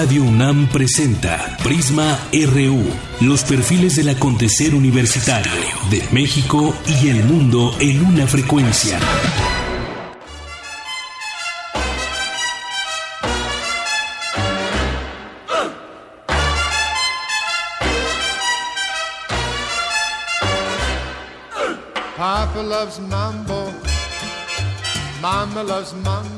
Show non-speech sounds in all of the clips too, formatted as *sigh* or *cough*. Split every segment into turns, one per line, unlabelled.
Radio UNAM presenta Prisma RU, los perfiles del acontecer universitario de México y el mundo en una frecuencia.
Papa loves mambo, Mama loves mambo.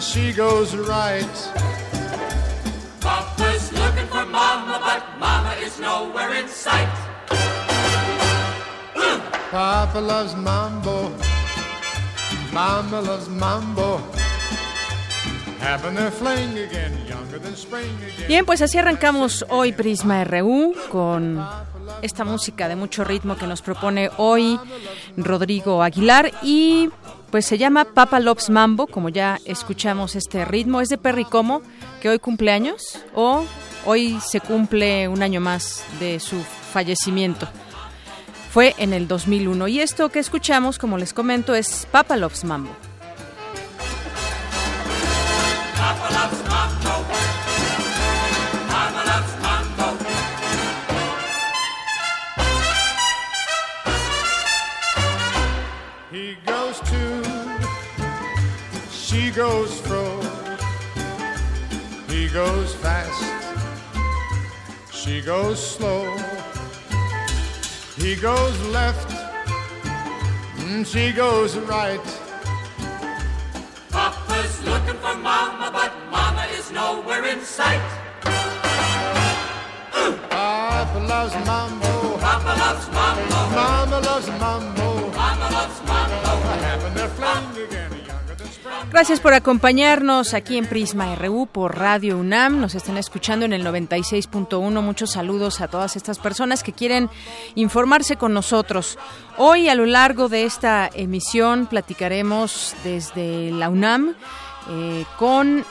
she goes right.
Papa's looking for Mama, but Mama is nowhere in sight.
Papa loves mambo, Mama loves mambo. Having their fling again, younger than spring again.
Bien, pues así arrancamos hoy Prisma RU con esta música de mucho ritmo que nos propone hoy Rodrigo Aguilar y pues se llama Papa Loves Mambo, como ya escuchamos este ritmo, es de Perry Como, que hoy cumple años o hoy se cumple un año más de su fallecimiento. Fue en el 2001 y esto que escuchamos, como les comento, es Papa Loves Mambo.
Mambo.
Goes fro. He goes fast, she goes slow. He goes left, mm, she goes right.
Papa's looking for Mama, but Mama is nowhere in sight.
Papa loves mambo,
Papa loves mambo.
Mama loves mambo.
Mama loves mambo.
Having their fling again, younger than spring.
Gracias por acompañarnos aquí en Prisma RU por Radio UNAM. Nos están escuchando en el 96.1. Muchos saludos a todas estas personas que quieren informarse con nosotros. Hoy, a lo largo de esta emisión, platicaremos desde la UNAM eh, con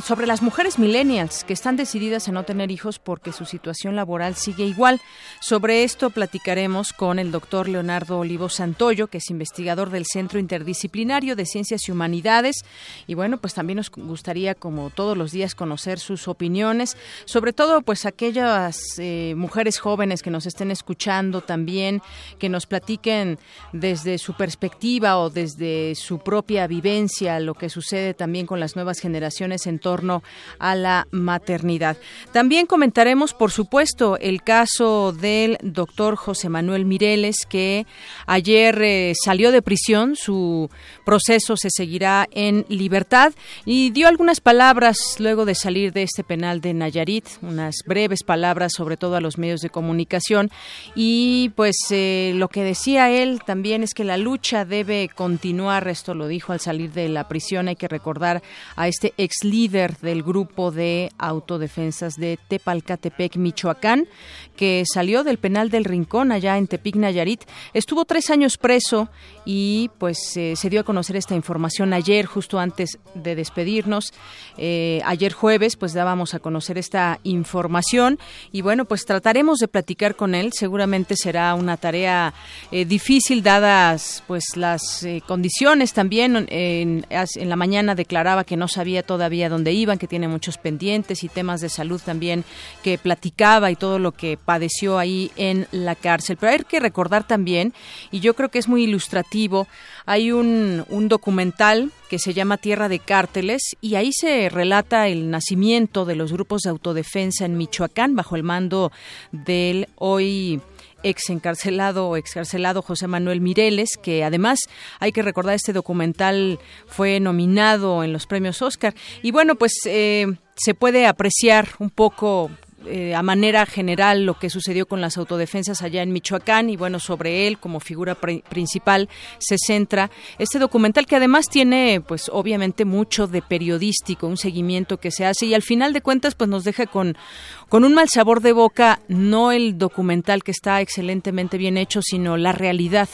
sobre las mujeres millennials que están decididas a no tener hijos porque su situación laboral sigue igual. Sobre esto platicaremos con el doctor Leonardo Olivo Santoyo, que es investigador del Centro Interdisciplinario de Ciencias y Humanidades. Y bueno, pues también nos gustaría, como todos los días, conocer sus opiniones, sobre todo pues aquellas eh, mujeres jóvenes que nos estén escuchando también, que nos platiquen desde su perspectiva o desde su propia vivencia lo que sucede también con las nuevas generaciones en torno a la maternidad. También comentaremos, por supuesto, el caso del doctor José Manuel Mireles, que ayer eh, salió de prisión, su proceso se seguirá en libertad. Y dio algunas palabras luego de salir de este penal de Nayarit, unas breves palabras sobre todo a los medios de comunicación. Y pues eh, lo que decía él también es que la lucha debe continuar, esto lo dijo al salir de la prisión, hay que recordar a este ex líder del grupo de autodefensas de Tepalcatepec, Michoacán, que salió del penal del Rincón allá en Tepic, Nayarit. Estuvo tres años preso y pues eh, se dio a conocer esta información ayer, justo antes de despedirnos. Eh, ayer jueves, pues dábamos a conocer esta información y bueno, pues trataremos de platicar con él. Seguramente será una tarea eh, difícil dadas pues las condiciones también. En, en la mañana declaraba que no sabía todavía dónde iban, que tiene muchos pendientes y temas de salud también que platicaba y todo lo que padeció ahí en la cárcel. Pero hay que recordar también, y yo creo que es muy ilustrativo, hay un, un documental que se llama Tierra de Cárteles y ahí se relata el nacimiento de los grupos de autodefensa en Michoacán bajo el mando del hoy ex encarcelado o excarcelado José Manuel Mireles, que además hay que recordar este documental fue nominado en los premios Oscar. Y bueno, pues eh, se puede apreciar un poco eh, a manera general lo que sucedió con las autodefensas allá en Michoacán y bueno, sobre él como figura principal se centra este documental que además tiene pues obviamente mucho de periodístico, un seguimiento que se hace y al final de cuentas pues nos deja con con un mal sabor de boca, no el documental que está excelentemente bien hecho, sino la realidad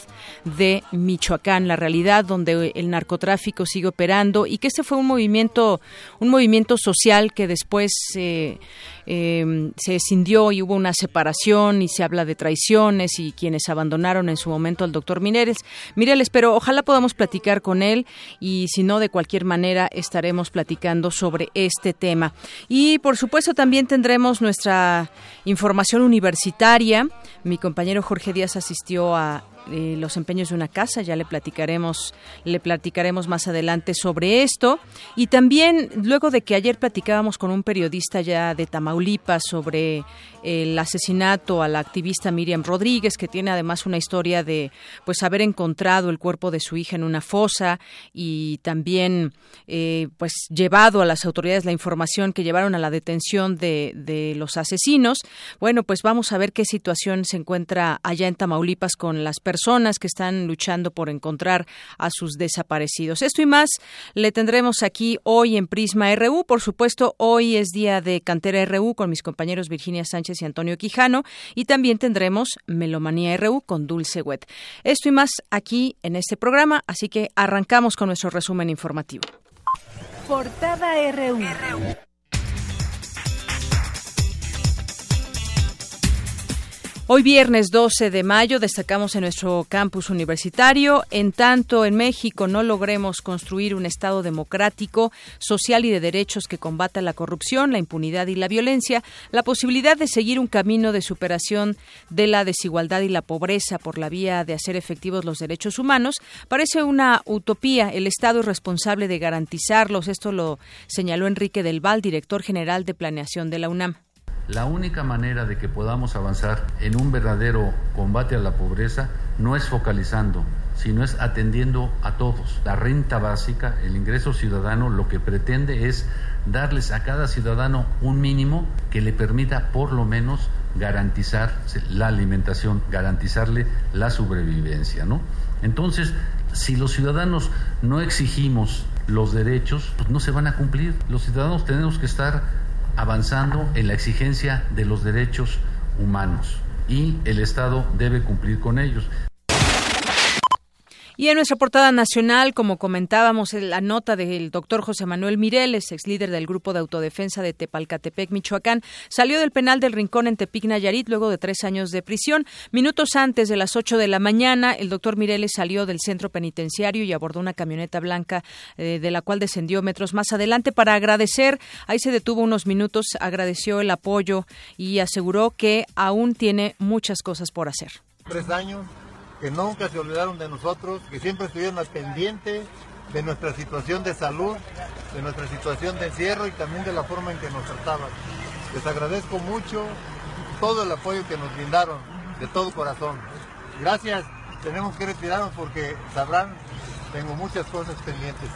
de Michoacán, la realidad donde el narcotráfico sigue operando y que este fue un movimiento, un movimiento social que después eh, eh, se escindió y hubo una separación y se habla de traiciones y quienes abandonaron en su momento al doctor Mireles. Mireles, pero ojalá podamos platicar con él y si no, de cualquier manera estaremos platicando sobre este tema. Y por supuesto también tendremos nuestra información universitaria. Mi compañero Jorge Díaz asistió a eh, los empeños de una casa. Ya le platicaremos, le platicaremos más adelante sobre esto. Y también, luego de que ayer platicábamos con un periodista ya de Tamaulipas sobre el asesinato a la activista Miriam Rodríguez, que tiene además una historia de pues haber encontrado el cuerpo de su hija en una fosa y también eh, pues llevado a las autoridades la información que llevaron a la detención de, de los asesinos. Bueno, pues vamos a ver qué situación se encuentra allá en Tamaulipas con las personas que están luchando por encontrar a sus desaparecidos. Esto y más le tendremos aquí hoy en Prisma RU. Por supuesto, hoy es día de Cantera RU con mis compañeros Virginia Sánchez y Antonio Quijano. Y también tendremos Melomanía RU con Dulce Wet. Esto y más aquí en este programa, así que arrancamos con nuestro resumen informativo.
Portada RU.
Hoy viernes 12 de mayo destacamos en nuestro campus universitario, en tanto en México no logremos construir un Estado democrático, social y de derechos que combata la corrupción, la impunidad y la violencia, la posibilidad de seguir un camino de superación de la desigualdad y la pobreza por la vía de hacer efectivos los derechos humanos parece una utopía. El Estado es responsable de garantizarlos. Esto lo señaló Enrique Del Val, director general de planeación de la UNAM.
La única manera de que podamos avanzar en un verdadero combate a la pobreza no es focalizando, sino es atendiendo a todos. La renta básica, el ingreso ciudadano, lo que pretende es darles a cada ciudadano un mínimo que le permita por lo menos garantizar la alimentación, garantizarle la sobrevivencia, ¿no? Entonces, si los ciudadanos no exigimos los derechos, pues no se van a cumplir. Los ciudadanos tenemos que estar avanzando en la exigencia de los derechos humanos y el Estado debe cumplir con ellos.
Y en nuestra portada nacional, como comentábamos, la nota del doctor José Manuel Mireles, ex líder del Grupo de Autodefensa de Tepalcatepec, Michoacán, salió del penal del Rincón en Tepic, Nayarit, luego de tres años de prisión. Minutos antes de las ocho de la mañana, el doctor Mireles salió del centro penitenciario y abordó una camioneta blanca eh, de la cual descendió metros más adelante para agradecer. Ahí se detuvo unos minutos, agradeció el apoyo y aseguró que aún tiene muchas cosas por hacer.
Tres años que nunca se olvidaron de nosotros, que siempre estuvieron al de nuestra situación de salud, de nuestra situación de encierro y también de la forma en que nos trataban. Les agradezco mucho todo el apoyo que nos brindaron, de todo corazón. Gracias, tenemos que retirarnos porque sabrán, tengo muchas cosas pendientes.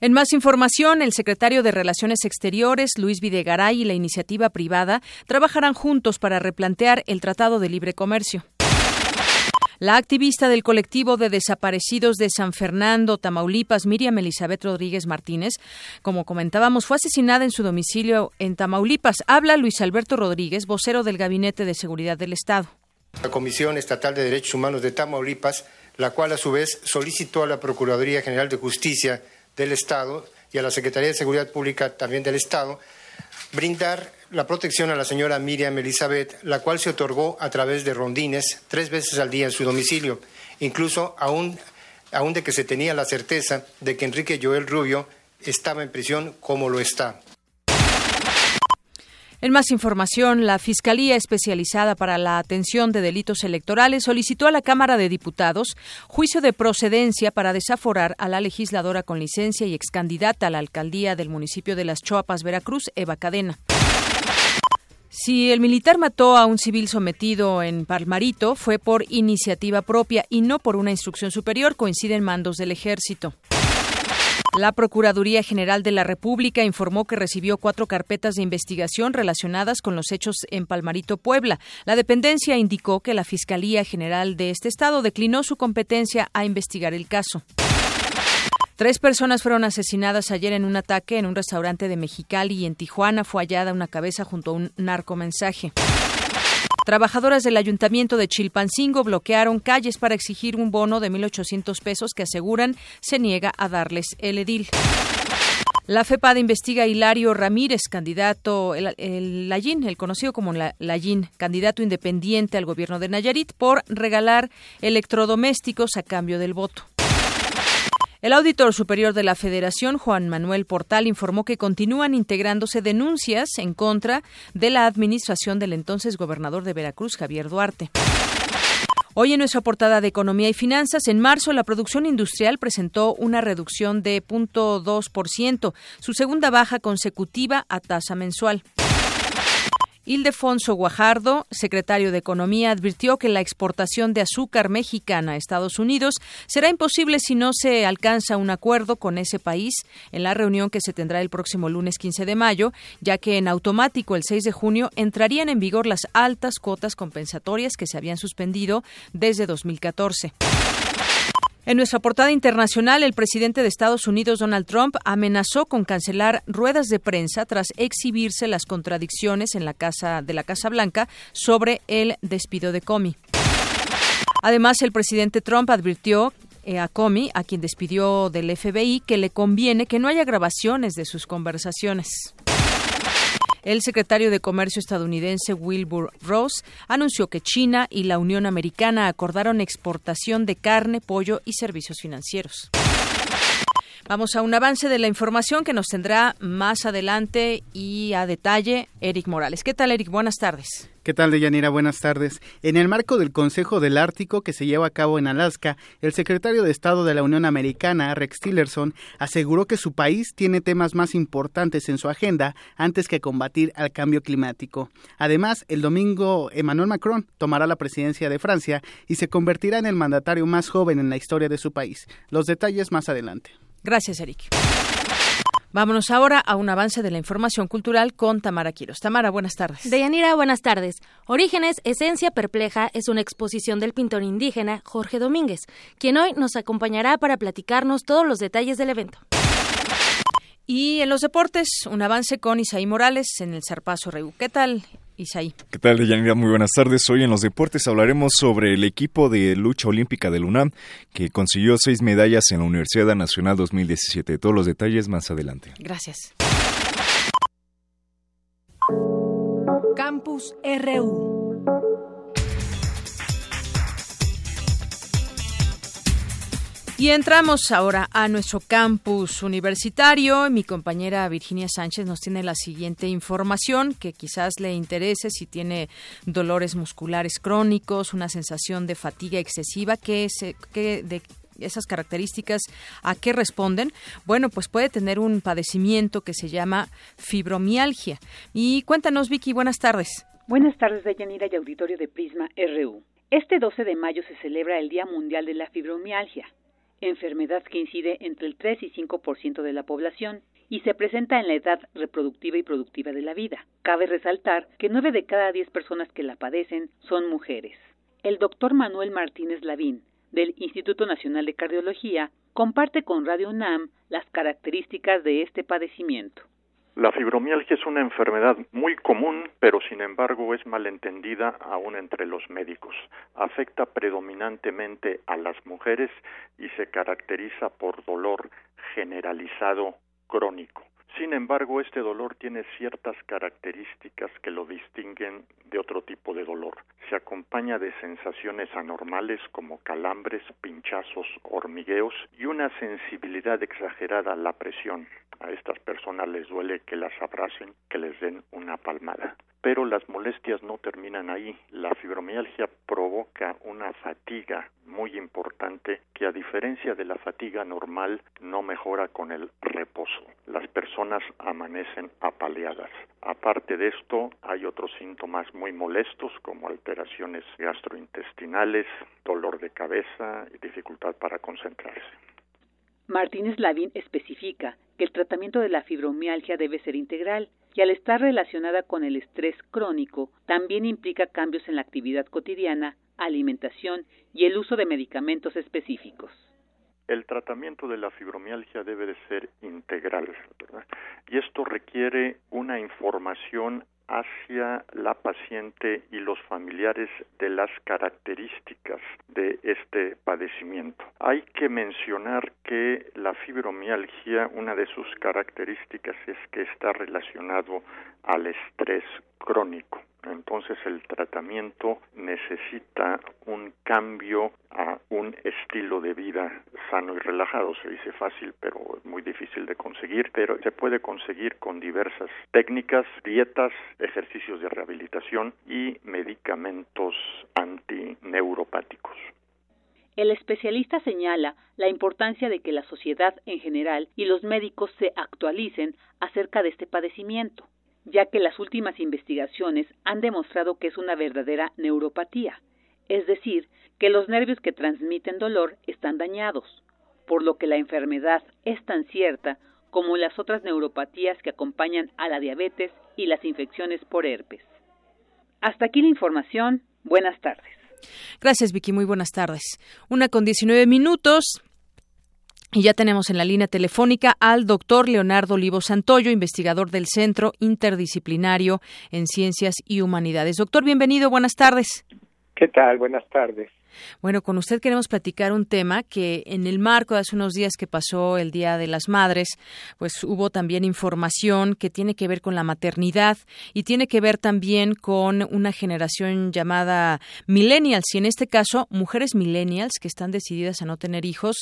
En más información, el secretario de Relaciones Exteriores, Luis Videgaray, y la iniciativa privada trabajarán juntos para replantear el Tratado de Libre Comercio. La activista del colectivo de desaparecidos de San Fernando, Tamaulipas, Miriam Elizabeth Rodríguez Martínez, como comentábamos, fue asesinada en su domicilio en Tamaulipas. Habla Luis Alberto Rodríguez, vocero del Gabinete de Seguridad del Estado.
La Comisión Estatal de Derechos Humanos de Tamaulipas, la cual a su vez solicitó a la Procuraduría General de Justicia del Estado y a la Secretaría de Seguridad Pública también del Estado, brindar la protección a la señora Miriam Elizabeth, la cual se otorgó a través de rondines tres veces al día en su domicilio, incluso aún, aún de que se tenía la certeza de que Enrique Joel Rubio estaba en prisión como lo está.
En más información, la Fiscalía Especializada para la Atención de Delitos Electorales solicitó a la Cámara de Diputados juicio de procedencia para desaforar a la legisladora con licencia y excandidata a la alcaldía del municipio de Las Choapas, Veracruz, Eva Cadena. Si el militar mató a un civil sometido en Palmarito fue por iniciativa propia y no por una instrucción superior, coinciden mandos del ejército. La Procuraduría General de la República informó que recibió cuatro carpetas de investigación relacionadas con los hechos en Palmarito, Puebla. La dependencia indicó que la Fiscalía General de este estado declinó su competencia a investigar el caso. Tres personas fueron asesinadas ayer en un ataque en un restaurante de Mexicali y en Tijuana fue hallada una cabeza junto a un narcomensaje. Trabajadoras del Ayuntamiento de Chilpancingo bloquearon calles para exigir un bono de 1.800 pesos que aseguran se niega a darles el edil. La FEPAD investiga a Hilario Ramírez, candidato, el, el el conocido como la, candidato independiente al gobierno de Nayarit, por regalar electrodomésticos a cambio del voto. El auditor superior de la Federación, Juan Manuel Portal, informó que continúan integrándose denuncias en contra de la administración del entonces gobernador de Veracruz, Javier Duarte. Hoy en nuestra portada de Economía y Finanzas, en marzo la producción industrial presentó una reducción de 0.2%, su segunda baja consecutiva a tasa mensual. Ildefonso Guajardo, secretario de Economía, advirtió que la exportación de azúcar mexicana a Estados Unidos será imposible si no se alcanza un acuerdo con ese país en la reunión que se tendrá el próximo lunes 15 de mayo, ya que en automático el 6 de junio entrarían en vigor las altas cuotas compensatorias que se habían suspendido desde 2014. En nuestra portada internacional, el presidente de Estados Unidos, Donald Trump, amenazó con cancelar ruedas de prensa tras exhibirse las contradicciones en la casa de la Casa Blanca sobre el despido de Comey. Además, el presidente Trump advirtió eh, a Comey, a quien despidió del FBI, que le conviene que no haya grabaciones de sus conversaciones. El secretario de Comercio estadounidense Wilbur Ross anunció que China y la Unión Americana acordaron exportación de carne, pollo y servicios financieros. Vamos a un avance de la información que nos tendrá más adelante y a detalle Eric Morales. ¿Qué tal, Eric? Buenas tardes.
¿Qué tal, Deyanira? Buenas tardes. En el marco del Consejo del Ártico que se lleva a cabo en Alaska, el secretario de Estado de la Unión Americana, Rex Tillerson, aseguró que su país tiene temas más importantes en su agenda antes que combatir al cambio climático. Además, el domingo Emmanuel Macron tomará la presidencia de Francia y se convertirá en el mandatario más joven en la historia de su país. Los detalles más adelante.
Gracias, Eric. Vámonos ahora a un avance de la información cultural con Tamara Quiros. Tamara, buenas tardes.
Deyanira, buenas tardes. Orígenes, Esencia Perpleja es una exposición del pintor indígena Jorge Domínguez, quien hoy nos acompañará para platicarnos todos los detalles del evento.
Y en los deportes, un avance con Isaí Morales en el Zarpazo Reu. ¿Qué tal, Isaí?
¿Qué tal, Deyanira? Muy buenas tardes. Hoy en los deportes hablaremos sobre el equipo de lucha olímpica del UNAM, que consiguió seis medallas en la Universidad Nacional 2017. Todos los detalles más adelante.
Gracias.
Campus RU.
Y entramos ahora a nuestro campus universitario. Mi compañera Virginia Sánchez nos tiene la siguiente información que quizás le interese si tiene dolores musculares crónicos, una sensación de fatiga excesiva, que, que de esas características a qué responden? Bueno, pues puede tener un padecimiento que se llama fibromialgia. Y cuéntanos, Vicky, buenas tardes.
Buenas tardes, Deyanira y auditorio de Prisma RU. Este 12 de mayo se celebra el Día Mundial de la Fibromialgia enfermedad que incide entre el 3 y 5% de la población y se presenta en la edad reproductiva y productiva de la vida. Cabe resaltar que 9 de cada 10 personas que la padecen son mujeres. El doctor Manuel Martínez Lavín, del Instituto Nacional de Cardiología, comparte con Radio UNAM las características de este padecimiento.
La fibromialgia es una enfermedad muy común, pero sin embargo es malentendida aún entre los médicos. Afecta predominantemente a las mujeres y se caracteriza por dolor generalizado crónico. Sin embargo, este dolor tiene ciertas características que lo distinguen de otro tipo de dolor. Se acompaña de sensaciones anormales como calambres, pinchazos, hormigueos y una sensibilidad exagerada a la presión. A estas personas les duele que las abracen, que les den una palmada. Pero las molestias no terminan ahí. La fibromialgia provoca una fatiga muy importante que a diferencia de la fatiga normal no mejora con el reposo. Las personas amanecen apaleadas. Aparte de esto, hay otros síntomas muy molestos como alteraciones gastrointestinales, dolor de cabeza y dificultad para concentrarse.
Martínez Lavín especifica que el tratamiento de la fibromialgia debe ser integral y al estar relacionada con el estrés crónico también implica cambios en la actividad cotidiana, alimentación y el uso de medicamentos específicos.
El tratamiento de la fibromialgia debe de ser integral y esto requiere una información hacia la paciente y los familiares de las características de este padecimiento. Hay que mencionar que la fibromialgia, una de sus características es que está relacionado al estrés crónico. Entonces el tratamiento necesita un cambio a un estilo de vida sano y relajado. Se dice fácil, pero muy difícil de conseguir, pero se puede conseguir con diversas técnicas, dietas, ejercicios de rehabilitación y medicamentos antineuropáticos.
El especialista señala la importancia de que la sociedad en general y los médicos se actualicen acerca de este padecimiento ya que las últimas investigaciones han demostrado que es una verdadera neuropatía, es decir, que los nervios que transmiten dolor están dañados, por lo que la enfermedad es tan cierta como las otras neuropatías que acompañan a la diabetes y las infecciones por herpes. Hasta aquí la información. Buenas tardes.
Gracias, Vicky. Muy buenas tardes. Una con 19 minutos. Y ya tenemos en la línea telefónica al doctor Leonardo Olivo Santoyo, investigador del Centro Interdisciplinario en Ciencias y Humanidades. Doctor, bienvenido, buenas tardes.
¿Qué tal? Buenas tardes.
Bueno, con usted queremos platicar un tema que en el marco de hace unos días que pasó el Día de las Madres, pues hubo también información que tiene que ver con la maternidad y tiene que ver también con una generación llamada millennials y en este caso mujeres millennials que están decididas a no tener hijos,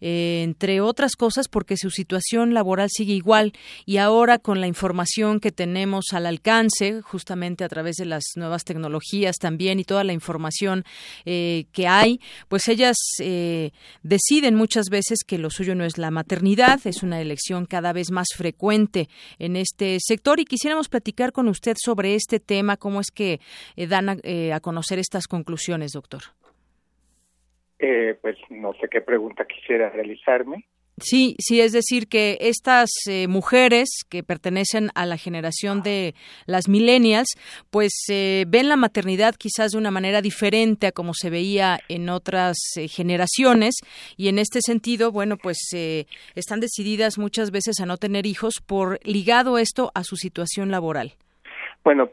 eh, entre otras cosas porque su situación laboral sigue igual y ahora con la información que tenemos al alcance, justamente a través de las nuevas tecnologías también y toda la información eh, que hay, pues ellas eh, deciden muchas veces que lo suyo no es la maternidad, es una elección cada vez más frecuente en este sector y quisiéramos platicar con usted sobre este tema, cómo es que eh, dan a, eh, a, conocer estas conclusiones, doctor.
pues no sé qué pregunta quisiera realizarme.
Sí, sí, es decir, que estas eh, mujeres que pertenecen a la generación de las millennials, pues eh, ven la maternidad quizás de una manera diferente a como se veía en otras eh, generaciones y en este sentido, bueno, pues están decididas muchas veces a no tener hijos por ligado esto a su situación laboral.
Bueno,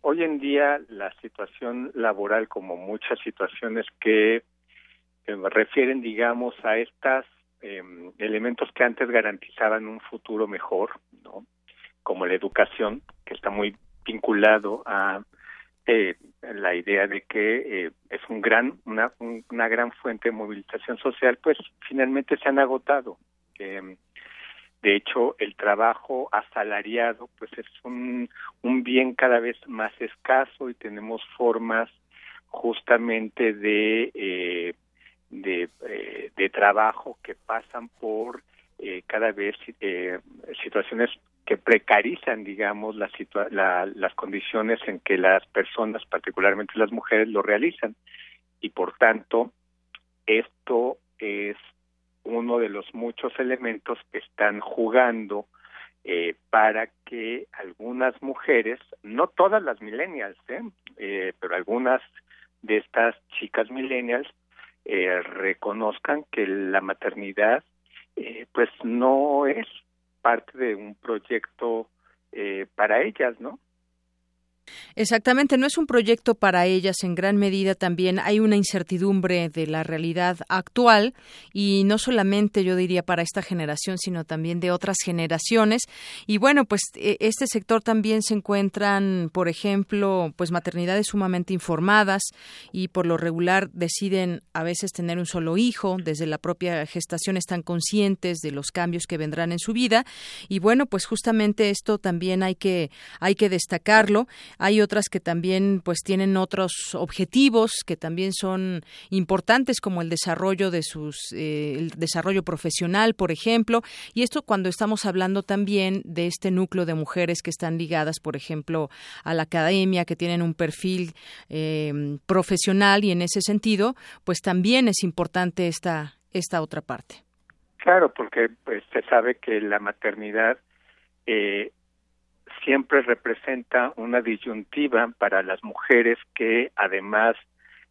hoy en día la situación laboral, como muchas situaciones que refieren, digamos, a estas eh, elementos que antes garantizaban un futuro mejor, ¿no? Como la educación, que está muy vinculado a eh, la idea de que eh, es un gran una, una gran fuente de movilización social, pues finalmente se han agotado. Eh, de hecho, el trabajo asalariado, pues es un, un bien cada vez más escaso y tenemos formas justamente de eh, de, eh, de trabajo que pasan por eh, cada vez eh, situaciones que precarizan, digamos, la la, las condiciones en que las personas, particularmente las mujeres, lo realizan. Y por tanto, esto es uno de los muchos elementos que están jugando eh, para que algunas mujeres, no todas las millennials. Eh, pero algunas de estas chicas millennials eh, reconozcan que la maternidad eh, pues no es parte de un proyecto eh, para ellas, ¿no?
Exactamente, no es un proyecto para ellas en gran medida también hay una incertidumbre de la realidad actual y no solamente yo diría para esta generación sino también de otras generaciones. Y bueno pues e, este sector también se encuentran por ejemplo pues maternidades sumamente informadas y por lo regular deciden a veces tener un solo hijo desde la propia gestación están conscientes de los cambios que vendrán en su vida. Y bueno pues justamente esto también hay que hay que destacarlo hay otras que también pues tienen otros objetivos que también son importantes como el desarrollo de sus eh, el desarrollo profesional por ejemplo. Y esto cuando estamos hablando también de este núcleo de mujeres que están ligadas por ejemplo a la academia que tienen un perfil eh, profesional y en ese sentido pues también es importante esta esta otra parte.
Claro, porque pues, se sabe que la maternidad eh, siempre representa una disyuntiva para las mujeres que además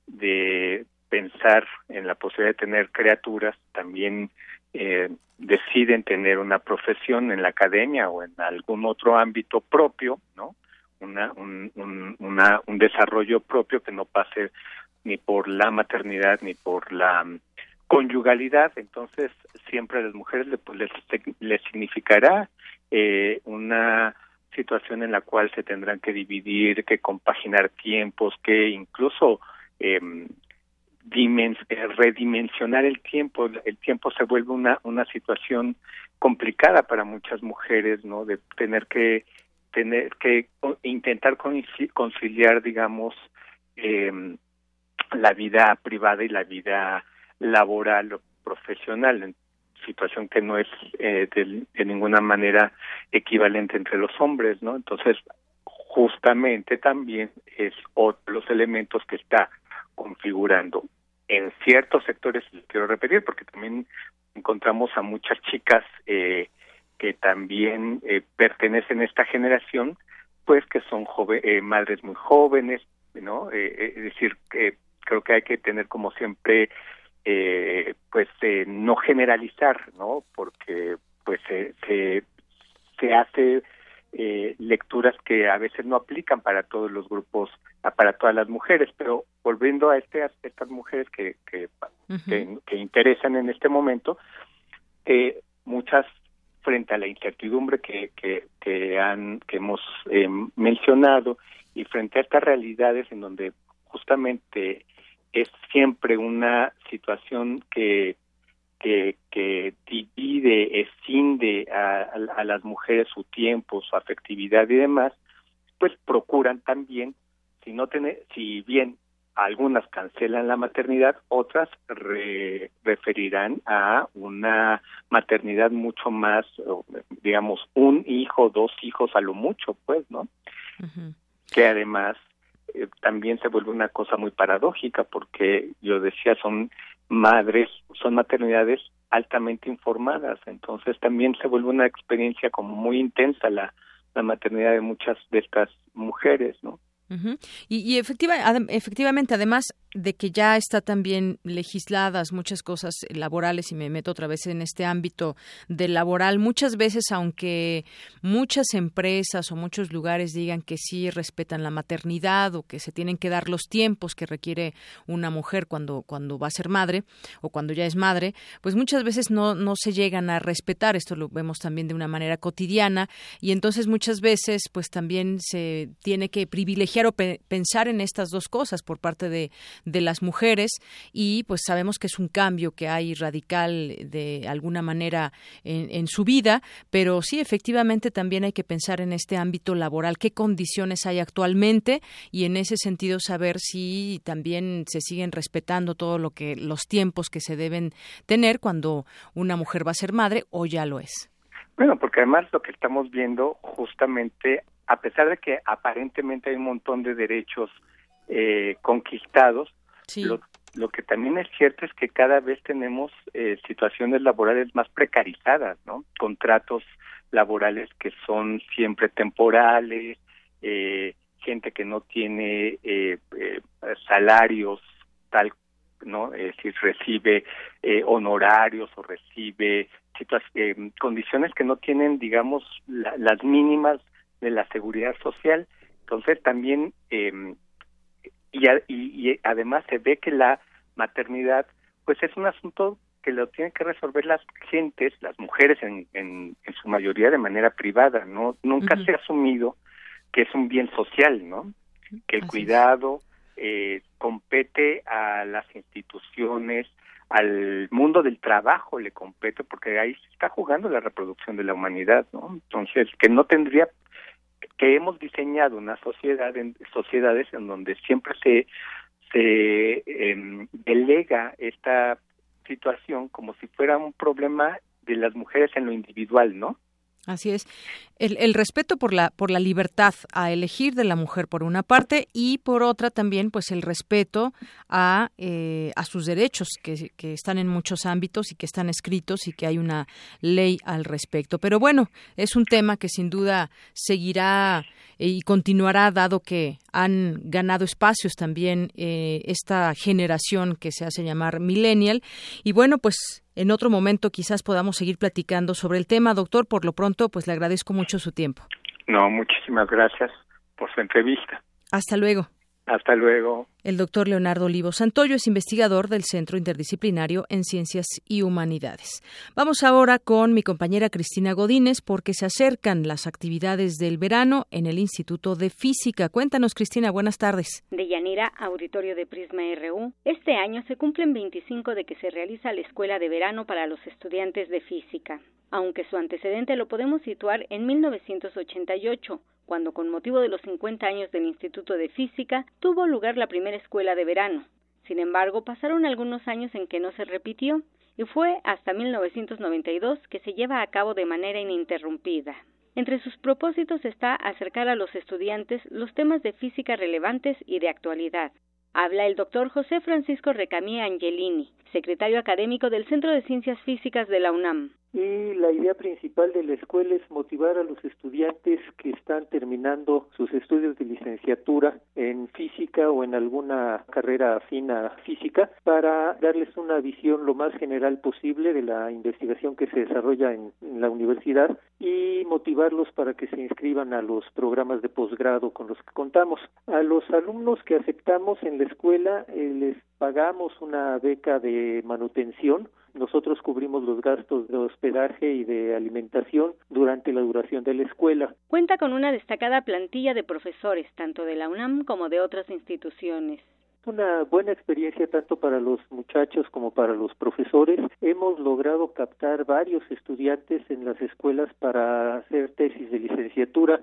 de pensar en la posibilidad de tener criaturas, también eh, deciden tener una profesión en la academia o en algún otro ámbito propio, ¿no? Una, un, un, una, un desarrollo propio que no pase ni por la maternidad ni por la conyugalidad. Entonces, siempre a las mujeres pues, les, les significará eh, una situación en la cual se tendrán que dividir, que compaginar tiempos, que incluso eh, redimensionar el tiempo. El tiempo se vuelve una, una situación complicada para muchas mujeres, ¿no? De tener que tener que intentar conciliar, digamos, eh, la vida privada y la vida laboral o profesional, situación que no es eh, de, ninguna manera equivalente entre los hombres, ¿no? Entonces, justamente también es otro de los elementos que está configurando en ciertos sectores, quiero repetir, porque también encontramos a muchas chicas eh, que también eh, pertenecen a esta generación, pues que son eh, madres muy jóvenes, ¿no? es decir, que creo que hay que tener como siempre, pues no generalizar, ¿no? Porque pues se, se hace eh, lecturas que a veces no aplican para todos los grupos, para todas las mujeres, pero volviendo a este, estas mujeres que, que, que, interesan en este momento, eh, muchas frente a la incertidumbre que, que, que, han, que hemos eh, mencionado y frente a estas realidades en donde justamente es siempre una situación que que, que divide, escinde a, a, las mujeres su tiempo, su afectividad y demás, pues procuran también, si no tiene, si bien algunas cancelan la maternidad, otras referirán a una maternidad mucho más, digamos, un hijo, dos hijos a lo mucho, pues, ¿no? Que además eh, también se vuelve una cosa muy paradójica porque yo decía son madres, son maternidades altamente informadas, entonces también se vuelve una experiencia como muy intensa la, la maternidad de muchas de estas mujeres, ¿no?
y, y efectiva, efectivamente, además de que ya está también legisladas muchas cosas laborales y me meto otra vez en este ámbito del laboral, muchas veces aunque muchas empresas o muchos lugares digan que sí respetan la maternidad o que se tienen que dar los tiempos que requiere una mujer cuando cuando va a ser madre o cuando ya es madre, pues muchas veces no no se llegan a respetar, esto lo vemos también de una manera cotidiana y entonces muchas veces pues también se tiene que privilegiar quiero pensar en estas dos cosas por parte de, de las mujeres y pues sabemos que es un cambio que hay radical de alguna manera en, en su vida, pero sí efectivamente también hay que pensar en este ámbito laboral, qué condiciones hay actualmente y en ese sentido saber si también se siguen respetando todo lo que los tiempos que se deben tener cuando una mujer va a ser madre o ya lo es.
Bueno, porque además lo que estamos viendo justamente a pesar de que aparentemente hay un montón de derechos eh, conquistados, lo, que también es cierto es que cada vez tenemos eh, situaciones laborales más precarizadas, ¿no? Contratos laborales que son siempre temporales, eh, gente que no tiene salarios tal, ¿no? Es decir, recibe honorarios o recibe condiciones que no tienen, digamos, las mínimas de la seguridad social. Entonces también, eh, y, y, además se ve que la maternidad, pues es un asunto que lo tienen que resolver las gentes, las mujeres en, en, su mayoría de manera privada, ¿no? Nunca se ha asumido que es un bien social, ¿no? Que el cuidado eh, compete a las instituciones, al mundo del trabajo le compete, porque ahí se está jugando la reproducción de la humanidad, ¿no? Entonces, que no tendría que hemos diseñado una sociedad en sociedades en donde siempre se se em, delega esta situación como si fuera un problema de las mujeres en lo individual, ¿no?
Así es. El, respeto por la, por la libertad a elegir de la mujer por una parte y por otra también pues el respeto a, eh, a sus derechos que, que, están en muchos ámbitos y que están escritos y que hay una ley al respecto. Pero bueno, es un tema que sin duda seguirá y continuará dado que han ganado espacios también eh, esta generación que se hace llamar millennial. Y bueno, pues en otro momento quizás podamos seguir platicando sobre el tema, doctor. Por lo pronto, pues le agradezco mucho su tiempo.
No, muchísimas gracias por su entrevista.
Hasta luego.
Hasta luego.
El doctor Leonardo Olivo Santoyo es investigador del Centro Interdisciplinario en Ciencias y Humanidades. Vamos ahora con mi compañera Cristina Godínez porque se acercan las actividades del verano en el Instituto de Física. Cuéntanos, Cristina, buenas tardes.
De Yanira, auditorio de Prisma RU. Este año se cumplen 25 de que se realiza la Escuela de Verano para los estudiantes de Física aunque su antecedente lo podemos situar en 1988, cuando con motivo de los 50 años del Instituto de Física tuvo lugar la primera escuela de verano. Sin embargo, pasaron algunos años en que no se repitió y fue hasta 1992 que se lleva a cabo de manera ininterrumpida. Entre sus propósitos está acercar a los estudiantes los temas de física relevantes y de actualidad. Habla el doctor José Francisco Recamí Angelini, secretario académico del Centro de Ciencias Físicas de la UNAM
y la idea principal de la escuela es motivar a los estudiantes que están terminando sus estudios de licenciatura en física o en alguna carrera afina física para darles una visión lo más general posible de la investigación que se desarrolla en, la universidad y motivarlos para que se inscriban a los programas de posgrado con los que contamos. A los alumnos que aceptamos en la escuela eh, les pagamos una beca de manutención nosotros cubrimos los gastos de hospedaje y de alimentación durante la duración de la escuela.
Cuenta con una destacada plantilla de profesores, tanto de la UNAM como de otras instituciones
una buena experiencia tanto para los muchachos como para los profesores. Hemos logrado captar varios estudiantes en las escuelas para hacer tesis de licenciatura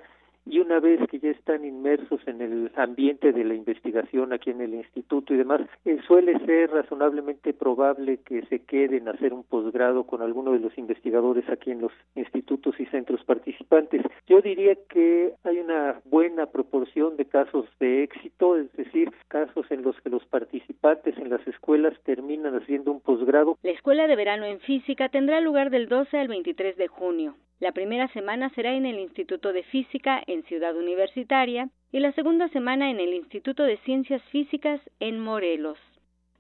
y una vez que ya están inmersos en el ambiente de la investigación aquí en el instituto y demás, eh, suele ser razonablemente probable que se queden a hacer un posgrado con alguno de los investigadores aquí en los institutos y centros participantes. Yo diría que hay una buena proporción de casos de éxito, es decir, casos en los que los participantes en las escuelas terminan haciendo un posgrado.
La escuela de verano en física tendrá lugar del 12 al 23 de junio. La primera semana será en el Instituto de Física en Ciudad Universitaria y la segunda semana en el Instituto de Ciencias Físicas en Morelos.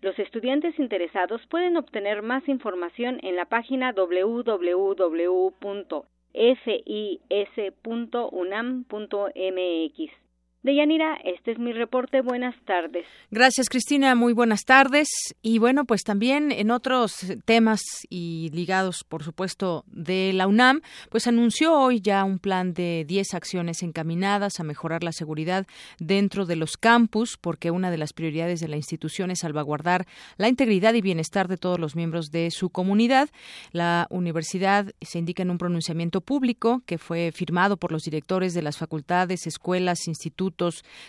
Los estudiantes interesados pueden obtener más información en la página www.fis.unam.mx. Deyanira, este es mi reporte. Buenas tardes.
Gracias, Cristina. Muy buenas tardes. Y bueno, pues también en otros temas y ligados, por supuesto, de la UNAM, pues anunció hoy ya un plan de 10 acciones encaminadas a mejorar la seguridad dentro de los campus, porque una de las prioridades de la institución es salvaguardar la integridad y bienestar de todos los miembros de su comunidad. La universidad se indica en un pronunciamiento público que fue firmado por los directores de las facultades, escuelas, institutos,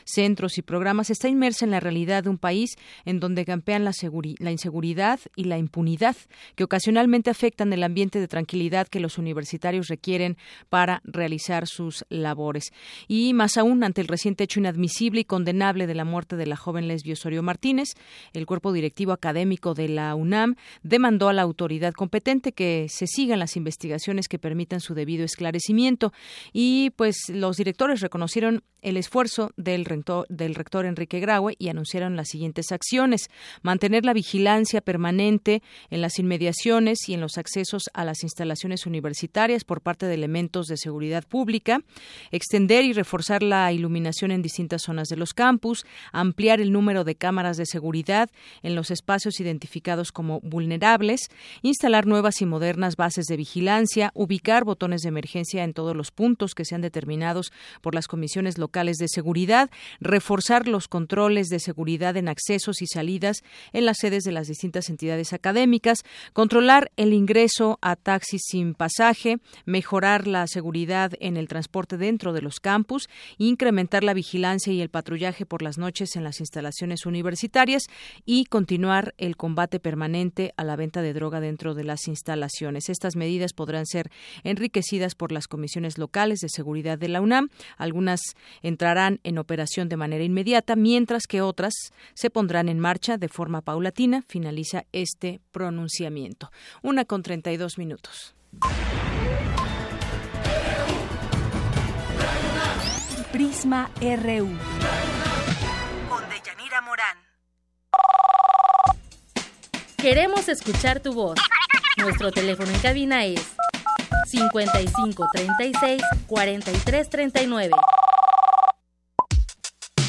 centros y programas está inmersa en la realidad de un país en donde campean la, la inseguridad y la impunidad, que ocasionalmente afectan el ambiente de tranquilidad que los universitarios requieren para realizar sus labores. Y más aún, ante el reciente hecho inadmisible y condenable de la muerte de la joven lesbio Osorio Martínez, el cuerpo directivo académico de la UNAM demandó a la autoridad competente que se sigan las investigaciones que permitan su debido esclarecimiento. Y pues los directores reconocieron el esfuerzo del rector, del rector Enrique Graue y anunciaron las siguientes acciones. Mantener la vigilancia permanente en las inmediaciones y en los accesos a las instalaciones universitarias por parte de elementos de seguridad pública. Extender y reforzar la iluminación en distintas zonas de los campus. Ampliar el número de cámaras de seguridad en los espacios identificados como vulnerables. Instalar nuevas y modernas bases de vigilancia. Ubicar botones de emergencia en todos los puntos que sean determinados por las comisiones locales de seguridad seguridad, reforzar los controles de seguridad en accesos y salidas en las sedes de las distintas entidades académicas, controlar el ingreso a taxis sin pasaje, mejorar la seguridad en el transporte dentro de los campus, incrementar la vigilancia y el patrullaje por las noches en las instalaciones universitarias y continuar el combate permanente a la venta de droga dentro de las instalaciones. Estas medidas podrán ser enriquecidas por las comisiones locales de seguridad de la UNAM. Algunas entrarán en operación de manera inmediata, mientras que otras se pondrán en marcha de forma paulatina. Finaliza este pronunciamiento. Una con 32 minutos.
Prisma RU.
Con Deyanira Morán. Queremos escuchar tu voz. Nuestro teléfono en cabina es 55 36 43 39.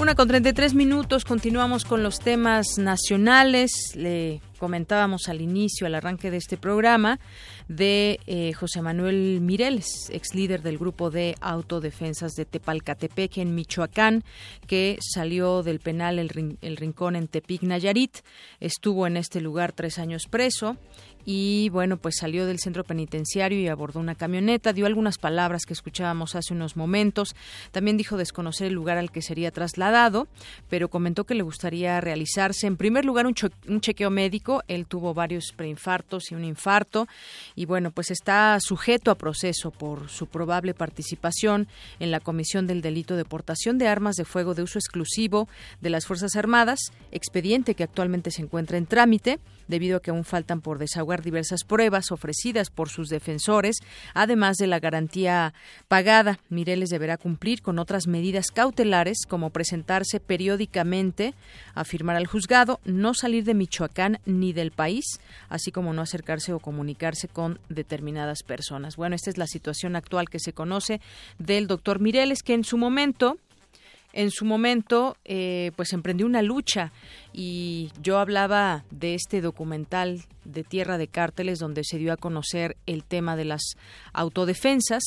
Una con 33 minutos, continuamos con los temas nacionales. Le comentábamos al inicio, al arranque de este programa, de eh, José Manuel Mireles, ex líder del grupo de autodefensas de Tepalcatepec en Michoacán, que salió del penal el, el Rincón en Tepic, Nayarit. Estuvo en este lugar tres años preso y bueno, pues salió del centro penitenciario y abordó una camioneta, dio algunas palabras que escuchábamos hace unos momentos, también dijo desconocer el lugar al que sería trasladado, pero comentó que le gustaría realizarse en primer lugar un, chequeo médico, él tuvo varios preinfartos y un infarto y bueno, pues está sujeto a proceso por su probable participación en la comisión del delito de portación de armas de fuego de uso exclusivo de las Fuerzas Armadas, expediente que actualmente se encuentra en trámite debido a que aún faltan por desahogar diversas pruebas ofrecidas por sus defensores, además de la garantía pagada. Mireles deberá cumplir con otras medidas cautelares, como presentarse periódicamente a firmar al juzgado, no salir de Michoacán ni del país, así como no acercarse o comunicarse con determinadas personas. Bueno, esta es la situación actual que se conoce del doctor Mireles, que en su momento en su momento eh, pues emprendió una lucha y yo hablaba de este documental de Tierra de Cárteles donde se dio a conocer el tema de las autodefensas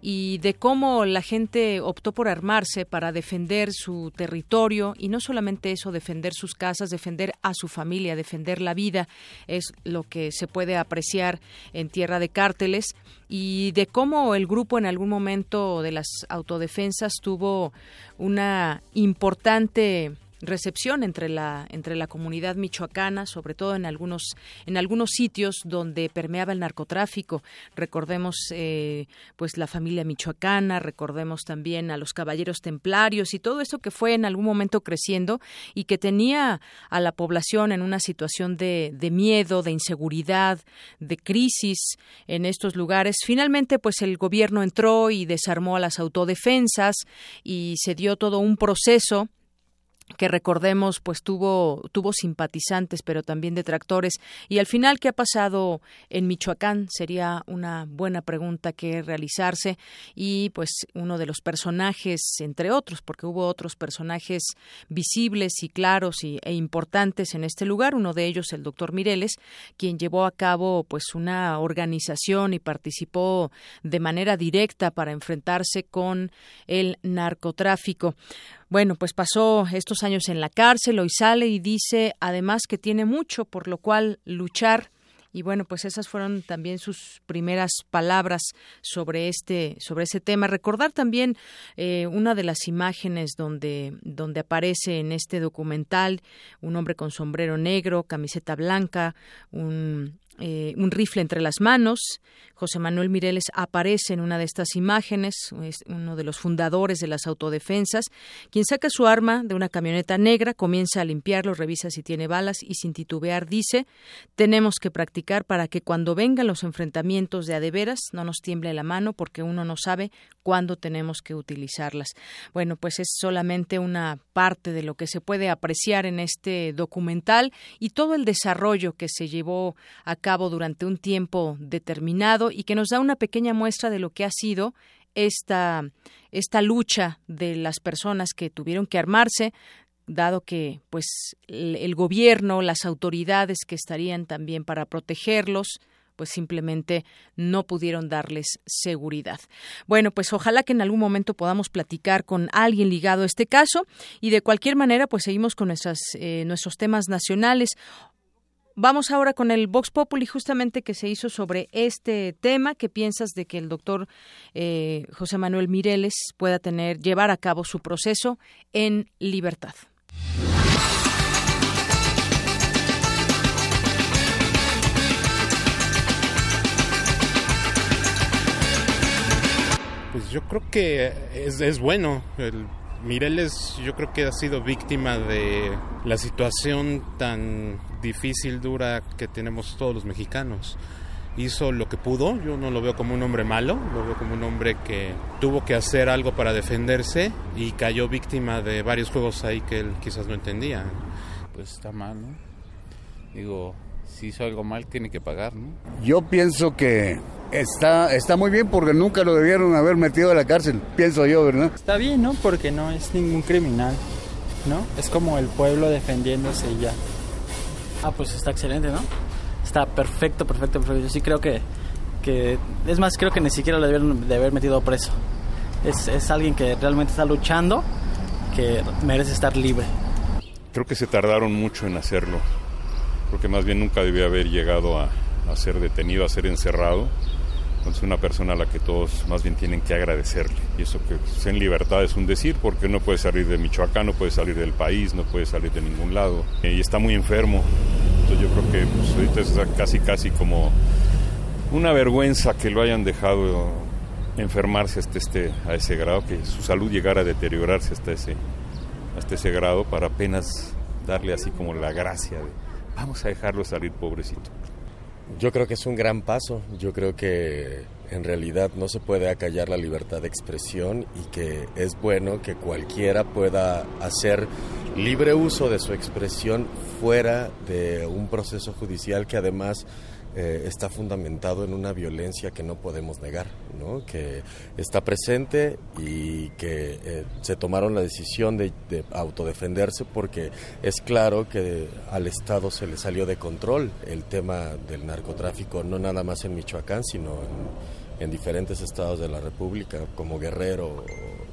y de cómo la gente optó por armarse para defender su territorio y no solamente eso, defender sus casas, defender a su familia, defender la vida, es lo que se puede apreciar en Tierra de Cárteles y de cómo el grupo en algún momento de las autodefensas tuvo una importante recepción entre la entre la comunidad michoacana, sobre todo en algunos en algunos sitios donde permeaba el narcotráfico. Recordemos eh, pues la familia michoacana, recordemos también a los caballeros templarios y todo eso que fue en algún momento creciendo y que tenía a la población en una situación de, de miedo, de inseguridad, de crisis en estos lugares. Finalmente pues el gobierno entró y desarmó a las autodefensas y se dio todo un proceso que recordemos pues tuvo tuvo simpatizantes pero también detractores. Y al final qué ha pasado en Michoacán sería una buena pregunta que realizarse. Y pues uno de los personajes entre otros porque hubo otros personajes visibles y claros y, e importantes en este lugar. Uno de ellos el doctor Mireles quien llevó a cabo pues una organización y participó de manera directa para enfrentarse con el narcotráfico bueno, pues pasó estos años en la cárcel, hoy sale y dice además que tiene mucho por lo cual luchar y bueno, pues esas fueron también sus primeras palabras sobre este, sobre ese tema. Recordar también eh, una de las imágenes donde, donde aparece en este documental un hombre con sombrero negro, camiseta blanca, un eh, un rifle entre las manos. José Manuel Mireles aparece en una de estas imágenes, es uno de los fundadores de las autodefensas, quien saca su arma de una camioneta negra, comienza a limpiarlo, revisa si tiene balas y sin titubear dice, tenemos que practicar para que cuando vengan los enfrentamientos de adeveras no nos tiemble la mano porque uno no sabe cuándo tenemos que utilizarlas. Bueno, pues es solamente una parte de lo que se puede apreciar en este documental y todo el desarrollo que se llevó a cabo durante un tiempo determinado y que nos da una pequeña muestra de lo que ha sido esta, esta lucha de las personas que tuvieron que armarse dado que pues el gobierno, las autoridades que estarían también para protegerlos, pues simplemente no pudieron darles seguridad. Bueno, pues ojalá que en algún momento podamos platicar con alguien ligado a este caso y de cualquier manera pues seguimos con nuestras, eh, nuestros temas nacionales. Vamos ahora con el Vox Populi, justamente que se hizo sobre este tema. ¿Qué piensas de que el doctor eh, José Manuel Mireles pueda tener, llevar a cabo su proceso en libertad?
Pues yo creo que es, es bueno. El Mireles yo creo que ha sido víctima de la situación tan difícil, dura que tenemos todos los mexicanos. Hizo lo que pudo, yo no lo veo como un hombre malo, lo veo como un hombre que tuvo que hacer algo para defenderse y cayó víctima de varios juegos ahí que él quizás no entendía.
Pues está mal, ¿no? Digo, si hizo algo mal tiene que pagar, ¿no?
Yo pienso que está, está muy bien porque nunca lo debieron haber metido a la cárcel, pienso yo, ¿verdad?
Está bien, ¿no? Porque no es ningún criminal, ¿no? Es como el pueblo defendiéndose y ya.
Ah, pues está excelente, ¿no? Está perfecto, perfecto, perfecto. Yo sí creo que, que es más, creo que ni siquiera lo debieron de haber metido preso. Es, es alguien que realmente está luchando, que merece estar libre.
Creo que se tardaron mucho en hacerlo. Creo que más bien nunca debió haber llegado a, a ser detenido, a ser encerrado. Entonces una persona a la que todos más bien tienen que agradecerle. Y eso que sea en libertad es un decir, porque no puede salir de Michoacán, no puede salir del país, no puede salir de ningún lado. Y está muy enfermo. Entonces yo creo que pues, ahorita es casi, casi como una vergüenza que lo hayan dejado enfermarse hasta este, a ese grado, que su salud llegara a deteriorarse hasta ese, hasta ese grado para apenas darle así como la gracia de vamos a dejarlo salir pobrecito.
Yo creo que es un gran paso. Yo creo que en realidad no se puede acallar la libertad de expresión y que es bueno que cualquiera pueda hacer libre uso de su expresión fuera de un proceso judicial que además eh, está fundamentado en una violencia que no podemos negar, ¿no? que está presente y que eh, se tomaron la decisión de, de, autodefenderse porque es claro que al Estado se le salió de control el tema del narcotráfico, no nada más en Michoacán, sino en, en diferentes estados de la República, como Guerrero,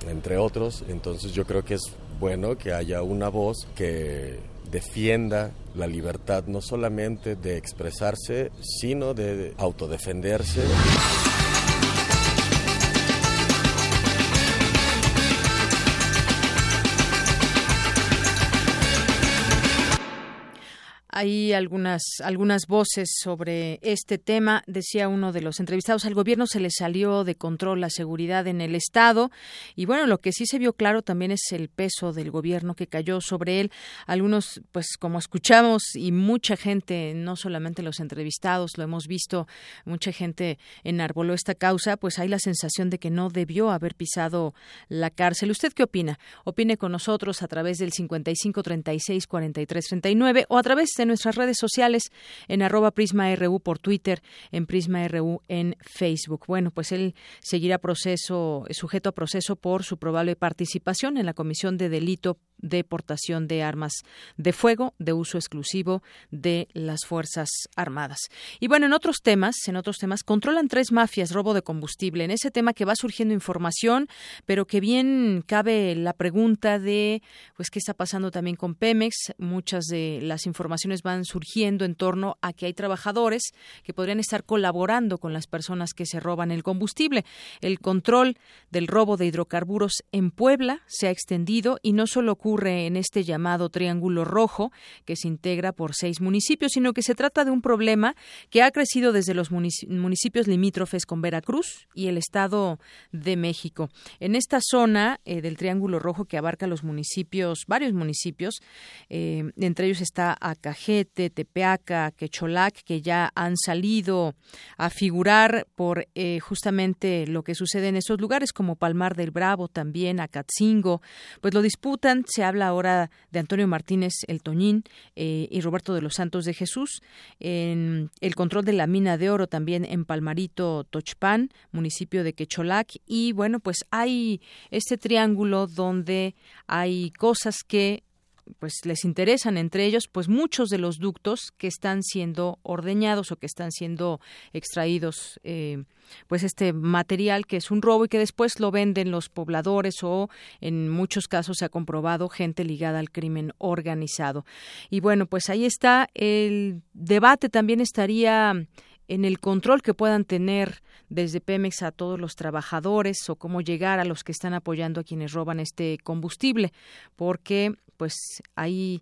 entre otros. Entonces yo creo que es bueno que haya una voz que defienda la libertad no solamente de expresarse, sino de autodefenderse.
Hay algunas, algunas voces sobre este tema. Decía uno de los entrevistados, al gobierno se le salió de control la seguridad en el Estado. Y bueno, lo que sí se vio claro también es el peso del gobierno que cayó sobre él. Algunos, pues como escuchamos, y mucha gente, no solamente los entrevistados, lo hemos visto, mucha gente enarboló esta causa, pues hay la sensación de que no debió haber pisado la cárcel. ¿Usted qué opina? Opine con nosotros a través del 55 36 43 39 o a través de nuestras redes sociales en arroba PrismaRU por Twitter, en PrismaRU en Facebook. Bueno, pues él seguirá proceso, sujeto a proceso por su probable participación en la Comisión de Delito de Portación de Armas de Fuego de uso exclusivo de las Fuerzas Armadas. Y bueno, en otros temas, en otros temas, controlan tres mafias robo de combustible. En ese tema que va surgiendo información, pero que bien cabe la pregunta de, pues, ¿qué está pasando también con Pemex? Muchas de las informaciones van surgiendo en torno a que hay trabajadores que podrían estar colaborando con las personas que se roban el combustible. El control del robo de hidrocarburos en Puebla se ha extendido y no solo ocurre en este llamado Triángulo Rojo, que se integra por seis municipios, sino que se trata de un problema que ha crecido desde los municipios limítrofes con Veracruz y el Estado de México. En esta zona eh, del Triángulo Rojo que abarca los municipios, varios municipios, eh, entre ellos está Acaj Tepeaca, Quecholac, que ya han salido a figurar por eh, justamente lo que sucede en esos lugares, como Palmar del Bravo, también Acatzingo, pues lo disputan. Se habla ahora de Antonio Martínez El Toñín eh, y Roberto de los Santos de Jesús. En el control de la mina de oro también en Palmarito, Tochpan, municipio de Quecholac. Y bueno, pues hay este triángulo donde hay cosas que pues les interesan entre ellos pues muchos de los ductos que están siendo ordeñados o que están siendo extraídos eh, pues este material que es un robo y que después lo venden los pobladores o en muchos casos se ha comprobado gente ligada al crimen organizado. Y bueno pues ahí está. El debate también estaría en el control que puedan tener desde Pemex a todos los trabajadores o cómo llegar a los que están apoyando a quienes roban este combustible, porque pues ahí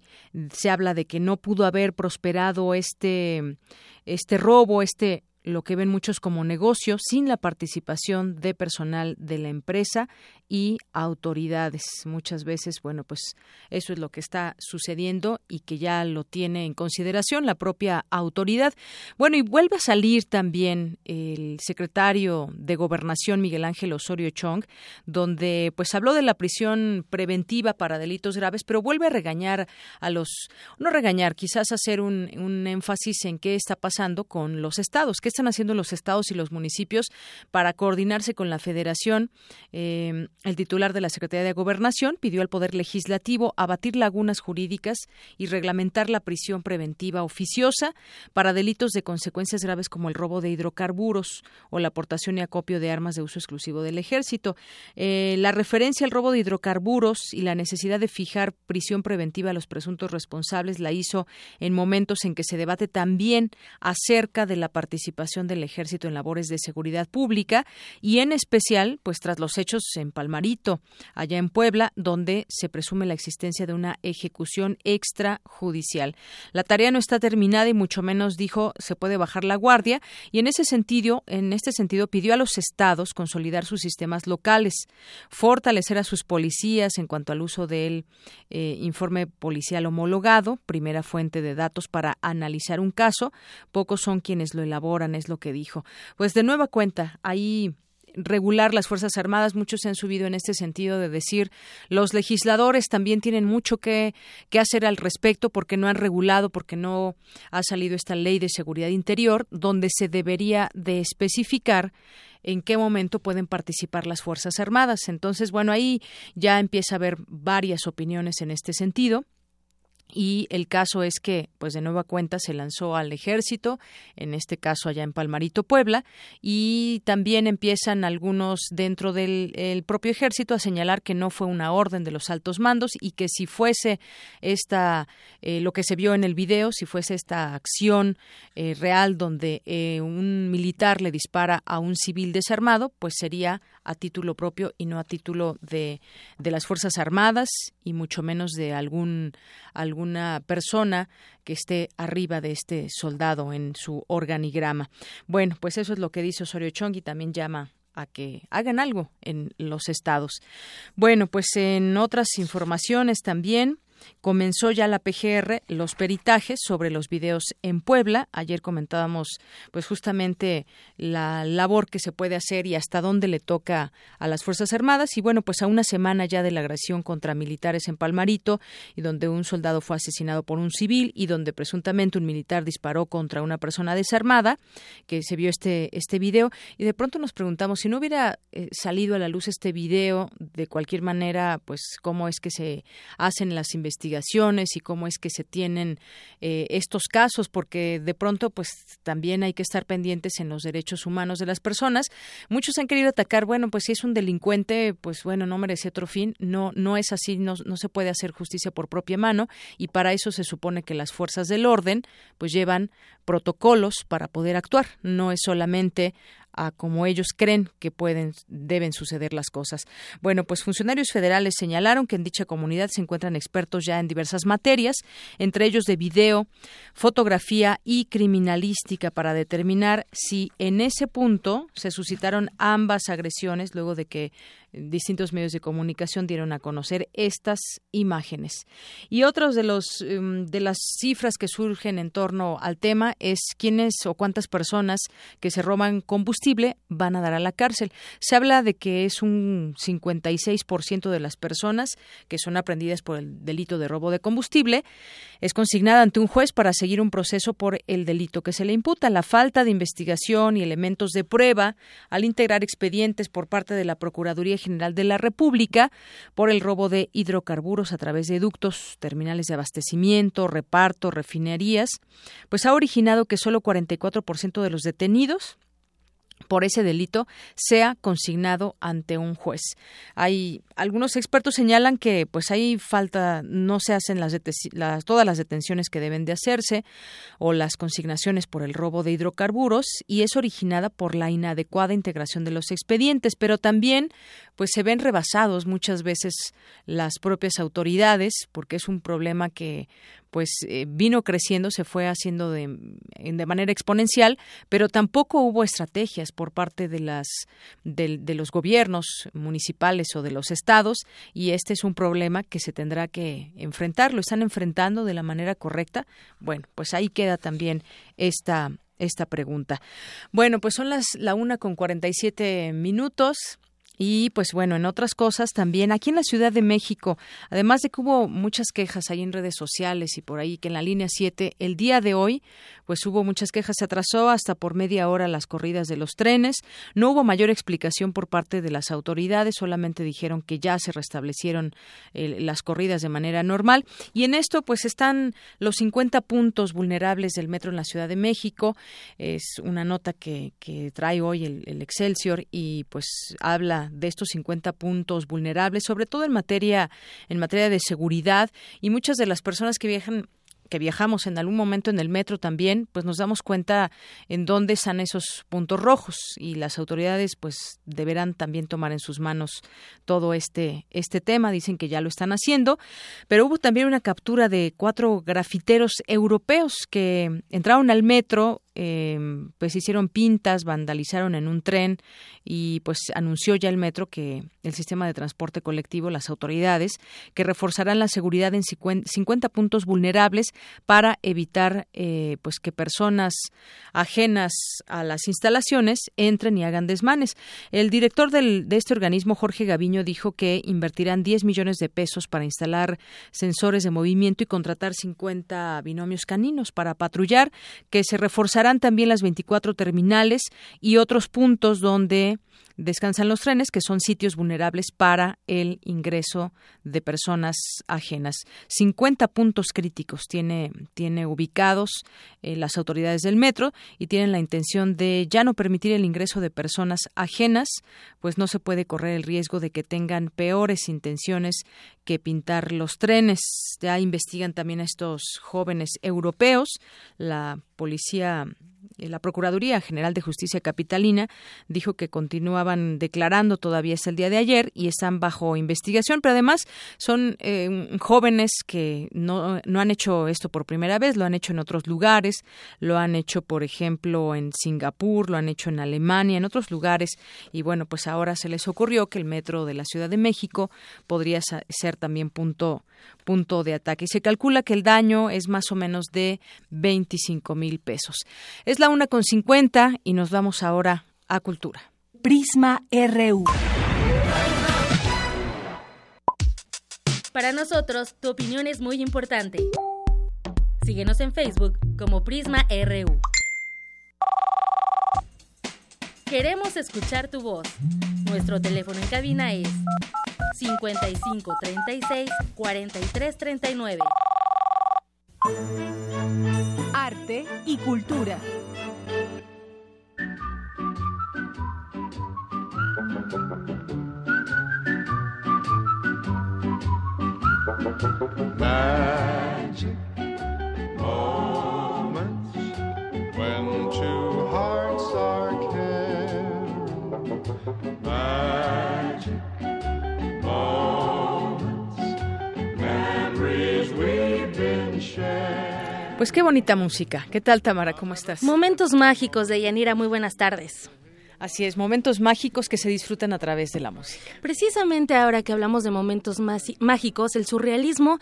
se habla de que no pudo haber prosperado este este robo, este lo que ven muchos como negocio sin la participación de personal de la empresa y autoridades. Muchas veces, bueno, pues eso es lo que está sucediendo y que ya lo tiene en consideración la propia autoridad. Bueno, y vuelve a salir también el secretario de Gobernación Miguel Ángel Osorio Chong, donde pues habló de la prisión preventiva para delitos graves, pero vuelve a regañar a los, no regañar, quizás hacer un, un énfasis en qué está pasando con los estados, qué están haciendo los estados y los municipios para coordinarse con la federación. Eh, el titular de la Secretaría de Gobernación pidió al Poder Legislativo abatir lagunas jurídicas y reglamentar la prisión preventiva oficiosa para delitos de consecuencias graves como el robo de hidrocarburos o la aportación y acopio de armas de uso exclusivo del Ejército. Eh, la referencia al robo de hidrocarburos y la necesidad de fijar prisión preventiva a los presuntos responsables la hizo en momentos en que se debate también acerca de la participación del Ejército en labores de seguridad pública y en especial, pues tras los hechos en Palma Marito, allá en Puebla, donde se presume la existencia de una ejecución extrajudicial. La tarea no está terminada y mucho menos dijo se puede bajar la guardia y en ese sentido, en este sentido pidió a los estados consolidar sus sistemas locales, fortalecer a sus policías en cuanto al uso del eh, informe policial homologado, primera fuente de datos para analizar un caso. Pocos son quienes lo elaboran, es lo que dijo. Pues de nueva cuenta, ahí regular las Fuerzas Armadas. Muchos se han subido en este sentido de decir los legisladores también tienen mucho que, que hacer al respecto porque no han regulado, porque no ha salido esta ley de seguridad interior donde se debería de especificar en qué momento pueden participar las Fuerzas Armadas. Entonces, bueno, ahí ya empieza a haber varias opiniones en este sentido y el caso es que, pues de nueva cuenta, se lanzó al ejército, en este caso allá en Palmarito, Puebla, y también empiezan algunos dentro del propio ejército a señalar que no fue una orden de los altos mandos y que si fuese esta, eh, lo que se vio en el video, si fuese esta acción eh, real donde eh, un militar le dispara a un civil desarmado, pues sería a título propio y no a título de, de las Fuerzas Armadas y mucho menos de algún, alguna persona que esté arriba de este soldado en su organigrama. Bueno, pues eso es lo que dice Osorio Chong y también llama a que hagan algo en los estados. Bueno, pues en otras informaciones también comenzó ya la PGR los peritajes sobre los videos en Puebla. Ayer comentábamos pues justamente la labor que se puede hacer y hasta dónde le toca a las Fuerzas Armadas y bueno, pues a una semana ya de la agresión contra militares en Palmarito y donde un soldado fue asesinado por un civil y donde presuntamente un militar disparó contra una persona desarmada, que se vio este este video y de pronto nos preguntamos si no hubiera eh, salido a la luz este video de cualquier manera, pues cómo es que se hacen las investigaciones investigaciones y cómo es que se tienen eh, estos casos, porque de pronto pues también hay que estar pendientes en los derechos humanos de las personas. Muchos han querido atacar, bueno, pues si es un delincuente, pues bueno, no merece otro fin. No, no es así, no, no se puede hacer justicia por propia mano y para eso se supone que las fuerzas del orden pues llevan protocolos para poder actuar. No es solamente a como ellos creen que pueden deben suceder las cosas. Bueno, pues funcionarios federales señalaron que en dicha comunidad se encuentran expertos ya en diversas materias, entre ellos de video, fotografía y criminalística para determinar si en ese punto se suscitaron ambas agresiones luego de que distintos medios de comunicación dieron a conocer estas imágenes. Y otros de los em, de las cifras que surgen en torno al tema es quiénes o cuántas personas que se roban combustible van a dar a la cárcel. Se habla de que es un 56% de las personas que son aprendidas por el delito de robo de combustible es consignada ante un juez para seguir un proceso por el delito que se le imputa. La falta de investigación y elementos de prueba al integrar expedientes por parte de la Procuraduría General de la República por el robo de hidrocarburos a través de ductos, terminales de abastecimiento, reparto, refinerías, pues ha originado que solo 44% de los detenidos por ese delito sea consignado ante un juez. Hay algunos expertos señalan que pues hay falta no se hacen las, todas las detenciones que deben de hacerse o las consignaciones por el robo de hidrocarburos y es originada por la inadecuada integración de los expedientes, pero también pues se ven rebasados muchas veces las propias autoridades porque es un problema que pues eh, vino creciendo, se fue haciendo de, de, manera exponencial, pero tampoco hubo estrategias por parte de las de, de, los gobiernos municipales o de los estados y este es un problema que se tendrá que enfrentar. Lo están enfrentando de la manera correcta. Bueno, pues ahí queda también esta esta pregunta. Bueno, pues son las la una con cuarenta y siete minutos. Y pues bueno, en otras cosas también, aquí en la Ciudad de México, además de que hubo muchas quejas ahí en redes sociales y por ahí que en la línea 7, el día de hoy, pues hubo muchas quejas, se atrasó hasta por media hora las corridas de los trenes, no hubo mayor explicación por parte de las autoridades, solamente dijeron que ya se restablecieron las corridas de manera normal. Y en esto pues están los 50 puntos vulnerables del metro en la Ciudad de México, es una nota que, que trae hoy el, el Excelsior y pues habla de estos 50 puntos vulnerables, sobre todo en materia en materia de seguridad. Y muchas de las personas que viajan que viajamos en algún momento en el metro también, pues nos damos cuenta en dónde están esos puntos rojos y las autoridades pues deberán también tomar en sus manos todo este este tema, dicen que ya lo están haciendo, pero hubo también una captura de cuatro grafiteros europeos que entraron al metro eh, pues hicieron pintas, vandalizaron en un tren y pues anunció ya el metro que el sistema de transporte colectivo, las autoridades, que reforzarán la seguridad en 50 puntos vulnerables para evitar eh, pues que personas ajenas a las instalaciones entren y hagan desmanes. El director de este organismo, Jorge Gaviño, dijo que invertirán 10 millones de pesos para instalar sensores de movimiento y contratar 50 binomios caninos para patrullar, que se reforzarán también las 24 terminales y otros puntos donde descansan los trenes, que son sitios vulnerables para el ingreso de personas ajenas. 50 puntos críticos tiene, tiene ubicados eh, las autoridades del metro y tienen la intención de ya no permitir el ingreso de personas ajenas, pues no se puede correr el riesgo de que tengan peores intenciones que pintar los trenes. Ya investigan también a estos jóvenes europeos. La policía la Procuraduría General de Justicia Capitalina dijo que continuaban declarando todavía es el día de ayer y están bajo investigación, pero además son eh, jóvenes que no, no han hecho esto por primera vez, lo han hecho en otros lugares, lo han hecho, por ejemplo, en Singapur, lo han hecho en Alemania, en otros lugares, y bueno, pues ahora se les ocurrió que el metro de la Ciudad de México podría ser también punto, punto de ataque. Y se calcula que el daño es más o menos de 25 mil pesos. Es la una con 50 y nos vamos ahora a Cultura.
Prisma RU.
Para nosotros, tu opinión es muy importante. Síguenos en Facebook como Prisma RU. Queremos escuchar tu voz. Nuestro teléfono en cabina es 55 36 43 39.
Y cultura.
Pues qué bonita música. ¿Qué tal, Tamara? ¿Cómo estás?
Momentos mágicos de Yanira. Muy buenas tardes.
Así es, momentos mágicos que se disfrutan a través de la música.
Precisamente ahora que hablamos de momentos mágicos, el surrealismo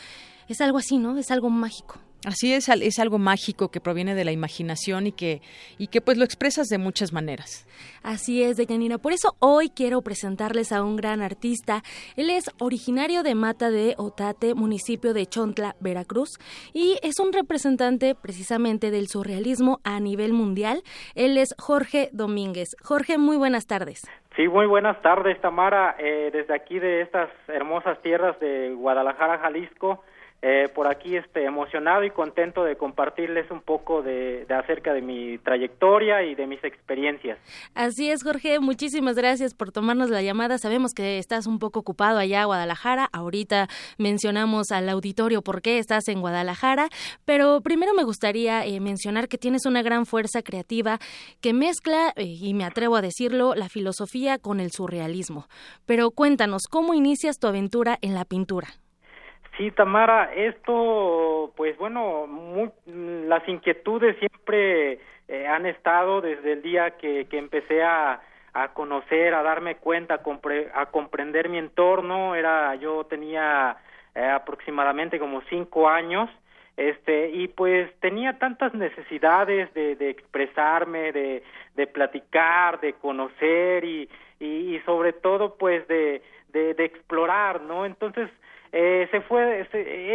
es algo así, ¿no? Es algo mágico.
Así es, es algo mágico que proviene de la imaginación y que, y que pues lo expresas de muchas maneras.
Así es, Deyanira. Por eso hoy quiero presentarles a un gran artista. Él es originario de Mata de Otate, municipio de Chontla, Veracruz, y es un representante precisamente del surrealismo a nivel mundial. Él es Jorge Domínguez. Jorge, muy buenas tardes.
Sí, muy buenas tardes, Tamara. Eh, desde aquí de estas hermosas tierras de Guadalajara, Jalisco. Eh, por aquí este, emocionado y contento de compartirles un poco de, acerca de mi trayectoria y de mis experiencias.
Así es, Jorge, muchísimas gracias por tomarnos la llamada. Sabemos que estás un poco ocupado allá en Guadalajara. Ahorita mencionamos al auditorio por qué estás en Guadalajara, pero primero me gustaría eh, mencionar que tienes una gran fuerza creativa que mezcla, eh, y me atrevo a decirlo, la filosofía con el surrealismo. Pero cuéntanos, ¿cómo inicias tu aventura en la pintura?
Sí, Tamara, esto, pues bueno, las inquietudes siempre eh, han estado desde el día que, que empecé a, a conocer, a darme cuenta, a, comprender mi entorno. Era, yo tenía eh, aproximadamente como cinco años, este, y pues tenía tantas necesidades de, de expresarme, de, de platicar, de conocer y, y, y sobre todo pues de, de explorar, ¿no? Entonces eh, se fue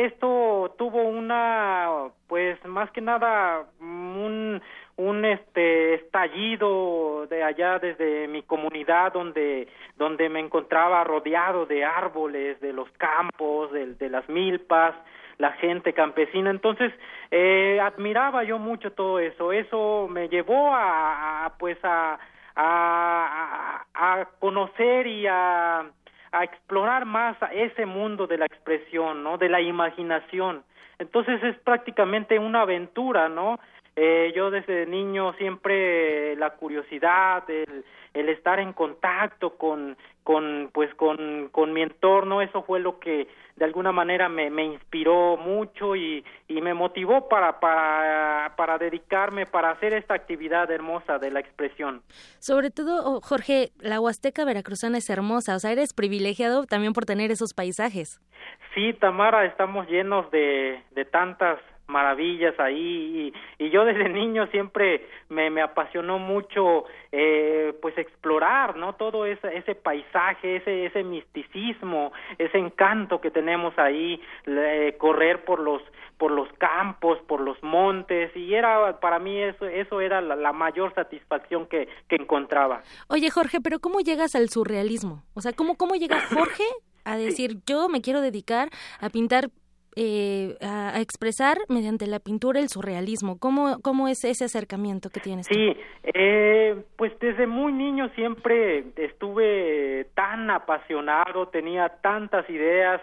esto tuvo una pues más que nada un un este estallido de allá desde mi comunidad donde donde me encontraba rodeado de árboles de los campos de, de las milpas la gente campesina. Entonces eh, admiraba yo mucho todo eso. Eso me llevó a, a pues a, a a conocer y a a explorar más ese mundo de la expresión, ¿no? De la imaginación. Entonces es prácticamente una aventura, ¿no? Eh, yo desde niño siempre la curiosidad, el, el estar en contacto con, con pues con, con mi entorno, eso fue lo que de alguna manera me, me inspiró mucho y, y me motivó para, para, para dedicarme, para hacer esta actividad hermosa de la expresión.
Sobre todo, oh, Jorge, la Huasteca Veracruzana es hermosa, o sea, eres privilegiado también por tener esos paisajes.
Sí, Tamara, estamos llenos de, de tantas maravillas ahí y, y, yo desde *laughs* niño siempre me, me apasionó mucho eh, pues explorar no todo ese, ese paisaje ese ese misticismo ese encanto que tenemos ahí correr por los por los campos por los montes y era para mí eso eso era la, la mayor satisfacción que, que encontraba.
Oye Jorge pero cómo llegas al surrealismo o sea cómo cómo llega *coughs* Jorge a decir yo me quiero dedicar a pintar eh, a, expresar mediante la pintura el surrealismo. ¿Cómo, cómo es ese acercamiento que tienes?
Sí, eh, pues desde muy niño siempre estuve tan apasionado, tenía tantas ideas,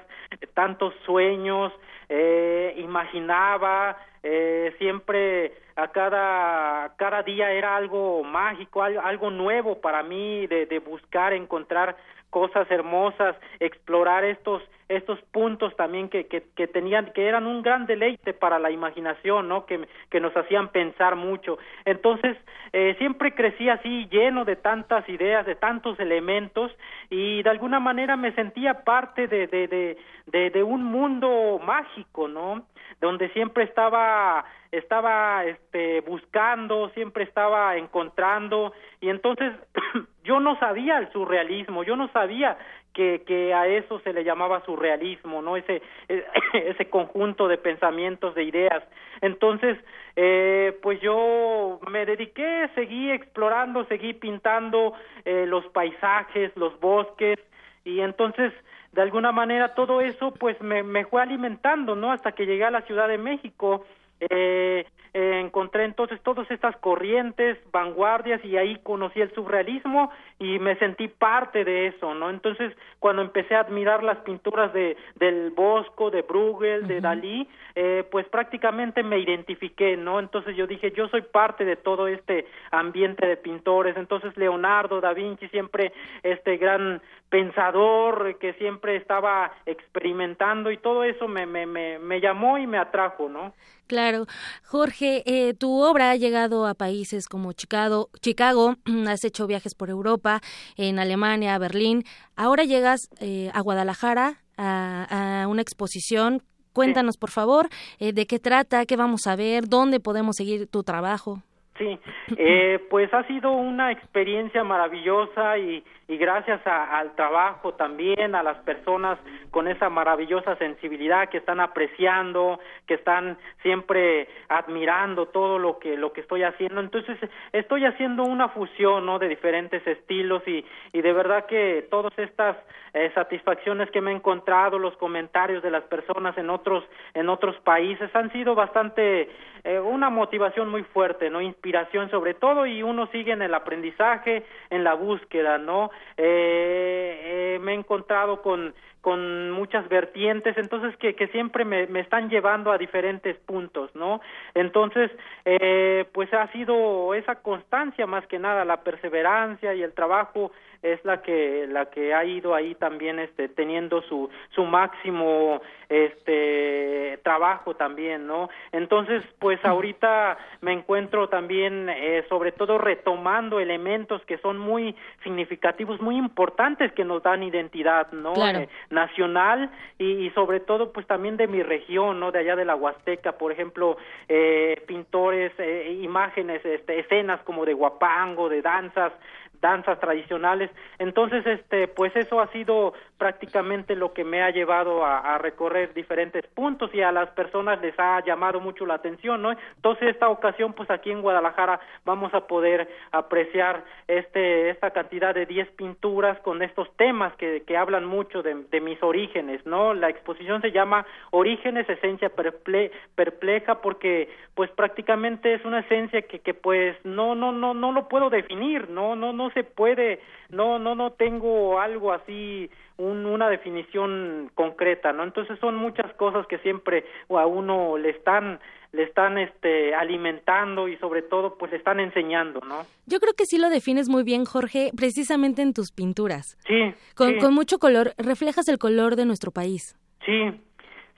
tantos sueños, eh, imaginaba, eh, siempre a cada, cada día era algo mágico, algo, nuevo para mí de, de buscar, encontrar cosas hermosas, explorar estos estos puntos también que, que, que, tenían que eran un gran deleite para la imaginación no que, que nos hacían pensar mucho. Entonces eh, siempre crecí así lleno de tantas ideas de tantos elementos y de alguna manera me sentía parte de de, de, de, de un mundo mágico no donde siempre estaba estaba este buscando siempre estaba encontrando y entonces *clears throat* yo no sabía el surrealismo yo no sabía que, que a eso se le llamaba surrealismo, ¿no? Ese, *clears throat* ese conjunto de pensamientos, de ideas. Entonces, eh, pues yo me dediqué, seguí explorando, seguí pintando eh, los paisajes, los bosques, y entonces, de alguna manera, todo eso, pues me, me fue alimentando, ¿no? Hasta que llegué a la Ciudad de México, eh, eh, encontré entonces todas estas corrientes, vanguardias y ahí conocí el surrealismo y me sentí parte de eso, ¿no? Entonces, cuando empecé a admirar las pinturas de del Bosco, de Bruegel, de Dalí, eh, pues prácticamente me identifiqué, ¿no? Entonces yo dije, yo soy parte de todo este ambiente de pintores. Entonces Leonardo da Vinci siempre este gran pensador que siempre estaba experimentando y todo eso me me me, me llamó y me atrajo, ¿no?
Claro, Claro. Jorge, eh, tu obra ha llegado a países como Chicago, Chicago, *clears throat* has hecho viajes por Europa, en Alemania, Berlín. Ahora llegas eh, a Guadalajara a, a, una exposición. Cuéntanos, por favor, eh, de qué trata, qué vamos a ver, dónde podemos seguir tu trabajo.
Sí, *clears throat* eh, pues ha sido una experiencia maravillosa y, y gracias a, al trabajo también, a las personas con esa maravillosa sensibilidad que están apreciando, que están siempre admirando todo lo que lo que estoy haciendo. Entonces estoy haciendo una fusión, ¿no? De diferentes estilos y, y de verdad que todas estas eh, satisfacciones que me he encontrado, los comentarios de las personas en otros en otros países han sido bastante eh, una motivación muy fuerte, no inspiración sobre todo y uno sigue en el aprendizaje, en la búsqueda, ¿no? Eh, eh, me he encontrado con con muchas vertientes, entonces que, que siempre me, me están llevando a diferentes puntos, ¿no? Entonces, eh, pues ha sido esa constancia más que nada, la perseverancia y el trabajo es la que la que ha ido ahí también este teniendo su su máximo este trabajo también no entonces pues ahorita me encuentro también eh, sobre todo retomando elementos que son muy significativos muy importantes que nos dan identidad no
Claro.
Eh, nacional y, y sobre todo pues también de mi región no de allá de la Huasteca por ejemplo eh, pintores eh, imágenes este escenas como de guapango de danzas danzas tradicionales. Entonces, este, pues eso ha sido prácticamente lo que me ha llevado a, recorrer diferentes puntos y a las personas les ha llamado mucho la atención, ¿no? Entonces, esta ocasión, pues aquí en Guadalajara vamos a poder apreciar este, esta cantidad de 10 pinturas con estos temas que, que hablan mucho de, de mis orígenes, ¿no? La exposición se llama Orígenes, Esencia perple Perpleja, porque pues prácticamente es una esencia que, que pues no, no, no, no lo puedo definir, no, no, no se puede, no, no, no tengo algo así, un, una definición concreta, ¿no? Entonces son muchas cosas que siempre a uno le están le están este alimentando y sobre todo pues le están enseñando, ¿no?
Yo creo que sí lo defines muy bien, Jorge, precisamente en tus pinturas.
Sí.
Con,
sí.
con mucho color, reflejas el color de nuestro país.
Sí,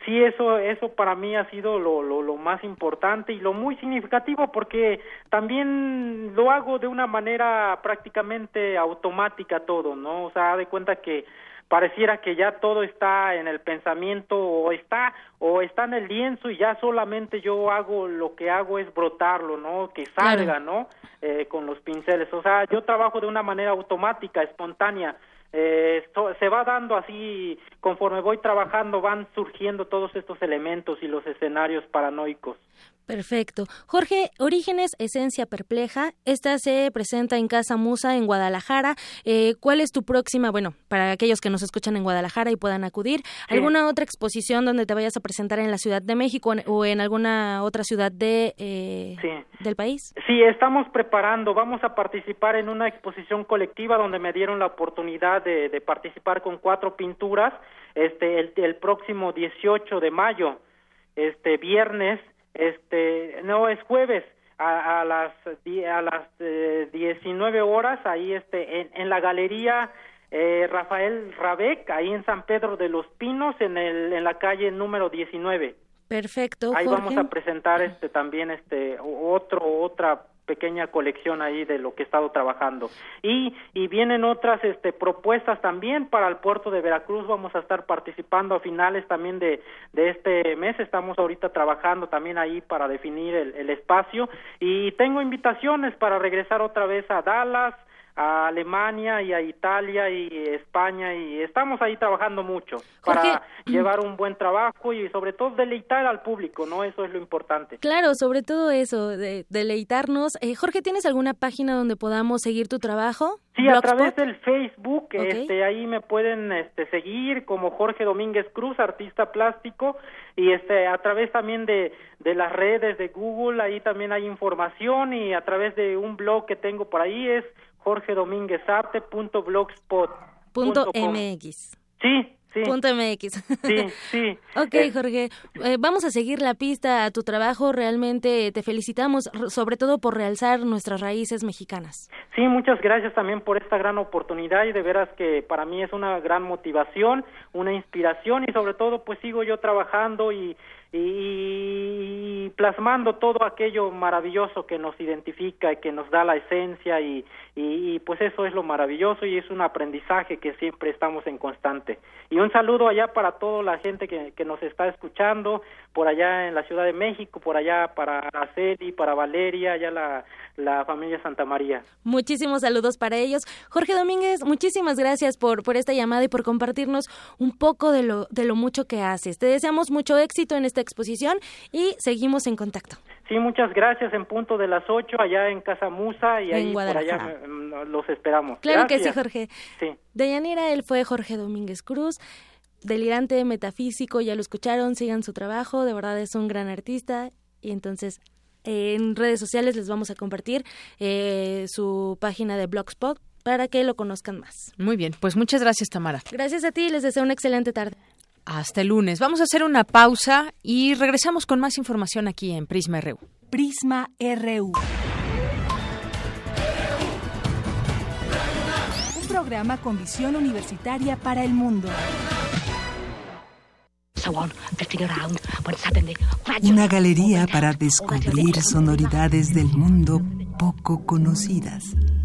sí eso eso para mí ha sido lo, lo, lo más importante y lo muy significativo porque también lo hago de una manera prácticamente automática todo no o sea de cuenta que pareciera que ya todo está en el pensamiento o está o está en el lienzo y ya solamente yo hago lo que hago es brotarlo no que salga no eh, con los pinceles. O sea yo trabajo de una manera automática espontánea eh, esto- se va dando así conforme voy trabajando van surgiendo todos estos elementos y los escenarios paranoicos
Perfecto. Jorge, Orígenes, Esencia Perpleja. Esta se presenta en Casa Musa, en Guadalajara. Eh, ¿Cuál es tu próxima, bueno, para aquellos que nos escuchan en Guadalajara y puedan acudir,
Sí.
alguna otra exposición donde te vayas a presentar en la Ciudad de México o en alguna otra ciudad de, eh,
Sí.
del país?
Sí, estamos preparando, vamos a participar en una exposición colectiva donde me dieron la oportunidad de, de participar con cuatro pinturas, este, el, el próximo 18 de mayo, este, viernes, este, no, es jueves, a, a las, a las eh, 19 horas, ahí este, en, en la galería eh, Rafael Rabec, ahí en San Pedro de los Pinos, en, el, en la calle número 19.
Perfecto,
Ahí
Jorge.
vamos a presentar este también este otro otra pequeña colección ahí de lo que he estado trabajando. Y y vienen otras este propuestas también para el puerto de Veracruz. Vamos a estar participando a finales también de de este mes. Estamos ahorita trabajando también ahí para definir el, el espacio. Y tengo invitaciones para regresar otra vez a Dallas a Alemania y a Italia y España y estamos ahí trabajando mucho para *clears throat* llevar un buen trabajo y sobre todo deleitar al público, ¿no? Eso es lo importante.
Claro, sobre todo eso, de deleitarnos. Eh, Jorge, ¿tienes alguna página donde podamos seguir tu trabajo?
Sí, a través del Facebook,
Ok.
este, ahí me pueden este, seguir como Jorge Domínguez Cruz, artista plástico, y este, a través también de, de las redes de Google, ahí también hay información, y a través de un blog que tengo por ahí es
Punto. MX.
Sí, sí.
Punto MX.
Sí, sí. *laughs*
Ok,
Eh,
Jorge, eh, vamos a seguir la pista a tu trabajo. Realmente te felicitamos, sobre todo por realzar nuestras raíces mexicanas.
Sí, muchas gracias también por esta gran oportunidad y de veras que para mí es una gran motivación, una inspiración y sobre todo pues sigo yo trabajando y, y plasmando todo aquello maravilloso que nos identifica y que nos da la esencia y, y, y, pues eso es lo maravilloso y es un aprendizaje que siempre estamos en constante. Y un saludo allá para toda la gente que, que nos está escuchando, por allá en la Ciudad de México, por allá para Araceli, para Valeria, allá la, la familia Santa María.
Muchísimos saludos para ellos. Jorge Domínguez, muchísimas gracias por, por esta llamada y por compartirnos un poco de lo, de lo mucho que haces. Te deseamos mucho éxito en esta exposición y seguimos en contacto.
Sí, muchas gracias. En punto de las 8 allá en Casa Musa y
En
ahí por allá los esperamos.
Claro que sí. Jorge.
Sí.
Deyanira, él fue Jorge Domínguez Cruz. Delirante, metafísico, ya lo escucharon, sigan su trabajo, de verdad es un gran artista. Y entonces eh, en redes sociales les vamos a compartir eh, su página de Blogspot para que lo conozcan más.
Muy bien, pues muchas gracias, Tamara.
Gracias a ti, les deseo una excelente tarde.
Hasta el lunes. Vamos a hacer una pausa y regresamos con más información aquí en Prisma RU.
Prisma RU. Programa con visión universitaria para el mundo.
Una galería para descubrir sonoridades del mundo poco conocidas.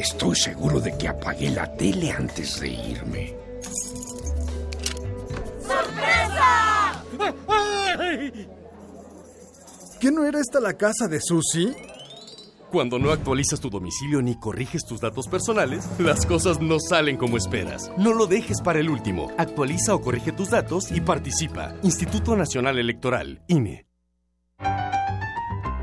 Estoy seguro de que apagué la tele antes de irme.
¡Sorpresa!
¿Qué no era esta la casa de Susie?
Cuando no actualizas tu domicilio ni corriges tus datos personales, las cosas no salen como esperas. No lo dejes para el último. Actualiza o corrige tus datos y participa. Instituto Nacional Electoral, INE.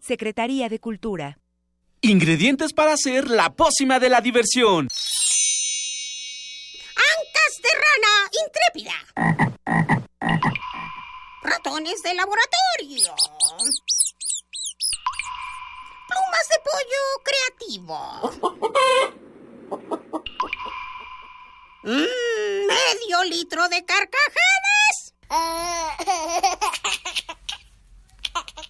Secretaría de Cultura.
Ingredientes para hacer la pócima de la diversión.
Ancas de rana intrépida. Ratones de laboratorio. Plumas de pollo creativo. Mm, medio litro de carcajadas. *laughs*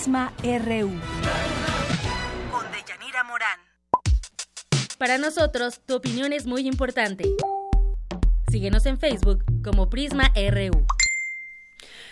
Prisma RU.
Con Deyanira Morán.
Para nosotros, tu opinión es muy importante. Síguenos en Facebook como Prisma RU.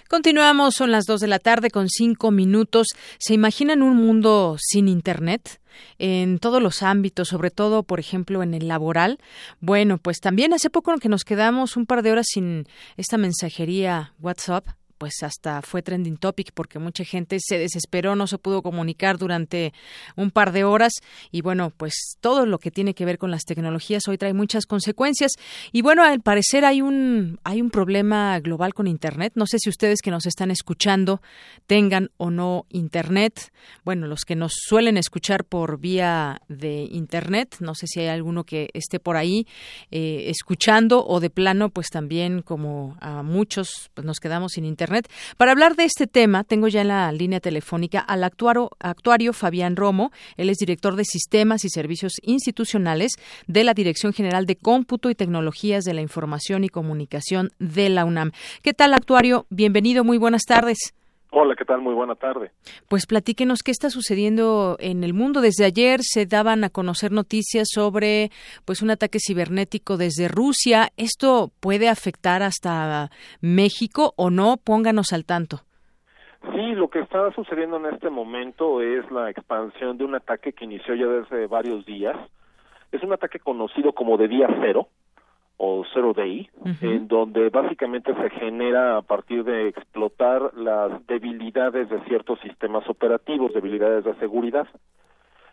Continuamos, son las 2 de la tarde con cinco minutos. ¿Se imaginan un mundo sin Internet? En todos los ámbitos, sobre todo, por ejemplo, en el laboral. Bueno, pues también hace poco que nos quedamos un par de horas sin esta mensajería WhatsApp, pues hasta fue trending topic porque mucha gente se desesperó, no se pudo comunicar durante un par de horas y bueno, pues todo lo que tiene que ver con las tecnologías hoy trae muchas consecuencias y bueno, al parecer hay un hay un problema global con internet. No sé si ustedes que nos están escuchando tengan o no internet. Bueno, los que nos suelen escuchar por vía de internet, no sé si hay alguno que esté por ahí eh, escuchando o de plano, pues también como a muchos pues nos quedamos sin internet Para hablar de este tema, tengo ya en la línea telefónica al actuario, actuario Fabián Romo. Él es director de Sistemas y Servicios Institucionales de la Dirección General de Cómputo y Tecnologías de la Información y Comunicación de la UNAM. ¿Qué tal, actuario? Bienvenido, muy buenas tardes.
Hola, ¿qué tal? Muy buena tarde.
Pues platíquenos qué está sucediendo en el mundo. Desde ayer se daban a conocer noticias sobre pues un ataque cibernético desde Rusia. ¿Esto puede afectar hasta México o no? Pónganos al tanto.
Sí, lo que está sucediendo en este momento es la expansión de un ataque que inició ya desde varios días. Es un ataque conocido como de día cero, o Zero Day, en donde básicamente se genera a partir de explotar las debilidades de ciertos sistemas operativos, debilidades de seguridad.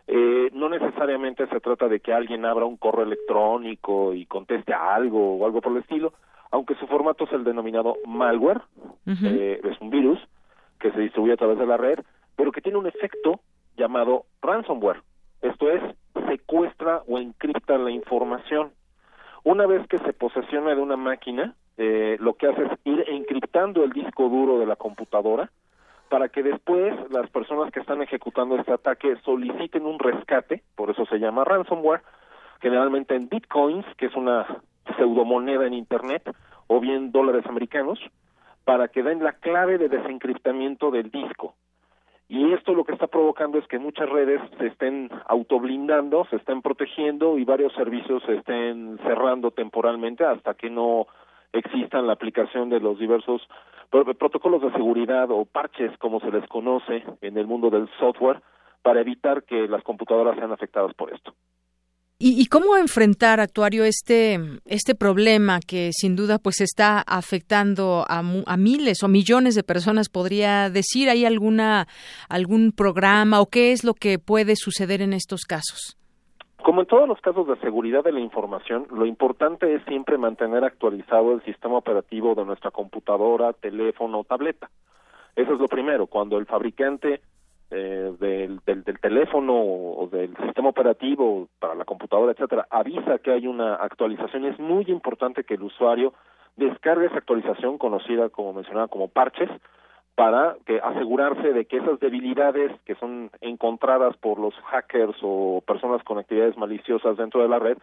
Eh, no necesariamente se trata de que alguien abra un correo electrónico y conteste a algo o algo por el estilo, aunque su formato es el denominado malware, eh, es un virus que se distribuye a través de la red, pero que tiene un efecto llamado ransomware. Esto es, secuestra o encripta la información. Una vez que se posesiona de una máquina, eh, lo que hace es ir encriptando el disco duro de la computadora para que después las personas que están ejecutando este ataque soliciten un rescate, por eso se llama ransomware, generalmente en bitcoins, que es una pseudomoneda en internet, o bien dólares americanos, para que den la clave de desencriptamiento del disco. Y esto lo que está provocando es que muchas redes se estén autoblindando, se estén protegiendo y varios servicios se estén cerrando temporalmente hasta que no existan la aplicación de los diversos protocolos de seguridad o parches, como se les conoce en el mundo del software, para evitar que las computadoras sean afectadas por esto.
¿Y, cómo enfrentar, actuario, este, este problema que sin duda pues está afectando a, a, miles o millones de personas? ¿Podría decir, hay alguna, algún programa o qué es lo que puede suceder en estos casos?
Como en todos los casos de seguridad de la información, lo importante es siempre mantener actualizado el sistema operativo de nuestra computadora, teléfono o tableta. Eso es lo primero. Cuando el fabricante eh, del, del, del, teléfono o del sistema operativo para la computadora, etcétera, avisa que hay una actualización, es muy importante que el usuario descargue esa actualización conocida como mencionaba como parches para que asegurarse de que esas debilidades que son encontradas por los hackers o personas con actividades maliciosas dentro de la red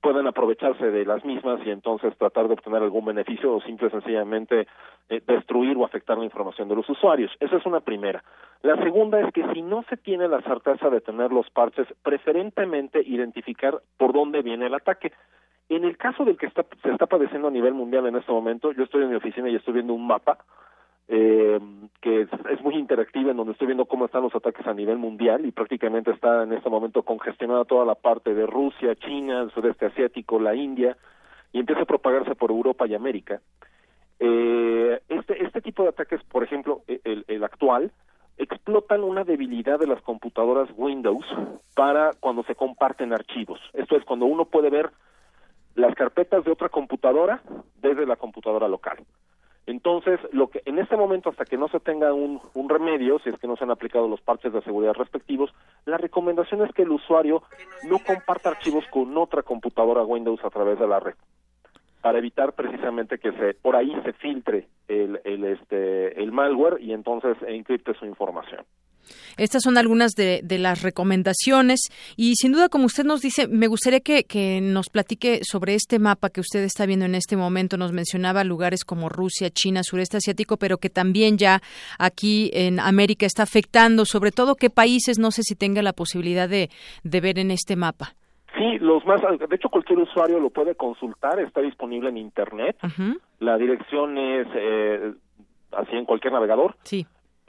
pueden aprovecharse de las mismas y entonces tratar de obtener algún beneficio o simple y sencillamente eh, destruir o afectar la información de los usuarios. Esa es una primera. La segunda es que si no se tiene la certeza de tener los parches, preferentemente identificar por dónde viene el ataque. En el caso del que está, se está padeciendo a nivel mundial en este momento, yo estoy en mi oficina y estoy viendo un mapa eh, que es, muy interactiva, en donde estoy viendo cómo están los ataques a nivel mundial y prácticamente está en este momento congestionada toda la parte de Rusia, China, el sudeste asiático, la India, y empieza a propagarse por Europa y América. Eh, este, este tipo de ataques, por ejemplo, e, el, el actual, explotan una debilidad de las computadoras Windows para cuando se comparten archivos. Esto es cuando uno puede ver las carpetas de otra computadora desde la computadora local. Entonces, lo que en este momento, hasta que no se tenga un, remedio, si es que no se han aplicado los parches de seguridad respectivos, la recomendación es que el usuario no comparta archivos con otra computadora Windows a través de la red, para evitar precisamente que se por ahí se filtre el, el este el malware y entonces encripte su información.
Estas son algunas de, las recomendaciones y sin duda, como usted nos dice, me gustaría que, nos platique sobre este mapa que usted está viendo en este momento. Nos mencionaba lugares como Rusia, China, sureste asiático, pero que también ya aquí en América está afectando, sobre todo qué países, no sé si tenga la posibilidad de, ver en este mapa.
Sí, los más, de hecho cualquier usuario lo puede consultar, está disponible en internet. La dirección es eh, así en cualquier navegador.
Sí.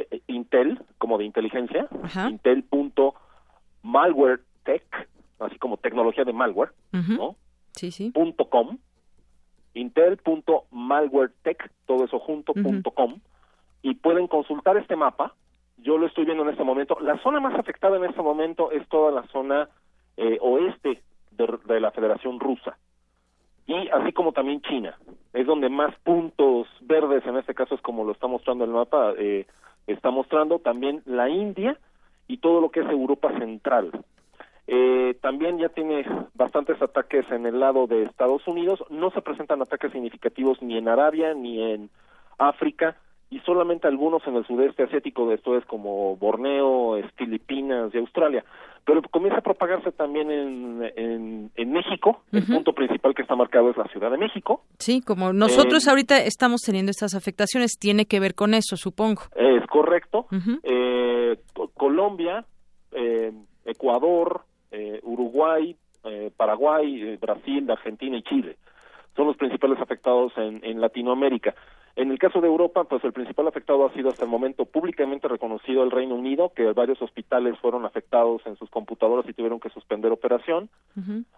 Eh, Intel, como de inteligencia, intel.malwaretech, así como tecnología de malware, ¿no?
Sí, sí.
Punto .com, intel.malwaretech, todo eso junto, punto .com, y pueden consultar este mapa. Yo lo estoy viendo en este momento. La zona más afectada en este momento es toda la zona eh, oeste de, de la Federación Rusa y así como también China. Es donde más puntos verdes, en este caso es como lo está mostrando el mapa, eh, está mostrando también la India y todo lo que es Europa Central. Eh, también ya tiene bastantes ataques en el lado de Estados Unidos. No se presentan ataques significativos ni en Arabia ni en África. y solamente algunos en el sudeste asiático, esto es como Borneo, Filipinas y Australia. Pero comienza a propagarse también en, en, en México. El punto principal que está marcado es la Ciudad de México.
Sí, como nosotros
Eh,
ahorita estamos teniendo estas afectaciones, tiene que ver con eso, supongo.
Es correcto. Eh, Co- Colombia, eh, Ecuador, eh, Uruguay, Paraguay, Brasil, Argentina y Chile son los principales afectados en, en Latinoamérica. En el caso de Europa, pues el principal afectado ha sido hasta el momento públicamente reconocido el Reino Unido, que varios hospitales fueron afectados en sus computadoras y tuvieron que suspender operación,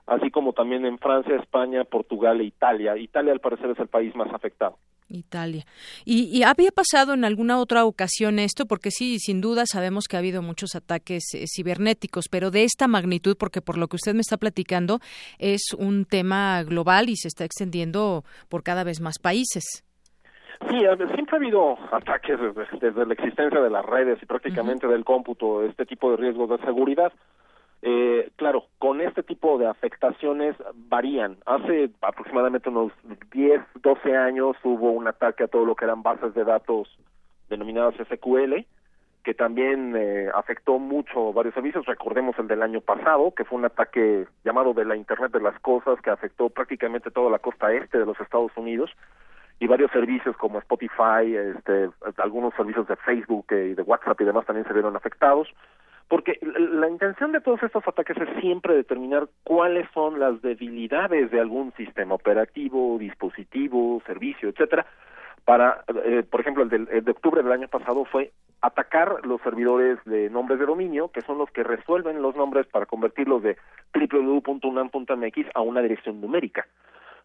así como también en Francia, España, Portugal e Italia. Italia, al parecer, es el país más afectado.
Italia. ¿Y, y había pasado en alguna otra ocasión esto? Porque sí, sin duda sabemos que ha habido muchos ataques eh, cibernéticos, pero de esta magnitud, porque por lo que usted me está platicando, es un tema global y se está extendiendo por cada vez más países.
Sí, siempre ha habido ataques desde, desde la existencia de las redes y prácticamente del cómputo, este tipo de riesgos de seguridad. Eh, claro, con este tipo de afectaciones varían. Hace aproximadamente unos 10, 12 años hubo un ataque a todo lo que eran bases de datos denominadas SQL, que también eh, afectó mucho varios servicios. Recordemos el del año pasado, que fue un ataque llamado de la Internet de las Cosas, que afectó prácticamente toda la costa este de los Estados Unidos y varios servicios como Spotify, este, algunos servicios de Facebook y de WhatsApp y demás también se vieron afectados, porque la intención de todos estos ataques es siempre determinar cuáles son las debilidades de algún sistema operativo, dispositivo, servicio, etcétera, para, eh, por ejemplo, el, el de octubre del año pasado fue atacar los servidores de nombres de dominio, que son los que resuelven los nombres para convertirlos de www.unam.mx a una dirección numérica.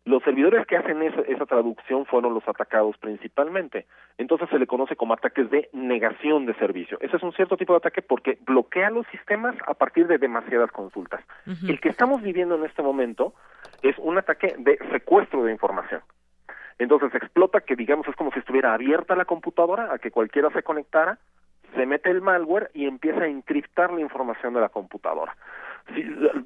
Los servidores que hacen esa, esa traducción fueron los atacados principalmente. Entonces se le conoce como ataques de negación de servicio. Ese es un cierto tipo de ataque porque bloquea los sistemas a partir de demasiadas consultas. El que estamos viviendo en este momento es un ataque de secuestro de información. Entonces explota que digamos es como si estuviera abierta la computadora a que cualquiera se conectara, se mete el malware y empieza a encriptar la información de la computadora.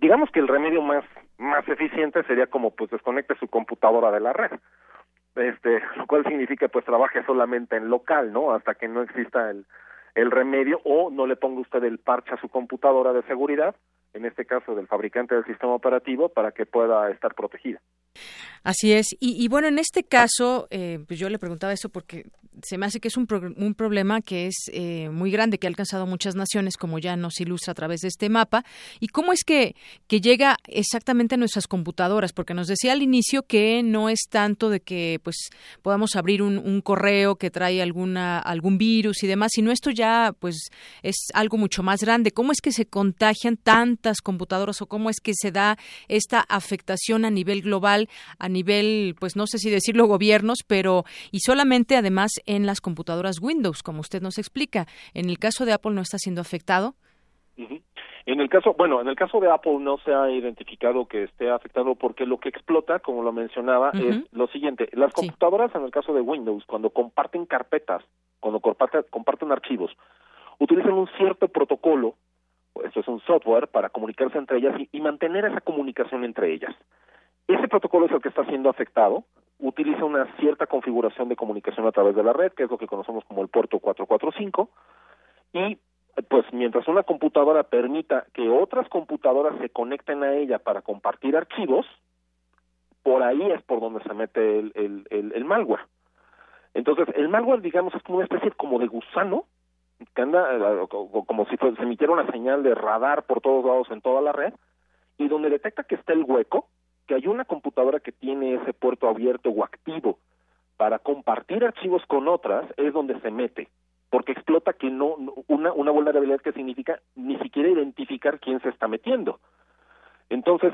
Digamos que el remedio más más eficiente sería como pues desconecte su computadora de la red. Este, *laughs* lo cual significa pues trabaje solamente en local, ¿no? Hasta que no exista el el remedio o no le ponga usted el parche a su computadora de seguridad, en este caso del fabricante del sistema operativo para que pueda estar protegida.
Así es. Y, y bueno, en este caso, eh, pues yo le preguntaba eso porque se me hace que es un, pro- un problema que es eh, muy grande, que ha alcanzado muchas naciones, como ya nos ilustra a través de este mapa. ¿Y cómo es que, que llega exactamente a nuestras computadoras? Porque nos decía al inicio que no es tanto de que pues podamos abrir un, un correo que trae alguna algún virus y demás, sino esto ya pues es algo mucho más grande. ¿Cómo es que se contagian tantas computadoras o cómo es que se da esta afectación a nivel global, a nivel, pues no sé si decirlo gobiernos, pero y solamente además en las computadoras Windows, como usted nos explica. En el caso de Apple no está siendo afectado.
En el caso, bueno, en el caso de Apple no se ha identificado que esté afectado porque lo que explota, como lo mencionaba, es lo siguiente. Las computadoras, en el caso de Windows, cuando comparten carpetas, cuando comparten, comparten archivos, utilizan un cierto protocolo, esto es un software, para comunicarse entre ellas y, y mantener esa comunicación entre ellas. Ese protocolo es el que está siendo afectado, utiliza una cierta configuración de comunicación a través de la red, que es lo que conocemos como el puerto 445, y pues mientras una computadora permita que otras computadoras se conecten a ella para compartir archivos, por ahí es por donde se mete el, el, el, malware. Entonces, el malware, digamos, es como una especie como de gusano que anda eh, co- co- como si se emitiera una señal de radar por todos lados en toda la red y donde detecta que está el hueco, que hay una computadora que tiene ese puerto abierto o activo para compartir archivos con otras, es donde se mete, porque explota que no una una vulnerabilidad que significa ni siquiera identificar quién se está metiendo. Entonces,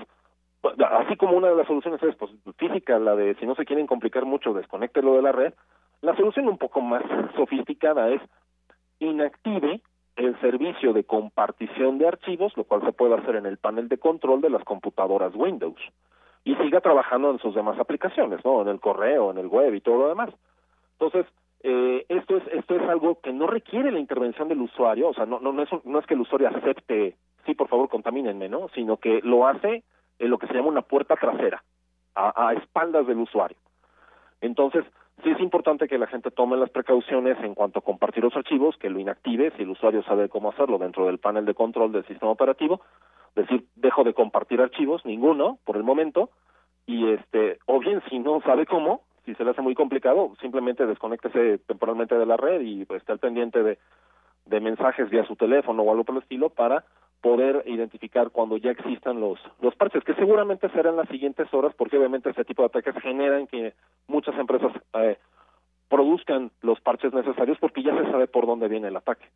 así como una de las soluciones es pues física, la de si no se quieren complicar mucho, desconéctelo de la red, la solución un poco más *laughs* sofisticada es inactive el servicio de compartición de archivos, lo cual se puede hacer en el panel de control de las computadoras Windows y siga trabajando en sus demás aplicaciones, ¿no? En el correo, en el web y todo lo demás. Entonces, eh, esto es esto es algo que no requiere la intervención del usuario, o sea, no no no es no es que el usuario acepte, sí, por favor, contamínenme, ¿no? Sino que lo hace en lo que se llama una puerta trasera, a, a espaldas del usuario. Entonces, Sí es importante que la gente tome las precauciones en cuanto a compartir los archivos, que lo inactive si el usuario sabe cómo hacerlo dentro del panel de control del sistema operativo, decir, dejo de compartir archivos, ninguno por el momento, y este, o bien si no sabe cómo, si se le hace muy complicado, simplemente desconéctese temporalmente de la red y pues, esté al pendiente de, de mensajes vía su teléfono o algo por el estilo para poder identificar cuando ya existan los los parches que seguramente serán las siguientes horas porque obviamente ese tipo de ataques generan que muchas empresas eh, produzcan los parches necesarios porque ya se sabe por dónde viene el ataque.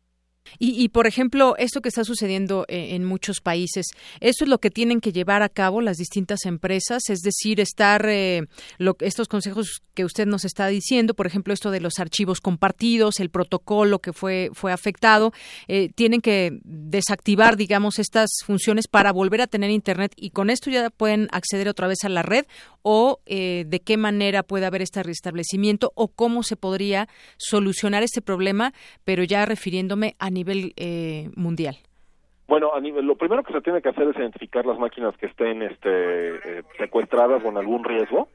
Y, y, por ejemplo, esto que está sucediendo eh, en muchos países, ¿eso es lo que tienen que llevar a cabo las distintas empresas? Es decir, estar eh, lo, estos consejos que usted nos está diciendo, por ejemplo, esto de los archivos compartidos, el protocolo que fue, fue afectado, eh, tienen que desactivar, digamos, estas funciones para volver a tener Internet y con esto ya pueden acceder otra vez a la red o eh, de qué manera puede haber este restablecimiento o cómo se podría solucionar este problema, pero ya refiriéndome a nivel eh, mundial.
Bueno, a nivel, lo primero que se tiene que hacer es identificar las máquinas que estén este, eh, secuestradas con algún riesgo.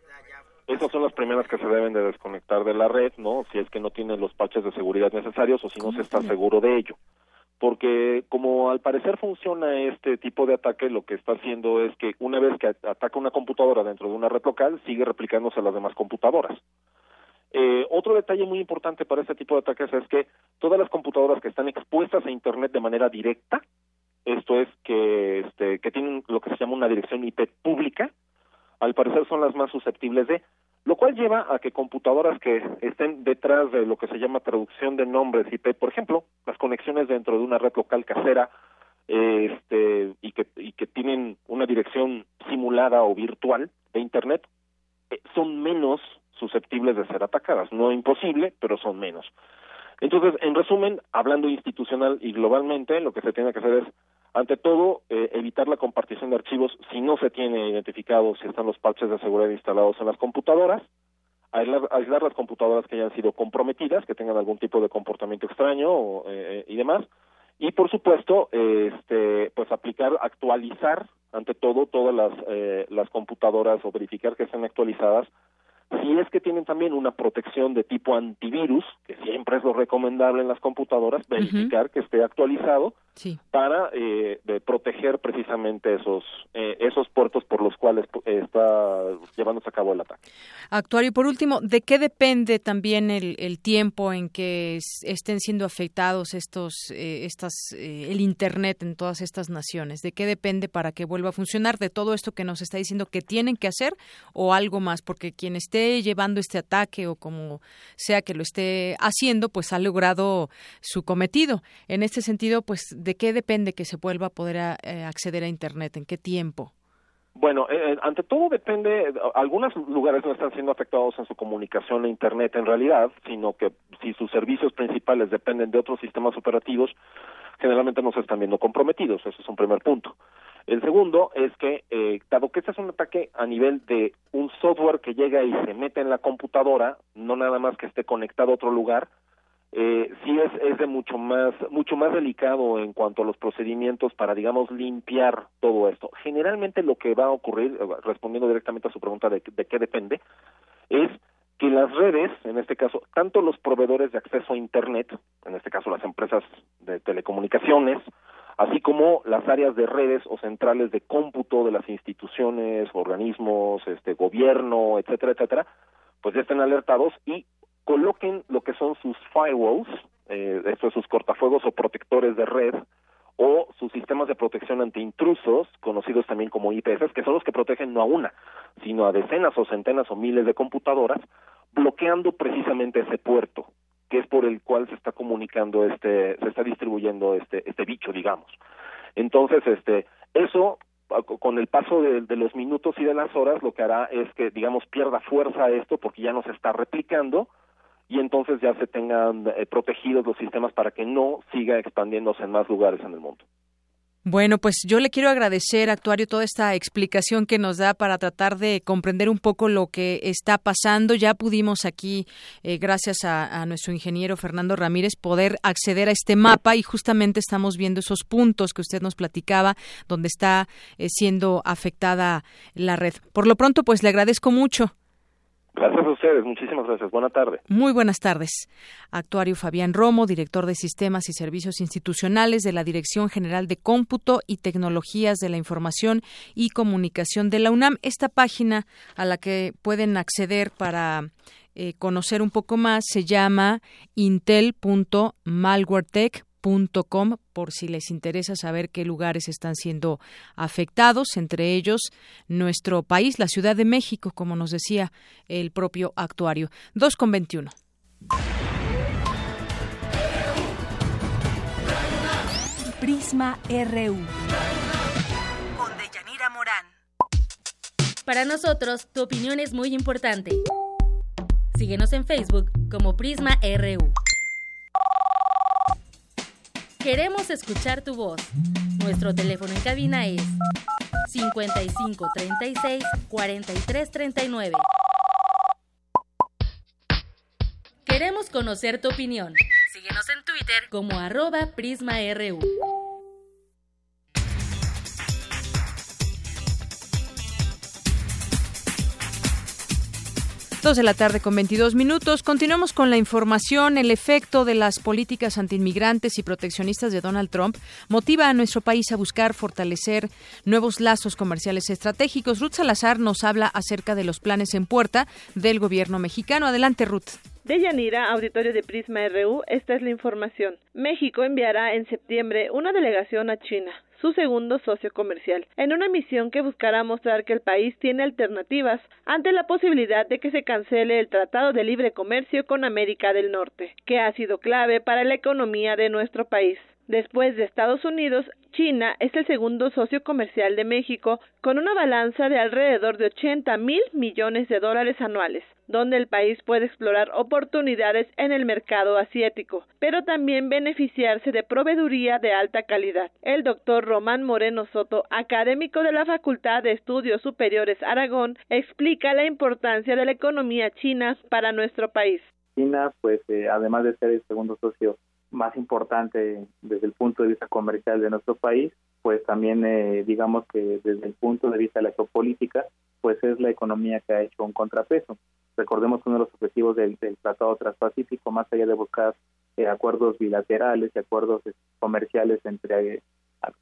Esas son las primeras que se deben de desconectar de la red, ¿no? Si es que no tienen los parches de seguridad necesarios o si no se está seguro de ello. Porque como al parecer funciona este tipo de ataque, lo que está haciendo es que una vez que ataca una computadora dentro de una red local, sigue replicándose a las demás computadoras. Eh, otro detalle muy importante para este tipo de ataques es que todas las computadoras que están expuestas a Internet de manera directa, esto es que, este, que tienen lo que se llama una dirección IP pública, al parecer son las más susceptibles de, lo cual lleva a que computadoras que estén detrás de lo que se llama traducción de nombres IP, por ejemplo, las conexiones dentro de una red local casera, este, y que, y que tienen una dirección simulada o virtual de Internet, eh, son menos susceptibles de ser atacadas. No imposible, pero son menos. Entonces, en resumen, hablando institucional y globalmente, lo que se tiene que hacer es, ante todo, eh, evitar la compartición de archivos si no se tiene identificado si están los parches de seguridad instalados en las computadoras, aislar, aislar las computadoras que hayan sido comprometidas, que tengan algún tipo de comportamiento extraño o, eh, y demás, y por supuesto, este, pues aplicar, actualizar, ante todo, todas las, eh, las computadoras o verificar que estén actualizadas si es que tienen también una protección de tipo antivirus, que siempre es lo recomendable en las computadoras, verificar que esté actualizado para eh, de proteger precisamente esos eh, esos puertos por los cuales está llevándose a cabo el ataque.
Actuario, por último, ¿de qué depende también el, el tiempo en que estén siendo afectados estos eh, estas eh, el internet en todas estas naciones? ¿De qué depende para que vuelva a funcionar? ¿De todo esto que nos está diciendo que tienen que hacer o algo más? Porque quien esté llevando este ataque o como sea que lo esté haciendo, pues ha logrado su cometido. En este sentido, pues ¿de qué depende que se vuelva a poder eh, acceder a Internet? ¿En qué tiempo?
Bueno, eh, ante todo depende, algunos lugares no están siendo afectados en su comunicación a Internet en realidad, sino que si sus servicios principales dependen de otros sistemas operativos, generalmente no se están viendo comprometidos, eso es un primer punto. El segundo es que, eh, dado que este es un ataque a nivel de un software que llega y se mete en la computadora, no nada más que esté conectado a otro lugar, eh, sí es, es de mucho más mucho más delicado en cuanto a los procedimientos para digamos limpiar todo esto generalmente lo que va a ocurrir eh, respondiendo directamente a su pregunta de, de qué depende es que las redes en este caso tanto los proveedores de acceso a internet en este caso las empresas de telecomunicaciones así como las áreas de redes o centrales de cómputo de las instituciones organismos este gobierno etcétera etcétera pues ya estén alertados y coloquen lo que son sus firewalls, eh, estos sus cortafuegos o protectores de red, o sus sistemas de protección ante intrusos, conocidos también como IPS, que son los que protegen no a una, sino a decenas o centenas o miles de computadoras, bloqueando precisamente ese puerto, que es por el cual se está comunicando este, se está distribuyendo este, este bicho, digamos. Entonces, este, eso con el paso de, los minutos y de las horas lo que hará es que digamos pierda fuerza esto porque ya no se está replicando y entonces ya se tengan eh, protegidos los sistemas para que no siga expandiéndose en más lugares en el mundo.
Bueno, pues yo le quiero agradecer, actuario, toda esta explicación que nos da para tratar de comprender un poco lo que está pasando. Ya pudimos aquí, eh, gracias a, nuestro ingeniero Fernando Ramírez, poder acceder a este mapa y justamente estamos viendo esos puntos que usted nos platicaba, donde está eh, siendo afectada la red. Por lo pronto, pues le agradezco mucho.
Gracias a ustedes, muchísimas gracias. Buenas tardes.
Muy buenas tardes. Actuario Fabián Romo, director de Sistemas y Servicios Institucionales de la Dirección General de Cómputo y Tecnologías de la Información y Comunicación de la UNAM. Esta página a la que pueden acceder para eh, conocer un poco más se llama intel.malwaretech por si les interesa saber qué lugares están siendo afectados, entre ellos nuestro país, la Ciudad de México, como nos decía el propio actuario. 2 con 21.
Prisma RU.
Con Deyanira Morán.
Para nosotros, tu opinión es muy importante. Síguenos en Facebook como Prisma RU. Queremos escuchar tu voz. Nuestro teléfono en cabina es 55 36 43 39. Queremos conocer tu opinión. Síguenos en Twitter como arroba PrismaRU.
Dos de la tarde con 22 minutos. Continuamos con la información. El efecto de las políticas antiinmigrantes y proteccionistas de Donald Trump motiva a nuestro país a buscar fortalecer nuevos lazos comerciales estratégicos. Ruth Salazar nos habla acerca de los planes en puerta del gobierno mexicano. Adelante, Ruth.
De Yanira, auditorio de Prisma RU, esta es la información. México enviará en septiembre una delegación a China su segundo socio comercial, en una misión que buscará mostrar que el país tiene alternativas ante la posibilidad de que se cancele el Tratado de Libre Comercio con América del Norte, que ha sido clave para la economía de nuestro país. Después de Estados Unidos, China es el segundo socio comercial de México con una balanza de alrededor de 80 mil millones de dólares anuales, donde el país puede explorar oportunidades en el mercado asiático, pero también beneficiarse de proveeduría de alta calidad. El doctor Román Moreno Soto, académico de la Facultad de Estudios Superiores Aragón, explica la importancia de la economía china para nuestro país.
China, pues eh, además de ser el segundo socio más importante desde el punto de vista comercial de nuestro país, pues también eh, digamos que desde el punto de vista de la geopolítica, pues es la economía que ha hecho un contrapeso. Recordemos que uno de los objetivos del, Tratado Transpacífico, más allá de buscar eh, acuerdos bilaterales y acuerdos eh, comerciales entre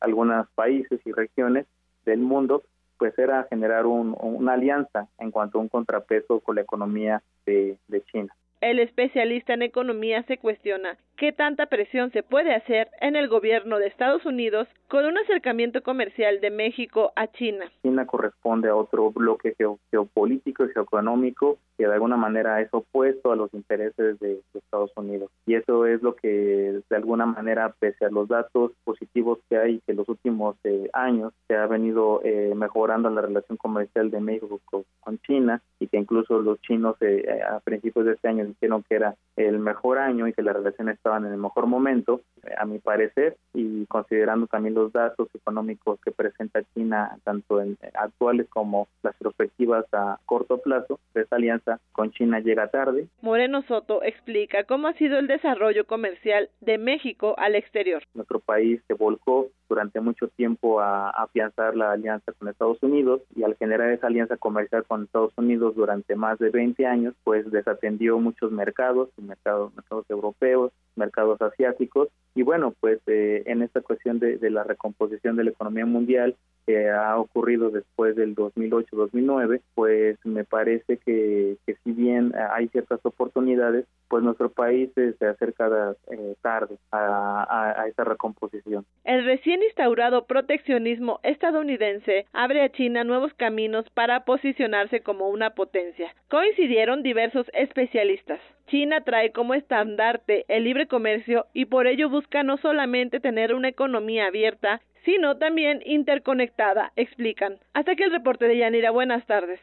algunos países y regiones del mundo, pues era generar una alianza en cuanto a un contrapeso con la economía de China.
El especialista en economía se cuestiona qué tanta presión se puede hacer en el gobierno de Estados Unidos con un acercamiento comercial de México a China.
China corresponde a otro bloque geopolítico y geoeconómico que de alguna manera es opuesto a los intereses de, Estados Unidos. Y eso es lo que de alguna manera, pese a los datos positivos que hay, que en los últimos eh, años se ha venido eh, mejorando la relación comercial de México con, China y que incluso los chinos eh, a principios de este año dijeron que era el mejor año y que las relaciones estaban en el mejor momento, a mi parecer, y considerando también los datos económicos que presenta China, tanto en actuales como las perspectivas a corto plazo, esta alianza con China llega tarde.
Moreno Soto explica cómo ha sido el desarrollo comercial de México al exterior.
Nuestro país se volcó durante mucho tiempo a afianzar la alianza con Estados Unidos y al generar esa alianza comercial con Estados Unidos durante más de 20 años, pues desatendió muchos mercados, mercados, mercados europeos, mercados asiáticos y bueno, pues eh, en esta cuestión de, de, la recomposición de la economía mundial que ha ocurrido después del 2008-2009, pues me parece que, que si bien hay ciertas oportunidades, pues nuestro país se acerca eh, tarde a, a, esta recomposición.
El recién instaurado proteccionismo estadounidense abre a China nuevos caminos para posicionarse como una potencia. Coincidieron diversos especialistas. China trae como estandarte el libre comercio y por ello busca no solamente tener una economía abierta, sino también interconectada, explican. Hasta aquí el reporte de Yanira. Buenas tardes.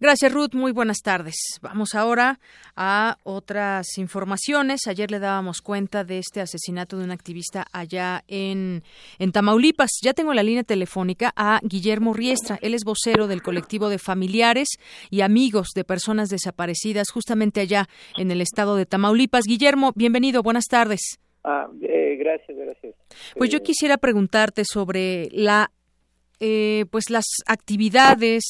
Gracias, Ruth. Muy buenas tardes. Vamos ahora a otras informaciones. Ayer le dábamos cuenta de este asesinato de un activista allá en, en Tamaulipas. Ya tengo la línea telefónica a Guillermo Riestra. Él es vocero del colectivo de familiares y amigos de personas desaparecidas justamente allá en el estado de Tamaulipas. Guillermo, bienvenido. Buenas tardes.
Ah, eh, gracias, gracias.
Pues yo
eh,
quisiera preguntarte sobre la eh, pues las actividades,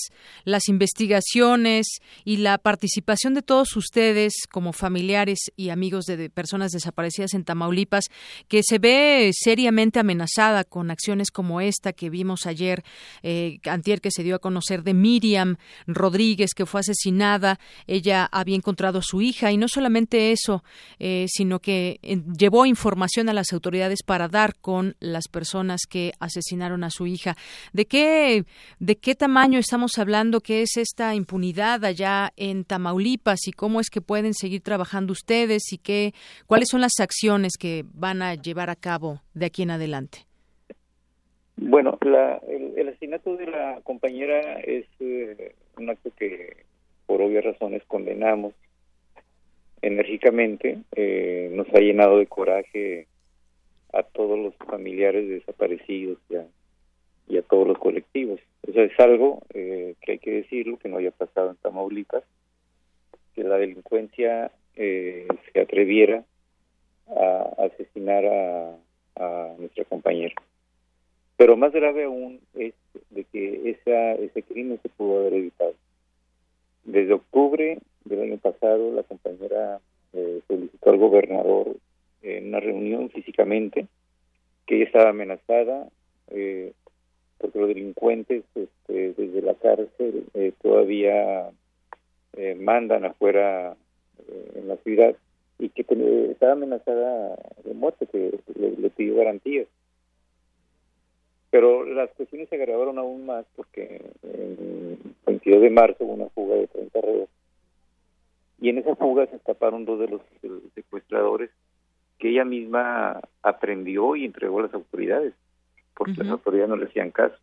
las investigaciones y la participación de todos ustedes como familiares y amigos de, personas desaparecidas en Tamaulipas, que se ve seriamente amenazada con acciones como esta que vimos ayer, eh, antier que se dio a conocer de Miriam Rodríguez, que fue asesinada. Ella había encontrado a su hija y no solamente eso, eh, sino que eh, llevó información a las autoridades para dar con las personas que asesinaron a su hija. ¿De qué, de qué tamaño estamos hablando? ¿Qué es esta impunidad allá en Tamaulipas y cómo es que pueden seguir trabajando ustedes y qué, cuáles son las acciones que van a llevar a cabo de aquí en adelante?
Bueno, la, el, asesinato de la compañera es eh, un acto que por obvias razones condenamos enérgicamente. Eh, nos ha llenado de coraje a todos los familiares desaparecidos ya y a todos los colectivos. Eso es algo eh, que hay que decirlo, que no haya pasado en Tamaulipas, que la delincuencia eh, se atreviera a asesinar a, nuestra compañera. Pero más grave aún es de que esa, ese crimen se pudo haber evitado. Desde octubre del año pasado, la compañera eh, solicitó al gobernador en una reunión físicamente que ella estaba amenazada, eh, porque los delincuentes este, desde la cárcel eh, todavía eh, mandan afuera eh, en la ciudad y que estaba amenazada de muerte, que le, pidió garantías. Pero las cuestiones se agravaron aún más porque el 22 de marzo hubo una fuga de 30 reos y en esa fuga se escaparon dos de los secuestradores que ella misma aprendió y entregó a las autoridades porque las autoridades no le hacían caso.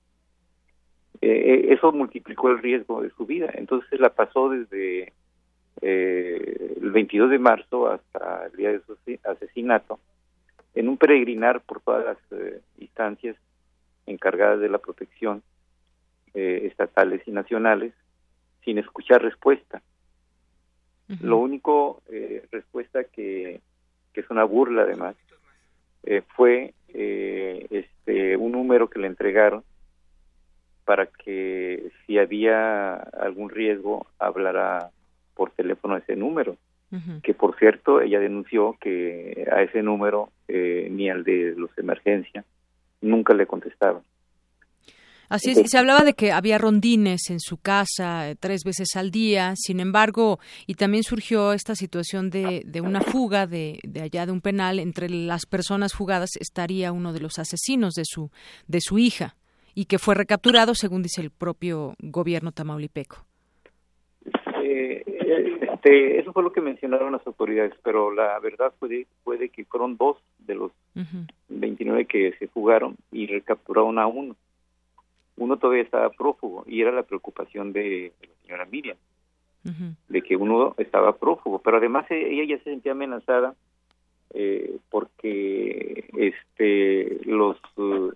Eh, eh, eso multiplicó el riesgo de su vida. Entonces la pasó desde eh, el 22 de marzo hasta el día de su asesinato en un peregrinar por todas las instancias encargadas de la protección estatales y nacionales sin escuchar respuesta. Lo único respuesta que, que es una burla además fue eh, este un número que le entregaron para que si había algún riesgo hablara por teléfono a ese número. Que por cierto ella denunció que a ese número eh, ni al de los de emergencia nunca le contestaban
Así es, se hablaba de que había rondines en su casa eh, tres veces al día, sin embargo, y también surgió esta situación de, de una fuga de, de, allá de un penal, entre las personas fugadas estaría uno de los asesinos de su, de su hija, y que fue recapturado, según dice el propio gobierno tamaulipeco.
Eh, este, eso fue lo que mencionaron las autoridades, pero la verdad puede, puede que fueron dos de los 29 que se fugaron y recapturaron a uno uno todavía estaba prófugo y era la preocupación de la señora Miriam, de que uno estaba prófugo, pero además e, ella ya se sentía amenazada eh, porque este los uh,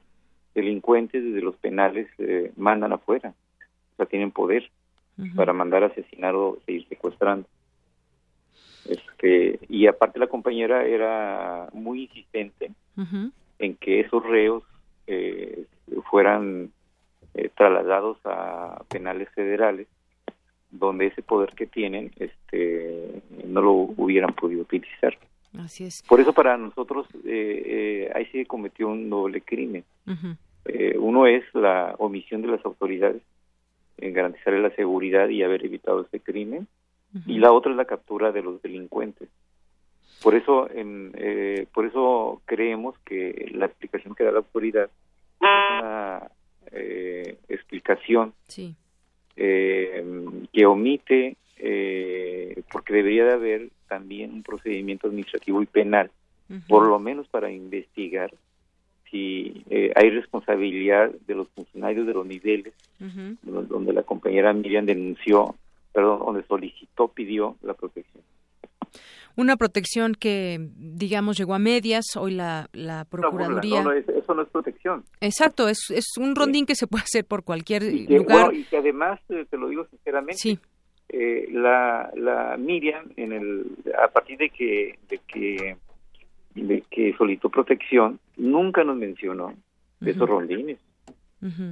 delincuentes desde los penales eh, mandan afuera, o sea, tienen poder para mandar a asesinar o seguir secuestrando. Este, y aparte la compañera era muy insistente en que esos reos eh, fueran eh, trasladados a penales federales donde ese poder que tienen este no lo hubieran podido utilizar.
Así es.
Por eso para nosotros eh, eh, ahí se cometió un doble crimen. uno es la omisión de las autoridades en garantizar la seguridad y haber evitado ese crimen, y la otra es la captura de los delincuentes. Por eso, en, por eso creemos que la explicación que da la autoridad es una eh, explicación eh, que omite, eh, porque debería de haber también un procedimiento administrativo y penal, por lo menos para investigar si hay responsabilidad de los funcionarios de los niveles donde la compañera Miriam denunció, perdón, donde solicitó, pidió la protección
una protección que, digamos, llegó a medias. Hoy la, la Procuraduría...
No, eso no es protección.
Exacto, es, es un rondín que se puede hacer por cualquier lugar.
y que además, eh, te lo digo sinceramente, eh, la, la Miriam, en el, a partir de que, de que, de que solicitó protección, nunca nos mencionó esos rondines.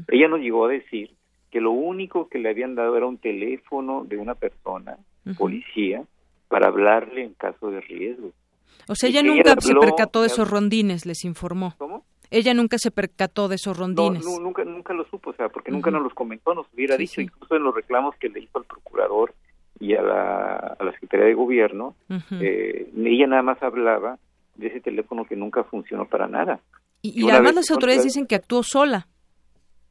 Ella nos llegó a decir que lo único que le habían dado era un teléfono de una persona, policía, para hablarle en caso de riesgo.
O sea, ella nunca se percató de esos rondines, les informó.
¿Cómo?
Ella nunca se percató de esos rondines.
no, nunca, nunca lo supo, o sea, porque nunca nos los comentó, nos hubiera
Sí,
dicho,
sí.
incluso en los reclamos que le hizo al procurador y a la, a la Secretaría de Gobierno,
Ujú.
eh, ella nada más hablaba de ese teléfono que nunca funcionó para nada.
y y además las autoridades dicen que actuó sola.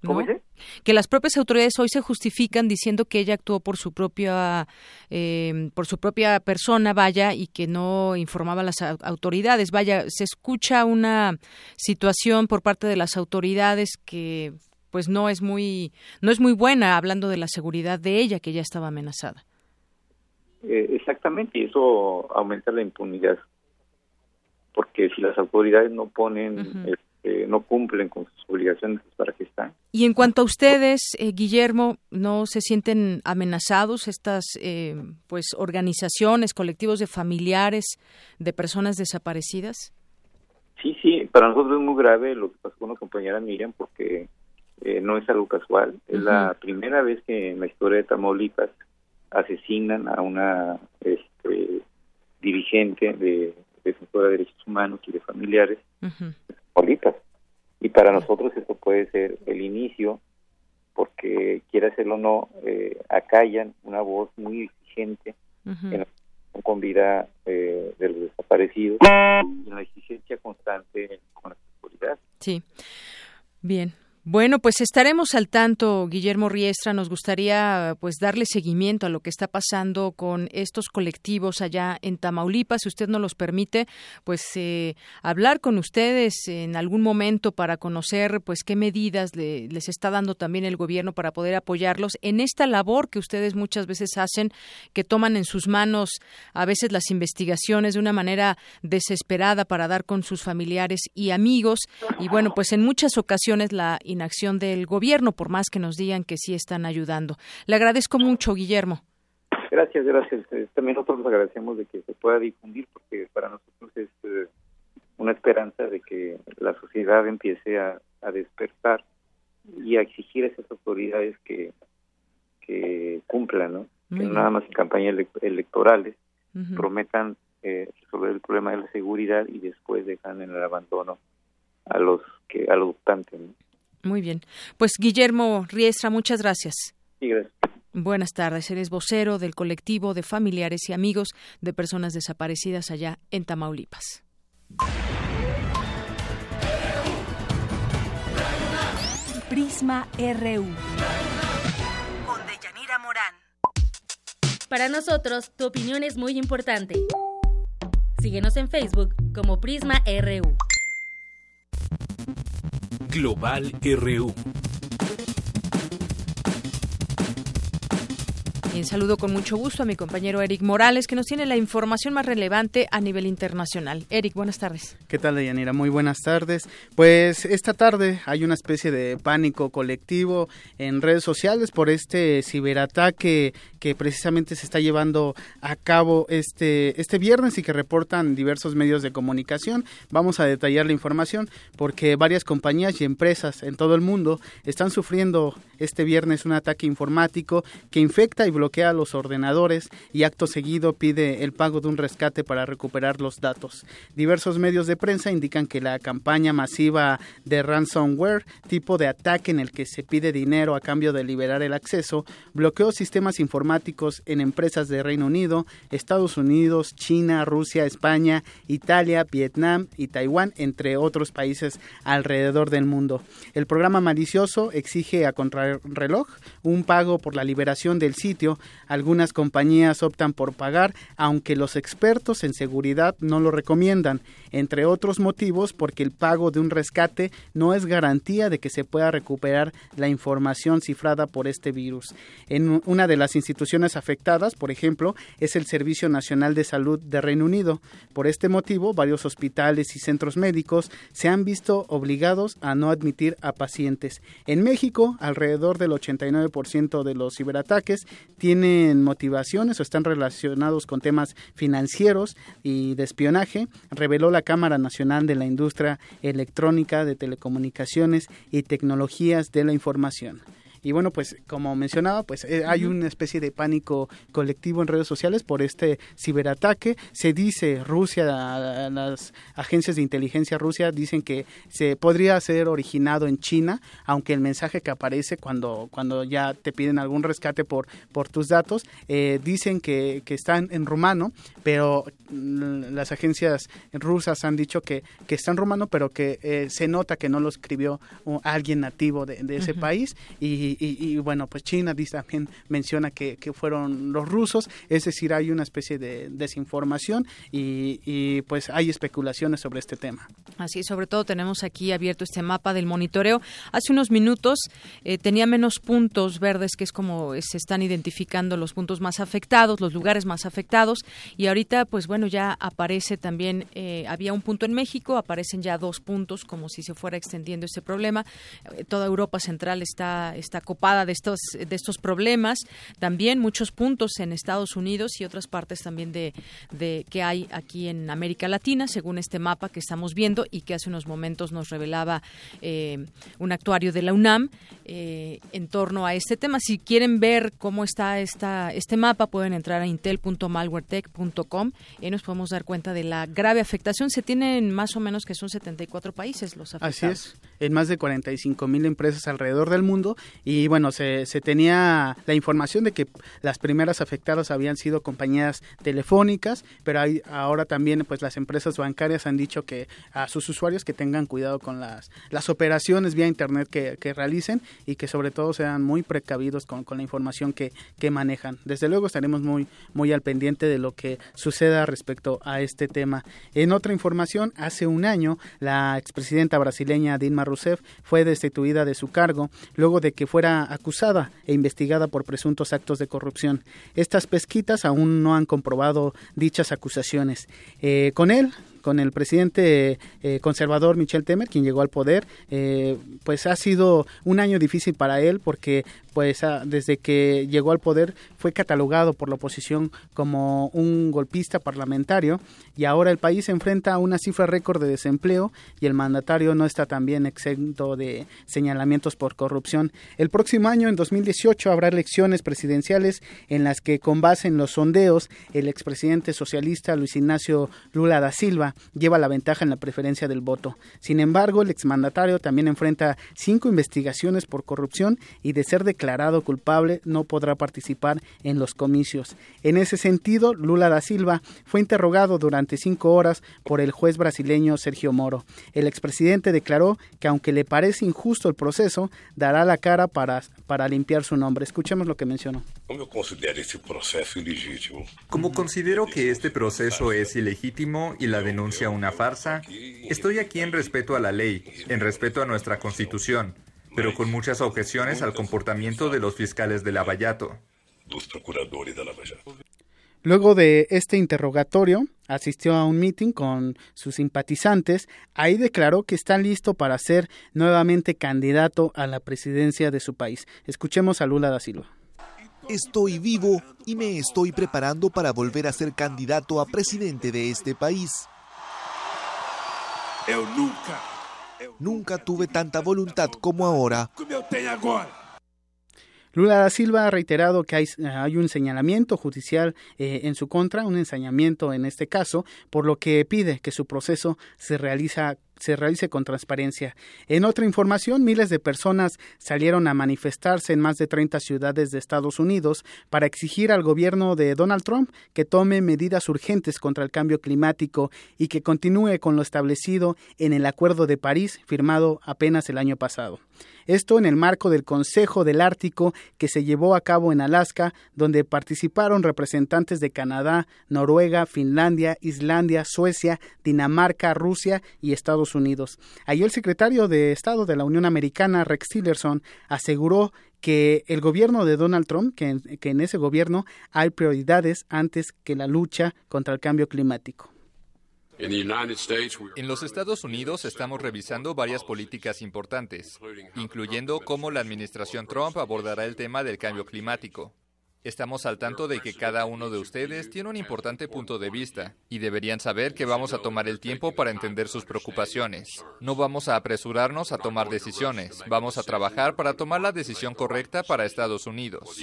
¿No?
¿Cómo dice?
Que las propias autoridades hoy se justifican diciendo que ella actuó por su propia eh, por su propia persona, vaya, y que no informaba a las au- autoridades. Vaya, se escucha una situación por parte de las autoridades que pues no es muy no es muy buena hablando de la seguridad de ella que ya estaba amenazada.
Eh, exactamente, y eso aumenta la impunidad. Porque si las autoridades no ponen, este, no cumplen con sus obligaciones, pues, ¿para qué están?
Y en cuanto a ustedes, eh, Guillermo, ¿no se sienten amenazados estas eh, pues organizaciones, colectivos de familiares de personas desaparecidas?
Sí, sí, para nosotros es muy grave lo que pasó con la compañera Miriam porque eh, no es algo casual. Es la primera vez que en la historia de Tamaulipas asesinan a una este, dirigente de defensora de derechos humanos y de familiares Tamaulipas. Y para nosotros esto puede ser el inicio porque, quiera hacerlo o no, eh, acallan una voz muy exigente en la con vida eh, de los desaparecidos y en la exigencia constante con la seguridad.
Sí. Bien. Bueno, pues estaremos al tanto, Guillermo Riestra. Nos gustaría pues darle seguimiento a lo que está pasando con estos colectivos allá en Tamaulipas. Si usted nos los permite, pues eh, hablar con ustedes en algún momento para conocer pues qué medidas le- les está dando también el gobierno para poder apoyarlos en esta labor que ustedes muchas veces hacen, que toman en sus manos a veces las investigaciones de una manera desesperada para dar con sus familiares y amigos. Y bueno, pues en muchas ocasiones la inacción del gobierno, por más que nos digan que sí están ayudando. Le agradezco mucho, Guillermo.
Gracias, gracias. Eh, También nosotros agradecemos de que se pueda difundir porque para nosotros es eh, una esperanza de que la sociedad empiece a, a despertar y a exigir a esas autoridades que, que cumplan, ¿no?
Muy
que
bien.
nada más en campañas ele- electorales prometan eh, resolver el problema de la seguridad y después dejan en el abandono a los que a los optantes. ¿no?
Muy bien. Pues Guillermo Riestra, muchas gracias.
Sí, gracias.
Buenas tardes. Eres vocero del colectivo de familiares y amigos de personas desaparecidas allá en Tamaulipas.
Prisma RU.
Con Deyanira Morán.
Para nosotros, tu opinión es muy importante. Síguenos en Facebook como Prisma RU.
Global RU.
Saludo con mucho gusto a mi compañero Eric Morales, que nos tiene la información más relevante a nivel internacional. Eric, buenas tardes.
¿Qué tal, Deyanira? Muy buenas tardes. Pues esta tarde hay una especie de pánico colectivo en redes sociales por este ciberataque que precisamente se está llevando a cabo este, este viernes y que reportan diversos medios de comunicación. Vamos a detallar la información porque varias compañías y empresas en todo el mundo están sufriendo este viernes un ataque informático que infecta y bloquea los ordenadores y acto seguido pide el pago de un rescate para recuperar los datos. Diversos medios de prensa indican que la campaña masiva de ransomware, tipo de ataque en el que se pide dinero a cambio de liberar el acceso, bloqueó sistemas informáticos en empresas de Reino Unido, Estados Unidos, China, Rusia, España, Italia, Vietnam y Taiwán, entre otros países alrededor del mundo. El programa malicioso exige a contrarreloj un pago por la liberación del sitio. Algunas compañías optan por pagar, aunque los expertos en seguridad no lo recomiendan, entre otros motivos porque el pago de un rescate no es garantía de que se pueda recuperar la información cifrada por este virus. En una de las instituciones afectadas, por ejemplo, es el Servicio Nacional de Salud de Reino Unido. Por este motivo, varios hospitales y centros médicos se han visto obligados a no admitir a pacientes. En México, alrededor del 89% de los ciberataques tienen motivaciones o están relacionados con temas financieros y de espionaje, reveló la Cámara Nacional de la Industria Electrónica de Telecomunicaciones y Tecnologías de la Información. Y bueno, pues como mencionaba, pues eh, hay una especie de pánico colectivo en redes sociales por este ciberataque. Se dice Rusia, las agencias de inteligencia Rusia dicen que se podría ser originado en China, aunque el mensaje que aparece cuando, cuando ya te piden algún rescate por, por tus datos, eh, dicen que, que están en rumano, pero mm, las agencias rusas han dicho que, que está en rumano, pero que eh, se nota que no lo escribió uh, alguien nativo de, de ese país. Y, y- bueno, pues China también menciona que, que fueron los rusos, es decir, hay una especie de desinformación y, y, pues hay especulaciones sobre este tema.
Así sobre todo tenemos aquí abierto este mapa del monitoreo. Hace unos minutos eh, tenía menos puntos verdes, que es como se están identificando los puntos más afectados, los lugares más afectados. Y ahorita, pues bueno, ya aparece también, eh, había un punto en México, aparecen ya dos puntos, como si se fuera extendiendo este problema. Eh, toda Europa Central está, está copada de estos, de estos problemas. También muchos puntos en Estados Unidos y otras partes también de, de que hay aquí en América Latina, según este mapa que estamos viendo y que hace unos momentos nos revelaba eh, un actuario de la UNAM eh, en torno a este tema. Si quieren ver cómo está esta, este mapa, pueden entrar a intel.malwaretech.com y ahí nos podemos dar cuenta de la grave afectación. Se tienen más o menos que son 74 países los afectados.
Así es, en más de 45 mil empresas alrededor del mundo y bueno, se, se tenía la información de que las primeras afectadas habían sido compañías telefónicas, pero hay, ahora también pues las empresas bancarias han dicho que a sus usuarios que tengan cuidado con las, las operaciones vía internet que, que realicen y que sobre todo sean muy precavidos con, con la información que, que manejan. Desde luego estaremos muy, muy al pendiente de lo que suceda respecto a este tema. En otra información, hace un año la expresidenta brasileña Dilma Rousseff fue destituida de su cargo luego de que fuera acusada e investigada por presuntos actos de corrupción. Estas pesquitas aún no han comprobado dichas acusaciones. Eh, con él, con el presidente eh, conservador Michel Temer, quien llegó al poder, eh, pues ha sido un año difícil para él porque pues desde que llegó al poder fue catalogado por la oposición como un golpista parlamentario y ahora el país se enfrenta a una cifra récord de desempleo y el mandatario no está también exento de señalamientos por corrupción. El próximo año, en 2018, habrá elecciones presidenciales en las que con base en los sondeos el expresidente socialista Luis Ignacio Lula da Silva lleva la ventaja en la preferencia del voto. Sin embargo, el exmandatario también enfrenta cinco investigaciones por corrupción y de ser declarado culpable no podrá participar en los comicios. En ese sentido, Lula da Silva fue interrogado durante cinco horas por el juez brasileño Sergio Moro. El expresidente declaró que aunque le parece injusto el proceso, dará la cara para, para limpiar su nombre. Escuchemos lo que mencionó.
Como considero ilegítimo?
Como considero que este proceso es ilegítimo y la denuncia una farsa, estoy aquí en respeto a la ley, en respeto a nuestra constitución, pero con muchas objeciones al comportamiento de los fiscales de Lavallato.
Luego de este interrogatorio, asistió a un meeting con sus simpatizantes. Ahí declaró que está listo para ser nuevamente candidato a la presidencia de su país. Escuchemos a Lula da Silva.
Estoy vivo y me estoy preparando para volver a ser candidato a presidente de este país.
Eu nunca,
Nunca tuve tanta voluntad como ahora.
Lula da Silva ha reiterado que hay, hay un señalamiento judicial eh, en su contra, un ensañamiento en este caso, por lo que pide que su proceso se realiza se realice con transparencia. En otra información, miles de personas salieron a manifestarse en más de 30 ciudades de Estados Unidos para exigir al gobierno de Donald Trump que tome medidas urgentes contra el cambio climático y que continúe con lo establecido en el Acuerdo de París firmado apenas el año pasado. Esto en el marco del Consejo del Ártico que se llevó a cabo en Alaska, donde participaron representantes de Canadá, Noruega, Finlandia, Islandia, Suecia, Dinamarca, Rusia y Estados Unidos. Allí el secretario de Estado de la Unión Americana, Rex Tillerson, aseguró que el gobierno de Donald Trump, que en, que en ese gobierno hay prioridades antes que la lucha contra el cambio climático.
En los Estados Unidos estamos revisando varias políticas importantes, incluyendo cómo la administración Trump abordará el tema del cambio climático. Estamos al tanto de que cada uno de ustedes tiene un importante punto de vista y deberían saber que vamos a tomar el tiempo para entender sus preocupaciones. No vamos a apresurarnos a tomar decisiones, vamos a trabajar para tomar la decisión correcta para Estados Unidos.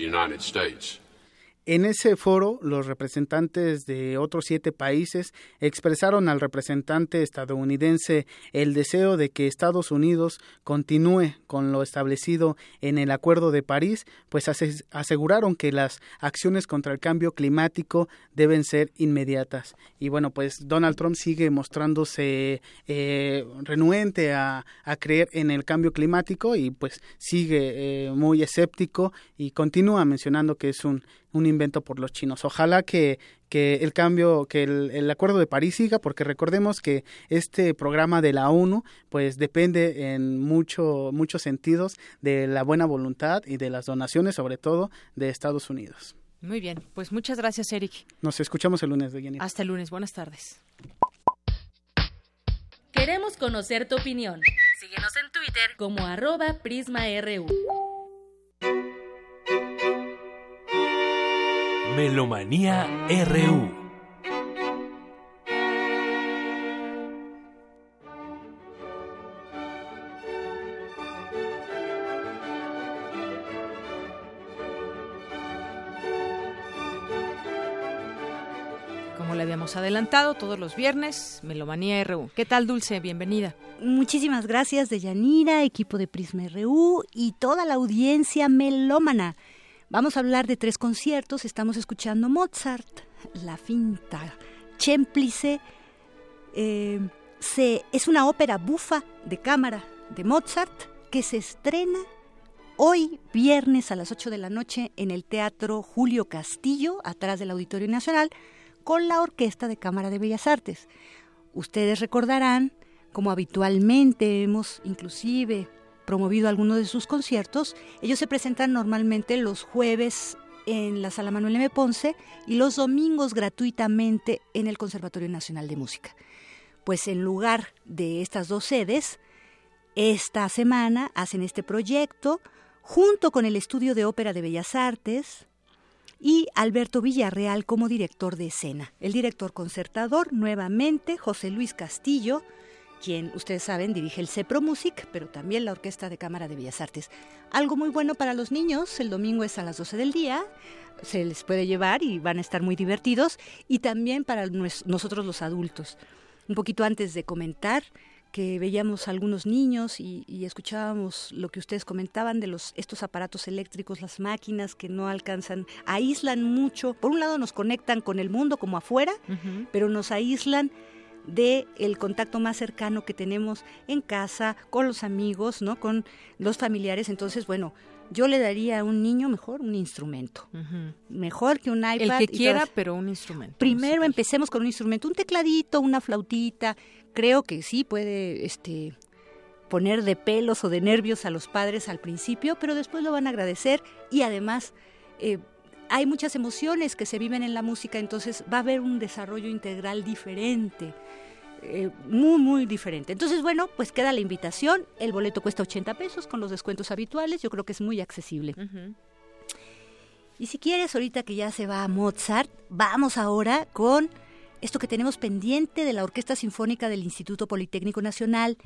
En ese foro, los representantes de otros siete países expresaron al representante estadounidense el deseo de que Estados Unidos continúe con lo establecido en el Acuerdo de París, pues aseguraron que las acciones contra el cambio climático deben ser inmediatas. Y bueno, pues Donald Trump sigue mostrándose eh, renuente a, creer en el cambio climático y pues sigue eh, muy escéptico y continúa mencionando que es un un invento por los chinos. Ojalá que, que el cambio, que el, Acuerdo de París siga, porque recordemos que este programa de la ONU, pues depende en mucho, muchos sentidos de la buena voluntad y de las donaciones, sobre todo de Estados Unidos.
Muy bien, pues muchas gracias, Eric.
Nos escuchamos el lunes, de
Hasta el lunes, buenas tardes.
Queremos conocer tu opinión. Síguenos en Twitter como arroba PrismaRU.
Melomanía RU.
Como le habíamos adelantado todos los viernes, Melomanía RU. ¿Qué tal, Dulce? Bienvenida.
Muchísimas gracias, Deyanira, equipo de Prisma RU y toda la audiencia melómana. Vamos a hablar de tres conciertos. Estamos escuchando Mozart, La Finta, Chémplice. Eh, es una ópera bufa de cámara de Mozart que se estrena hoy viernes a las 8 de la noche en el Teatro Julio Castillo, atrás del Auditorio Nacional, con la Orquesta de Cámara de Bellas Artes. Ustedes recordarán, como habitualmente hemos inclusive promovido algunos de sus conciertos. Ellos se presentan normalmente los jueves en la Sala Manuel M. Ponce y los domingos gratuitamente en el Conservatorio Nacional de Música. Pues en lugar de estas dos sedes, esta semana hacen este proyecto junto con el Estudio de Ópera de Bellas Artes y Alberto Villarreal como director de escena. El director concertador, nuevamente, José Luis Castillo, quien ustedes saben dirige el CEPRO Music, pero también la Orquesta de Cámara de Bellas Artes. Algo muy bueno para los niños, el domingo es a las 12 del día, se les puede llevar y van a estar muy divertidos, y también para nosotros los adultos. Un poquito antes de comentar que veíamos algunos niños y, escuchábamos lo que ustedes comentaban de los estos aparatos eléctricos, las máquinas que no alcanzan, aíslan mucho. Por un lado nos conectan con el mundo como afuera, pero nos aíslan de el contacto más cercano que tenemos en casa, con los amigos, ¿no? Con los familiares. Entonces, bueno, yo le daría a un niño mejor un instrumento. Mejor que un iPad.
El que quiera, pero un instrumento.
Primero empecemos con un instrumento, un tecladito, una flautita. Creo que sí puede este poner de pelos o de nervios a los padres al principio, pero después lo van a agradecer y además eh, hay muchas emociones que se viven en la música, entonces va a haber un desarrollo integral diferente. Eh, muy, muy diferente. Entonces, bueno, pues queda la invitación. El boleto cuesta 80 pesos con los descuentos habituales. Yo creo que es muy accesible. Y si quieres, ahorita que ya se va a Mozart, vamos ahora con esto que tenemos pendiente de la Orquesta Sinfónica del Instituto Politécnico Nacional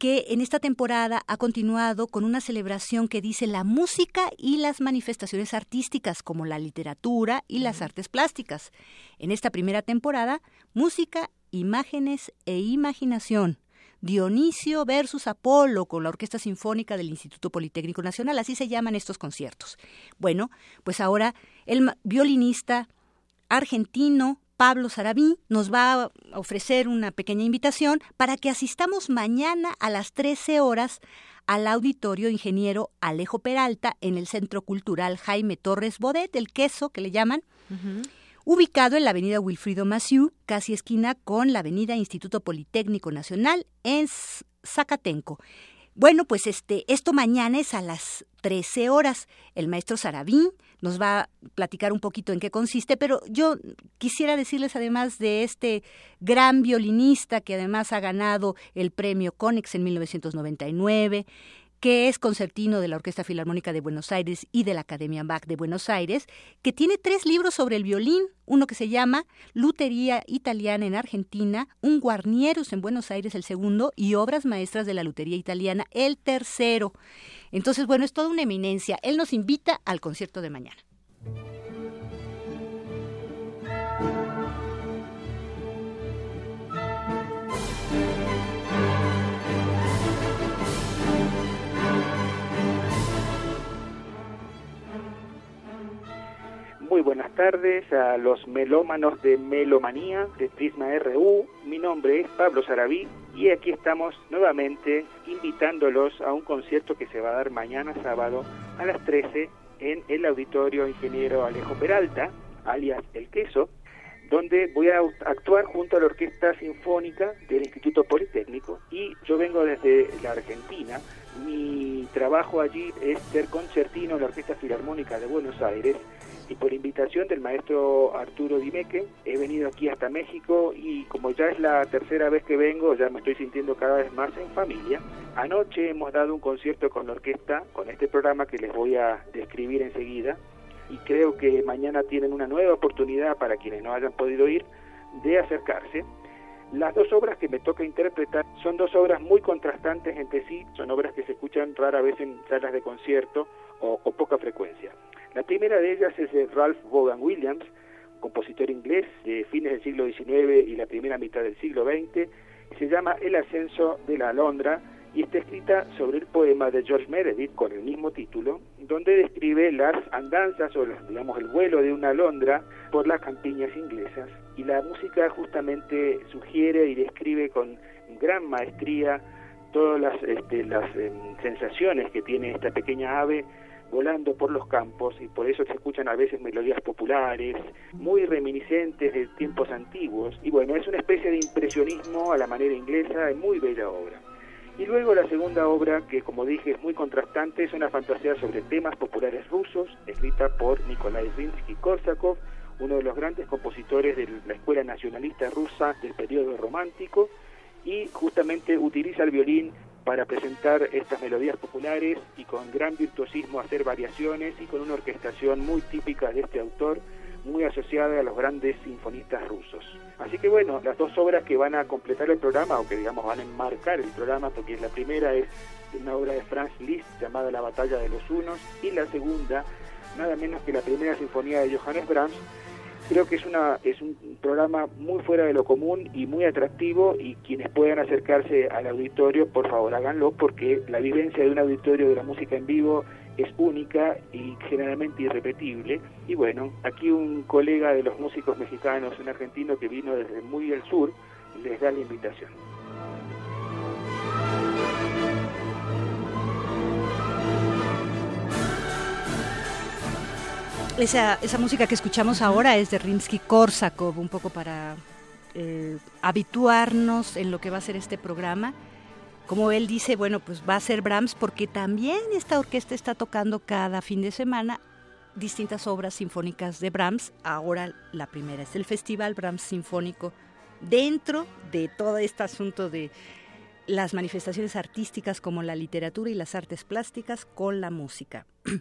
que en esta temporada ha continuado con una celebración que dice la música y las manifestaciones artísticas como la literatura y las artes plásticas. En esta primera temporada, música, imágenes e imaginación. Dionisio versus Apolo con la Orquesta Sinfónica del Instituto Politécnico Nacional, así se llaman estos conciertos. Bueno, pues ahora el violinista argentino Pablo Sarabí nos va a ofrecer una pequeña invitación para que asistamos mañana a las 13 horas al auditorio ingeniero Alejo Peralta en el Centro Cultural Jaime Torres Bodet, el queso que le llaman, ubicado en la avenida Wilfrido Maciú, casi esquina con la avenida Instituto Politécnico Nacional en Zacatenco. Bueno, pues este, esto mañana es a las 13 horas. El maestro Sarabín nos va a platicar un poquito en qué consiste, pero yo quisiera decirles además de este gran violinista que además ha ganado el premio Conex en 1999, que es concertino de la Orquesta Filarmónica de Buenos Aires y de la Academia Bach de Buenos Aires, que tiene tres libros sobre el violín, uno que se llama Lutería Italiana en Argentina, un Guarnieros en Buenos Aires el segundo y Obras Maestras de la Lutería Italiana el tercero. Entonces, bueno, es toda una eminencia. Él nos invita al concierto de mañana.
Muy buenas tardes a los melómanos de Melomanía de Prisma RU. Mi nombre es Pablo Sarabí y aquí estamos nuevamente invitándolos a un concierto que se va a dar mañana sábado a las 13 en el Auditorio Ingeniero Alejo Peralta, alias El Queso, donde voy a actuar junto a la Orquesta Sinfónica del Instituto Politécnico y yo vengo desde la Argentina. Mi trabajo allí es ser concertino en la Orquesta Filarmónica de Buenos Aires y por invitación del maestro Arturo Dimeque he venido aquí hasta México y como ya es la tercera vez que vengo, ya me estoy sintiendo cada vez más en familia. Anoche hemos dado un concierto con la orquesta, con este programa que les voy a describir enseguida y creo que mañana tienen una nueva oportunidad para quienes no hayan podido ir de acercarse. Las dos obras que me toca interpretar son dos obras muy contrastantes entre sí, son obras que se escuchan rara vez en salas de concierto o poca frecuencia. La primera de ellas es de Ralph Vaughan Williams, compositor inglés de fines del siglo XIX y la primera mitad del siglo XX, se llama El ascenso de la alondra y está escrita sobre el poema de George Meredith con el mismo título, donde describe las andanzas o digamos el vuelo de una alondra por las campiñas inglesas. Y la música justamente sugiere y describe con gran maestría todas las, este, las em, sensaciones que tiene esta pequeña ave volando por los campos y por eso se escuchan a veces melodías populares, muy reminiscentes de tiempos antiguos. Y bueno, es una especie de impresionismo a la manera inglesa, es muy bella obra. Y luego la segunda obra, que como dije es muy contrastante, es una fantasía sobre temas populares rusos, escrita por Nikolai Rimsky-Korsakov, uno de los grandes compositores de la escuela nacionalista rusa del periodo romántico, y justamente utiliza el violín para presentar estas melodías populares y con gran virtuosismo hacer variaciones y con una orquestación muy típica de este autor, muy asociada a los grandes sinfonistas rusos. Así que bueno, las dos obras que van a completar el programa, o que digamos van a enmarcar el programa, porque la primera es una obra de Franz Liszt llamada La Batalla de los Unos, y la segunda, nada menos que la primera sinfonía de Johannes Brahms, creo que es una es un programa muy fuera de lo común y muy atractivo y quienes puedan acercarse al auditorio por favor háganlo porque la vivencia de un auditorio de la música en vivo es única y generalmente irrepetible. Y bueno aquí un colega de los músicos mexicanos un argentino que vino desde muy del sur les da la invitación
Esa, esa música que escuchamos ahora es de Rimsky-Korsakov, un poco para eh, habituarnos en lo que va a ser este programa. Como él dice, bueno, pues va a ser Brahms porque también esta orquesta está tocando cada fin de semana distintas obras sinfónicas de Brahms. Ahora la primera es el Festival Brahms Sinfónico dentro de todo este asunto de las manifestaciones artísticas como la literatura y las artes plásticas con la música. *clears throat*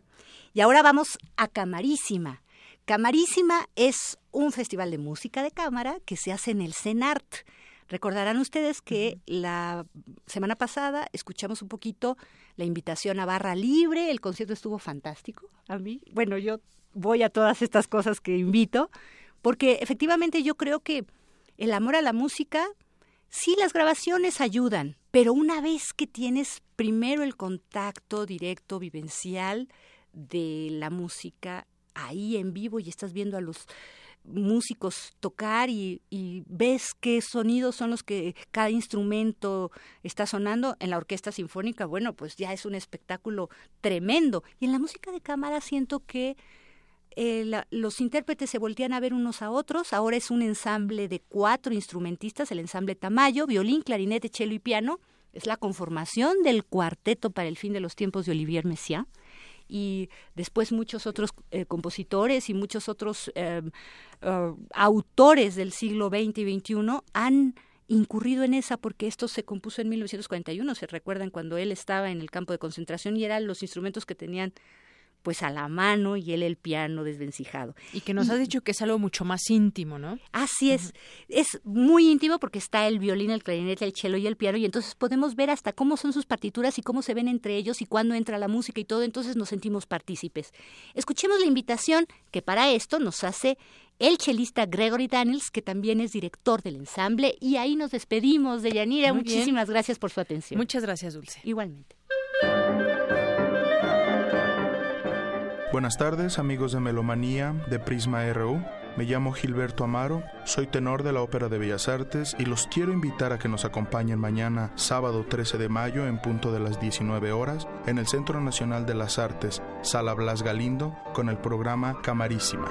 y ahora vamos a Camarísima. Camarísima es un festival de música de cámara que se hace en el CENART. Recordarán ustedes que la semana pasada escuchamos un poquito la invitación a Barra Libre, el concierto estuvo fantástico a mí. Bueno, yo voy a todas estas cosas que invito, porque efectivamente yo creo que el amor a la música, sí las grabaciones ayudan, pero una vez que tienes primero el contacto directo, vivencial de la música ahí en vivo y estás viendo a los músicos tocar y, ves qué sonidos son los que cada instrumento está sonando en la orquesta sinfónica, bueno, pues ya es un espectáculo tremendo. Y en la música de cámara siento que eh, la, los intérpretes se voltean a ver unos a otros. Ahora es un ensamble de cuatro instrumentistas, el ensamble Tamayo, violín, clarinete, cello y piano. Es la conformación del cuarteto para el fin de los tiempos de Olivier Messiaen y después muchos otros eh, compositores y muchos otros uh, autores del siglo XX y XXI han incurrido en esa porque esto se compuso en 1941, se recuerdan cuando él estaba en el campo de concentración y eran los instrumentos que tenían pues a la mano y él el piano desvencijado.
Y que nos ha dicho que es algo mucho más íntimo, ¿no?
Así es, es muy íntimo porque está el violín, el clarinete, el cello y el piano y entonces podemos ver hasta cómo son sus partituras y cómo se ven entre ellos y cuándo entra la música y todo, entonces nos sentimos partícipes. Escuchemos la invitación que para esto nos hace el chelista Gregory Daniels, que también es director del ensamble, y ahí nos despedimos de Yanira.
Muy bien.
Muchísimas gracias por su atención.
Muchas gracias, Dulce.
Igualmente.
Buenas tardes, amigos de Melomanía de Prisma RU. Me llamo Gilberto Amaro, soy tenor de la Ópera de Bellas Artes y los quiero invitar a que nos acompañen mañana, sábado 13 de mayo, en punto de las 19 horas, en el Centro Nacional de las Artes, Sala Blas Galindo, con el programa Camarísima.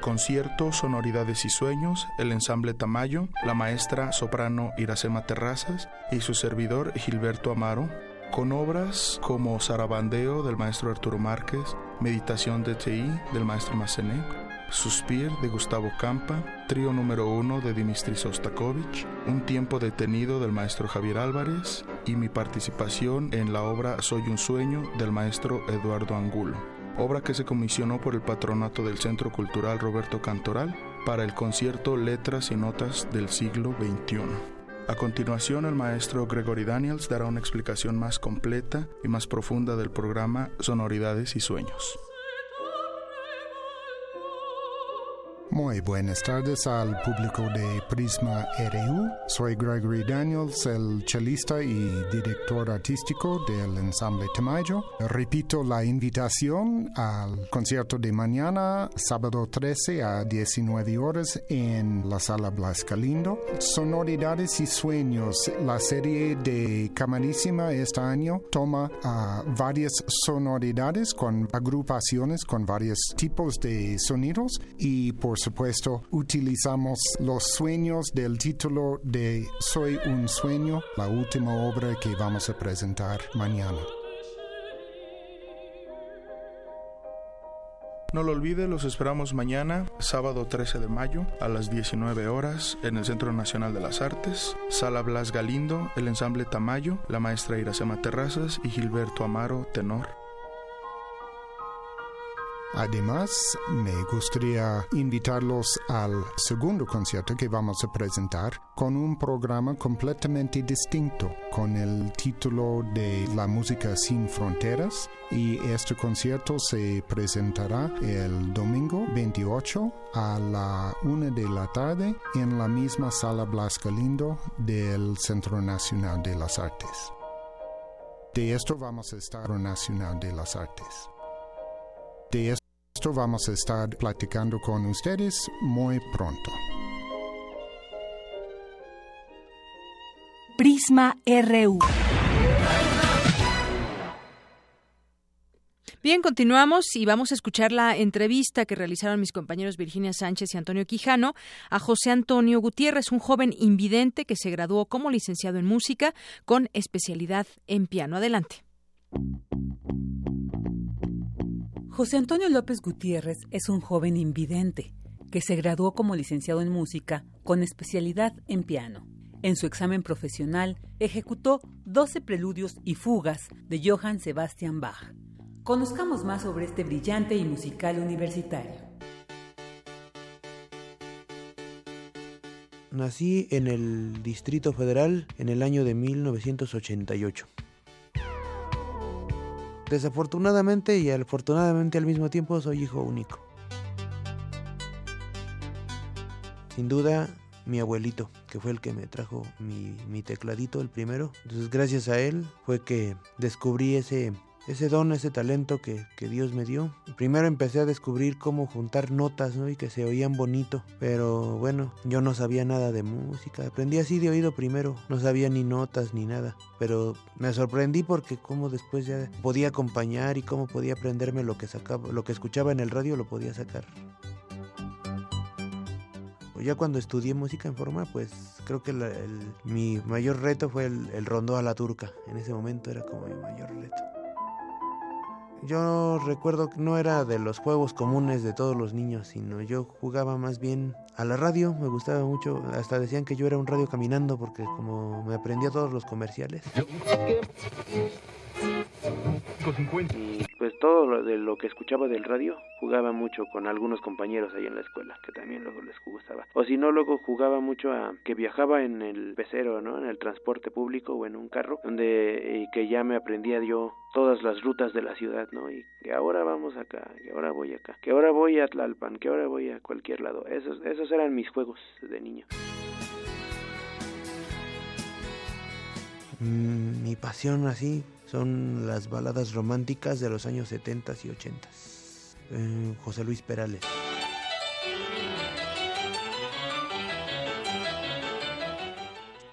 Concierto, sonoridades y sueños, el ensamble Tamayo, la maestra soprano Iracema Terrazas y su servidor Gilberto Amaro, con obras como Sarabandeo del maestro Arturo Márquez, Meditación de T.I. del maestro Massenet, Suspir de Gustavo Campa, Trío número uno de Dimitri Sostakovich, Un tiempo detenido del maestro Javier Álvarez y mi participación en la obra Soy un sueño del maestro Eduardo Angulo, obra que se comisionó por el patronato del Centro Cultural Roberto Cantoral para el concierto Letras y Notas del siglo XXI. A continuación, el maestro Gregory Daniels dará una explicación más completa y más profunda del programa Sonoridades y Sueños.
Muy buenas tardes al público de Prisma RU. Soy Gregory Daniels, el chelista y director artístico del ensamble Tamayo. Repito la invitación al concierto de mañana, sábado 13 a 19 horas en la sala Blas Galindo. Sonoridades y sueños. La serie de Camarísima este año toma varias sonoridades con agrupaciones con varios tipos de sonidos y por supuesto, utilizamos los sueños del título de Soy un sueño, la última obra que vamos a presentar mañana.
No lo olvide, los esperamos mañana, sábado 13 de mayo, a las 19 horas, en el Centro Nacional de las Artes, Sala Blas Galindo, el ensamble Tamayo, la maestra Iracema Terrazas y Gilberto Amaro, tenor.
Además, me gustaría invitarlos al segundo concierto que vamos a presentar con un programa completamente distinto, con el título de La música sin fronteras. Y este concierto se presentará el domingo 28 a la una de la tarde en la misma sala Blas Galindo del Centro Nacional de las Artes. De esto vamos a estar Nacional de las Artes. De esto vamos a estar platicando con ustedes muy pronto.
Prisma RU.
Bien, continuamos y vamos a escuchar la entrevista que realizaron mis compañeros Virginia Sánchez y Antonio Quijano a José Antonio Gutiérrez, un joven invidente que se graduó como licenciado en música con especialidad en piano. Adelante.
José Antonio López Gutiérrez es un joven invidente que se graduó como licenciado en música con especialidad en piano. En su examen profesional ejecutó 12 preludios y fugas de Johann Sebastian Bach. Conozcamos más sobre este brillante y musical universitario.
Nací en el Distrito Federal en el año de 1988. Desafortunadamente y afortunadamente al mismo tiempo soy hijo único. Sin duda, mi abuelito, que fue el que me trajo mi, tecladito, el primero. Entonces, gracias a él fue que descubrí ese, ese don, ese talento que, que, Dios me dio. Primero empecé a descubrir cómo juntar notas, ¿no? Y que se oían bonito. Pero bueno, yo no sabía nada de música. Aprendí así de oído primero. No sabía ni notas ni nada. Pero me sorprendí porque cómo después ya podía acompañar y cómo podía aprenderme lo que sacaba, lo que escuchaba en el radio lo podía sacar. Ya cuando estudié música en forma, pues creo que el, mi mayor reto fue el, el rondó a la turca. En ese momento era como mi mayor reto. Yo recuerdo que no era de los juegos comunes de todos los niños, sino yo jugaba más bien a la radio, me gustaba mucho, hasta decían que yo era un radio caminando porque como me aprendía todos los comerciales.
Y pues todo lo de lo que escuchaba del radio, jugaba mucho con algunos compañeros ahí en la escuela, que también luego les gustaba. O si no, luego jugaba mucho a que viajaba en el pecero, ¿no? En el transporte público o en un carro, donde y que ya me aprendía yo todas las rutas de la ciudad, ¿no? Y que ahora vamos acá, que ahora voy acá, que ahora voy a Tlalpan, que ahora voy a cualquier lado. Esos, esos eran mis juegos de niño.
Mm, mi pasión así son las baladas románticas de los años 70 y 80. Eh, José Luis Perales.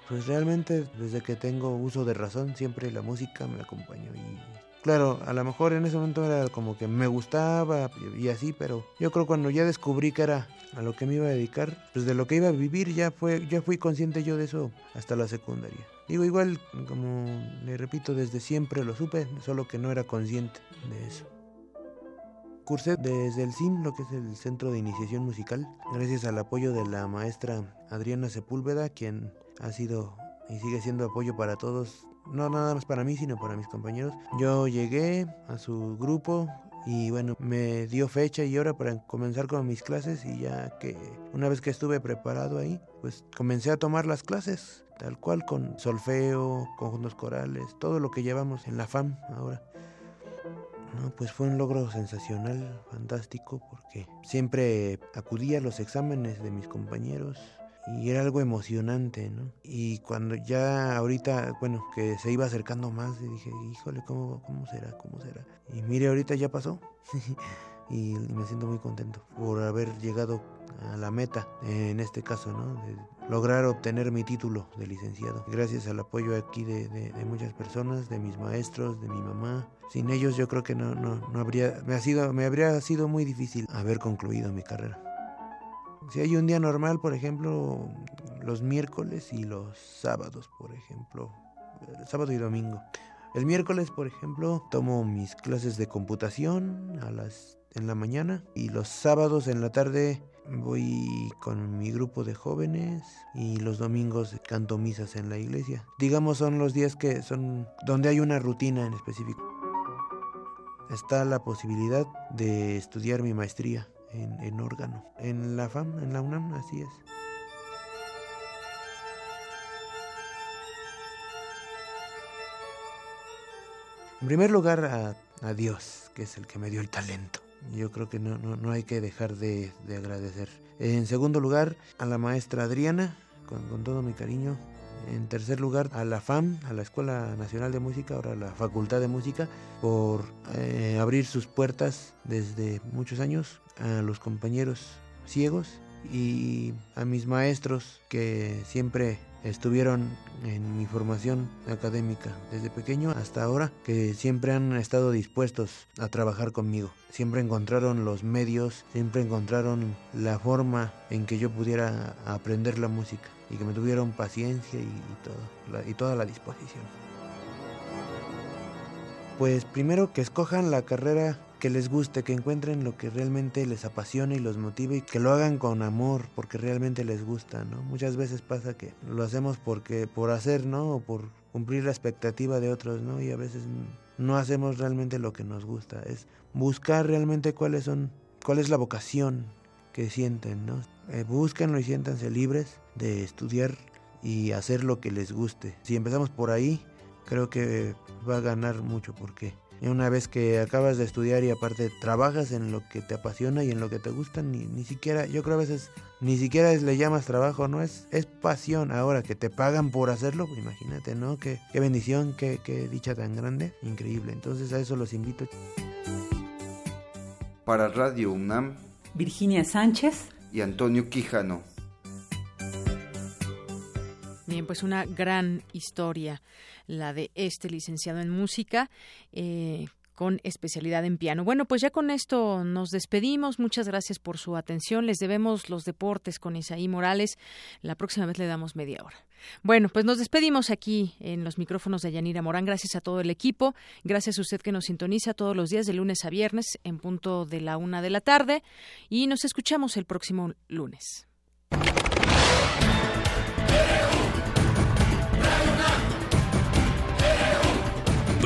Pues realmente desde que tengo uso de razón siempre la música me acompañó y claro, a lo mejor en ese momento era como que me gustaba y así, pero yo creo cuando ya descubrí que era a lo que me iba a dedicar, pues de lo que iba a vivir ya fue ya fui consciente yo de eso hasta la secundaria. Digo, igual como le repito desde siempre lo supe, solo que no era consciente de eso. Cursé desde el CIM, lo que es el Centro de Iniciación Musical, gracias al apoyo de la maestra Adriana Sepúlveda, quien ha sido y sigue siendo apoyo para todos, no nada más para mí, sino para mis compañeros. Yo llegué a su grupo y bueno, me dio fecha y hora para comenzar con mis clases y ya que una vez que estuve preparado ahí, pues comencé a tomar las clases, tal cual con solfeo, conjuntos corales, todo lo que llevamos en la FAM ahora. No, pues fue un logro sensacional, fantástico, porque siempre acudía a los exámenes de mis compañeros, y era algo emocionante, ¿no? Y cuando ya ahorita, bueno, que se iba acercando más, dije, híjole, ¿cómo, cómo será? ¿Cómo será? Y mire, ahorita ya pasó. *laughs* y me siento muy contento por haber llegado a la meta, en este caso, ¿no? De lograr obtener mi título de licenciado. Gracias al apoyo aquí de, de, de, muchas personas, de mis maestros, de mi mamá. Sin ellos yo creo que no, no, no habría, me, ha sido, me habría sido muy difícil haber concluido mi carrera. Si hay un día normal, por ejemplo, los miércoles y los sábados, por ejemplo, sábado y domingo. El miércoles, por ejemplo, tomo mis clases de computación a las en la mañana y los sábados en la tarde voy con mi grupo de jóvenes y los domingos canto misas en la iglesia. Digamos son los días que son donde hay una rutina en específico. Está la posibilidad de estudiar mi maestría en, órgano. En la FAM, en la UNAM, así es. En primer lugar, a, Dios, que es el que me dio el talento. Yo creo que no, no, no hay que dejar de, de, agradecer. En segundo lugar, a la maestra Adriana, con, con todo mi cariño, en tercer lugar, a la FAM, a la Escuela Nacional de Música, ahora la Facultad de Música, por eh, abrir sus puertas desde muchos años a los compañeros ciegos y a mis maestros que siempre estuvieron en mi formación académica desde pequeño hasta ahora, que siempre han estado dispuestos a trabajar conmigo. Siempre encontraron los medios, siempre encontraron la forma en que yo pudiera aprender la música y que me tuvieron paciencia y, todo, la, y toda la disposición. Pues primero que escojan la carrera que les guste, que encuentren lo que realmente les apasiona y los motive y que lo hagan con amor porque realmente les gusta, ¿no? Muchas veces pasa que lo hacemos porque por hacer, ¿no? O por cumplir la expectativa de otros, ¿no? Y a veces no hacemos realmente lo que nos gusta, es buscar realmente cuáles son cuál es la vocación que sienten, ¿no? Eh, búsquenlo y siéntanse libres de estudiar y hacer lo que les guste. Si empezamos por ahí, creo que va a ganar mucho porque y una vez que acabas de estudiar y aparte trabajas en lo que te apasiona y en lo que te gusta, ni, ni siquiera, yo creo a veces, ni siquiera es, le llamas trabajo, ¿no? Es, es pasión. Ahora que te pagan por hacerlo, pues imagínate, ¿no? Qué, qué bendición, qué, qué dicha tan grande, increíble. Entonces a eso los invito.
Para Radio UNAM,
Virginia Sánchez
y Antonio Quijano.
Bien, pues una gran historia, la de este licenciado en música. Eh, con especialidad en piano. Bueno, pues ya con esto nos despedimos. Muchas gracias por su atención. Les debemos los deportes con Isaí Morales. La próxima vez le damos media hora. Bueno, pues nos despedimos aquí en los micrófonos de Yanira Morán. Gracias a todo el equipo. Gracias a usted que nos sintoniza todos los días de lunes a viernes en punto de la una de la tarde. Y nos escuchamos el próximo lunes.